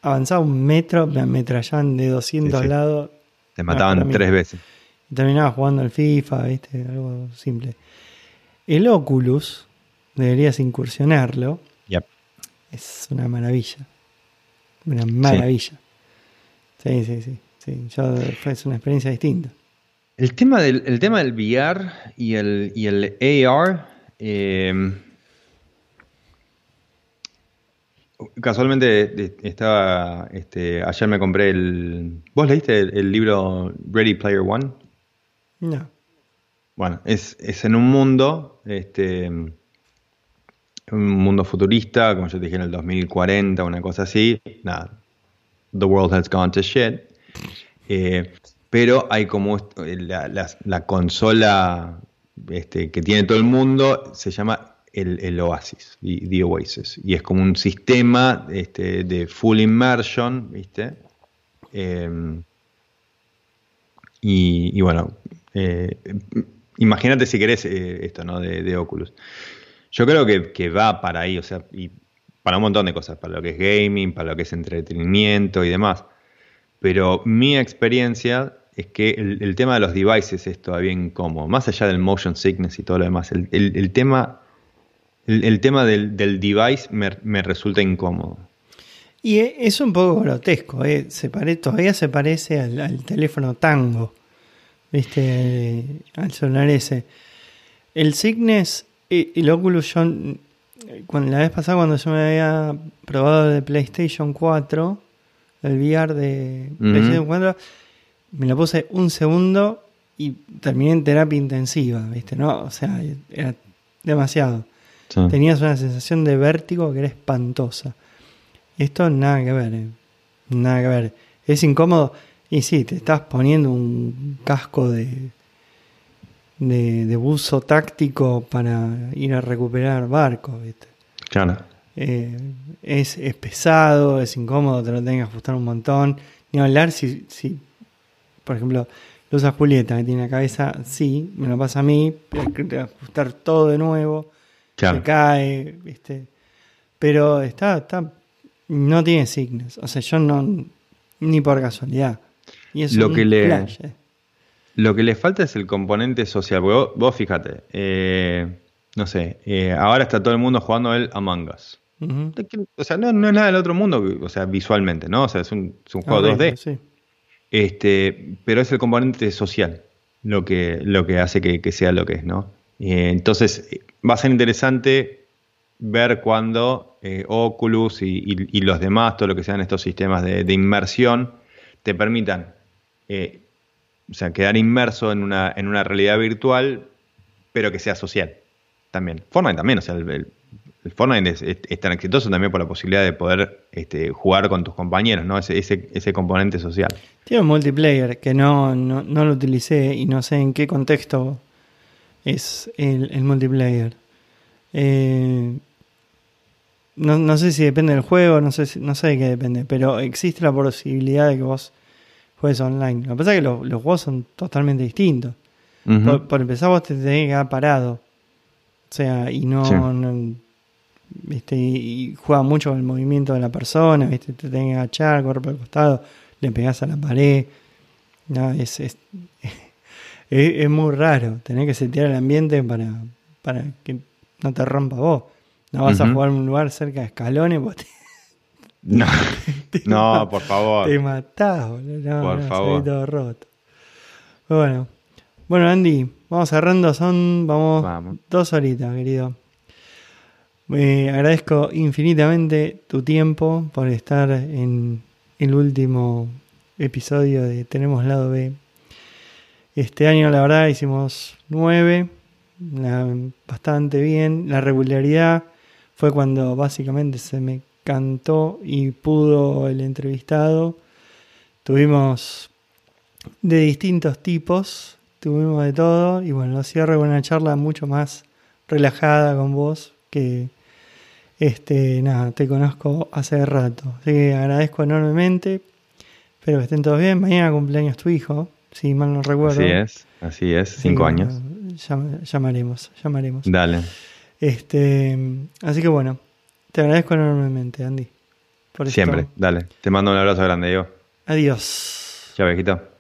Avanzaba un metro, me ametrallaban de 200 lados. Te mataban tres veces. Y terminaba jugando al FIFA, ¿viste? Algo simple. El Oculus, deberías incursionarlo. Es una maravilla. Una maravilla. Sí, sí, sí. sí. Yo, es una experiencia distinta. El tema del, el tema del VR y el, y el AR. Em, casualmente estaba. Este, ayer me compré el. ¿Vos leíste el, libro Ready Player One? No. Bueno, es, es en un mundo. Este, un mundo futurista, como yo te dije en el 2040, una cosa así. Nada. The world has gone to shit. Eh, pero hay como la, consola este, que tiene todo el mundo, se llama el, Oasis, the, Oasis. Y es como un sistema este, de full immersion, ¿viste? Em, y, bueno, eh, imagínate si querés eh, esto, ¿no? de Oculus. Yo creo que, va para ahí, o sea, para un montón de cosas, para lo que es gaming, para lo que es entretenimiento y demás. Pero mi experiencia es que el, tema de los devices es todavía incómodo, más allá del motion sickness y todo lo demás. El, tema, el, tema del, device me, resulta incómodo. Y e, es un poco grotesco, ¿eh? se todavía se parece al, teléfono Tango, ¿viste? Al sonar ese. El Cygnus el Oculus, yo, cuando, la vez pasada cuando yo me había probado de PlayStation 4, el VR de PlayStation 4, me lo puse un segundo y terminé en terapia intensiva, ¿viste? ¿No? O sea, era demasiado. Tenías una sensación de vértigo que era espantosa. Esto nada que ver, ¿eh? nada que ver. Es incómodo. Y sí, te estás poniendo un casco de, de, buzo táctico para ir a recuperar barcos, ¿viste? Claro. Eh, es, pesado, es incómodo, te lo tenés que ajustar un montón. Ni hablar si, si por ejemplo, lo usa Julieta, que tiene la cabeza sí, me lo pasa a mí, ajustar todo de nuevo, se cae, ¿viste? Pero está, está, no tiene signos, o sea, yo no, ni por casualidad. Y es lo que le, eh. Lo que le falta es el componente social. Vos, vos fíjate, eh, no sé, eh, ahora está todo el mundo jugando el Among Us. O sea, no, es nada del otro mundo, o sea, visualmente, ¿no? O sea, es un, juego 2D. Este, pero es el componente social lo que, lo que hace que, sea lo que es, ¿no? Eh, entonces, va a ser interesante ver cuando Oculus y, los demás, todo lo que sean estos sistemas de, inmersión, te permitan o sea, quedar inmerso en una, en una realidad virtual, pero que sea social también. Fortnite también, o sea, el, Fortnite es, tan exitoso también por la posibilidad de poder este, jugar con tus compañeros, ¿no? Ese, ese, ese componente social. Tiene un multiplayer que no, no, lo utilicé y no sé en qué contexto es el, multiplayer. Eh, no, no, sé si depende del juego, no sé, no sé de qué depende, pero existe la posibilidad de que vos juegues online. Lo que pasa es que los, juegos son totalmente distintos. por, empezar, vos te tenés que quedar parado. O sea, y no. y, juega mucho con el movimiento de la persona, ¿viste? te tenés que agachar, correr por el costado, le pegás a la pared. No, es, es, es, muy raro. Tenés que setear el ambiente para, para que no te rompa vos. No vas a jugar en un lugar cerca de escalones, vos no, no por favor. Te matás, boludo. por favor. todo roto. Bueno, bueno, Andy, vamos cerrando. Son, vamos, dos horitas, querido. Me agradezco infinitamente tu tiempo por estar en el último episodio de Tenemos Lado B. Este año, la verdad, hicimos nueve, bastante bien. La regularidad fue cuando básicamente se me cantó y pudo el entrevistado. Tuvimos de distintos tipos, tuvimos de todo y bueno, cierro con una charla mucho más relajada con vos que este nada, te conozco hace rato. Así que agradezco enormemente. Espero que estén todos bien. Mañana cumpleaños tu hijo, si mal no recuerdo. Así es, así es, cinco años. llamaremos, llamaremos. Dale. Este, así que bueno, te agradezco enormemente, Andy. Siempre, dale. Te mando un abrazo grande, yo. Adiós. Chao, viejito.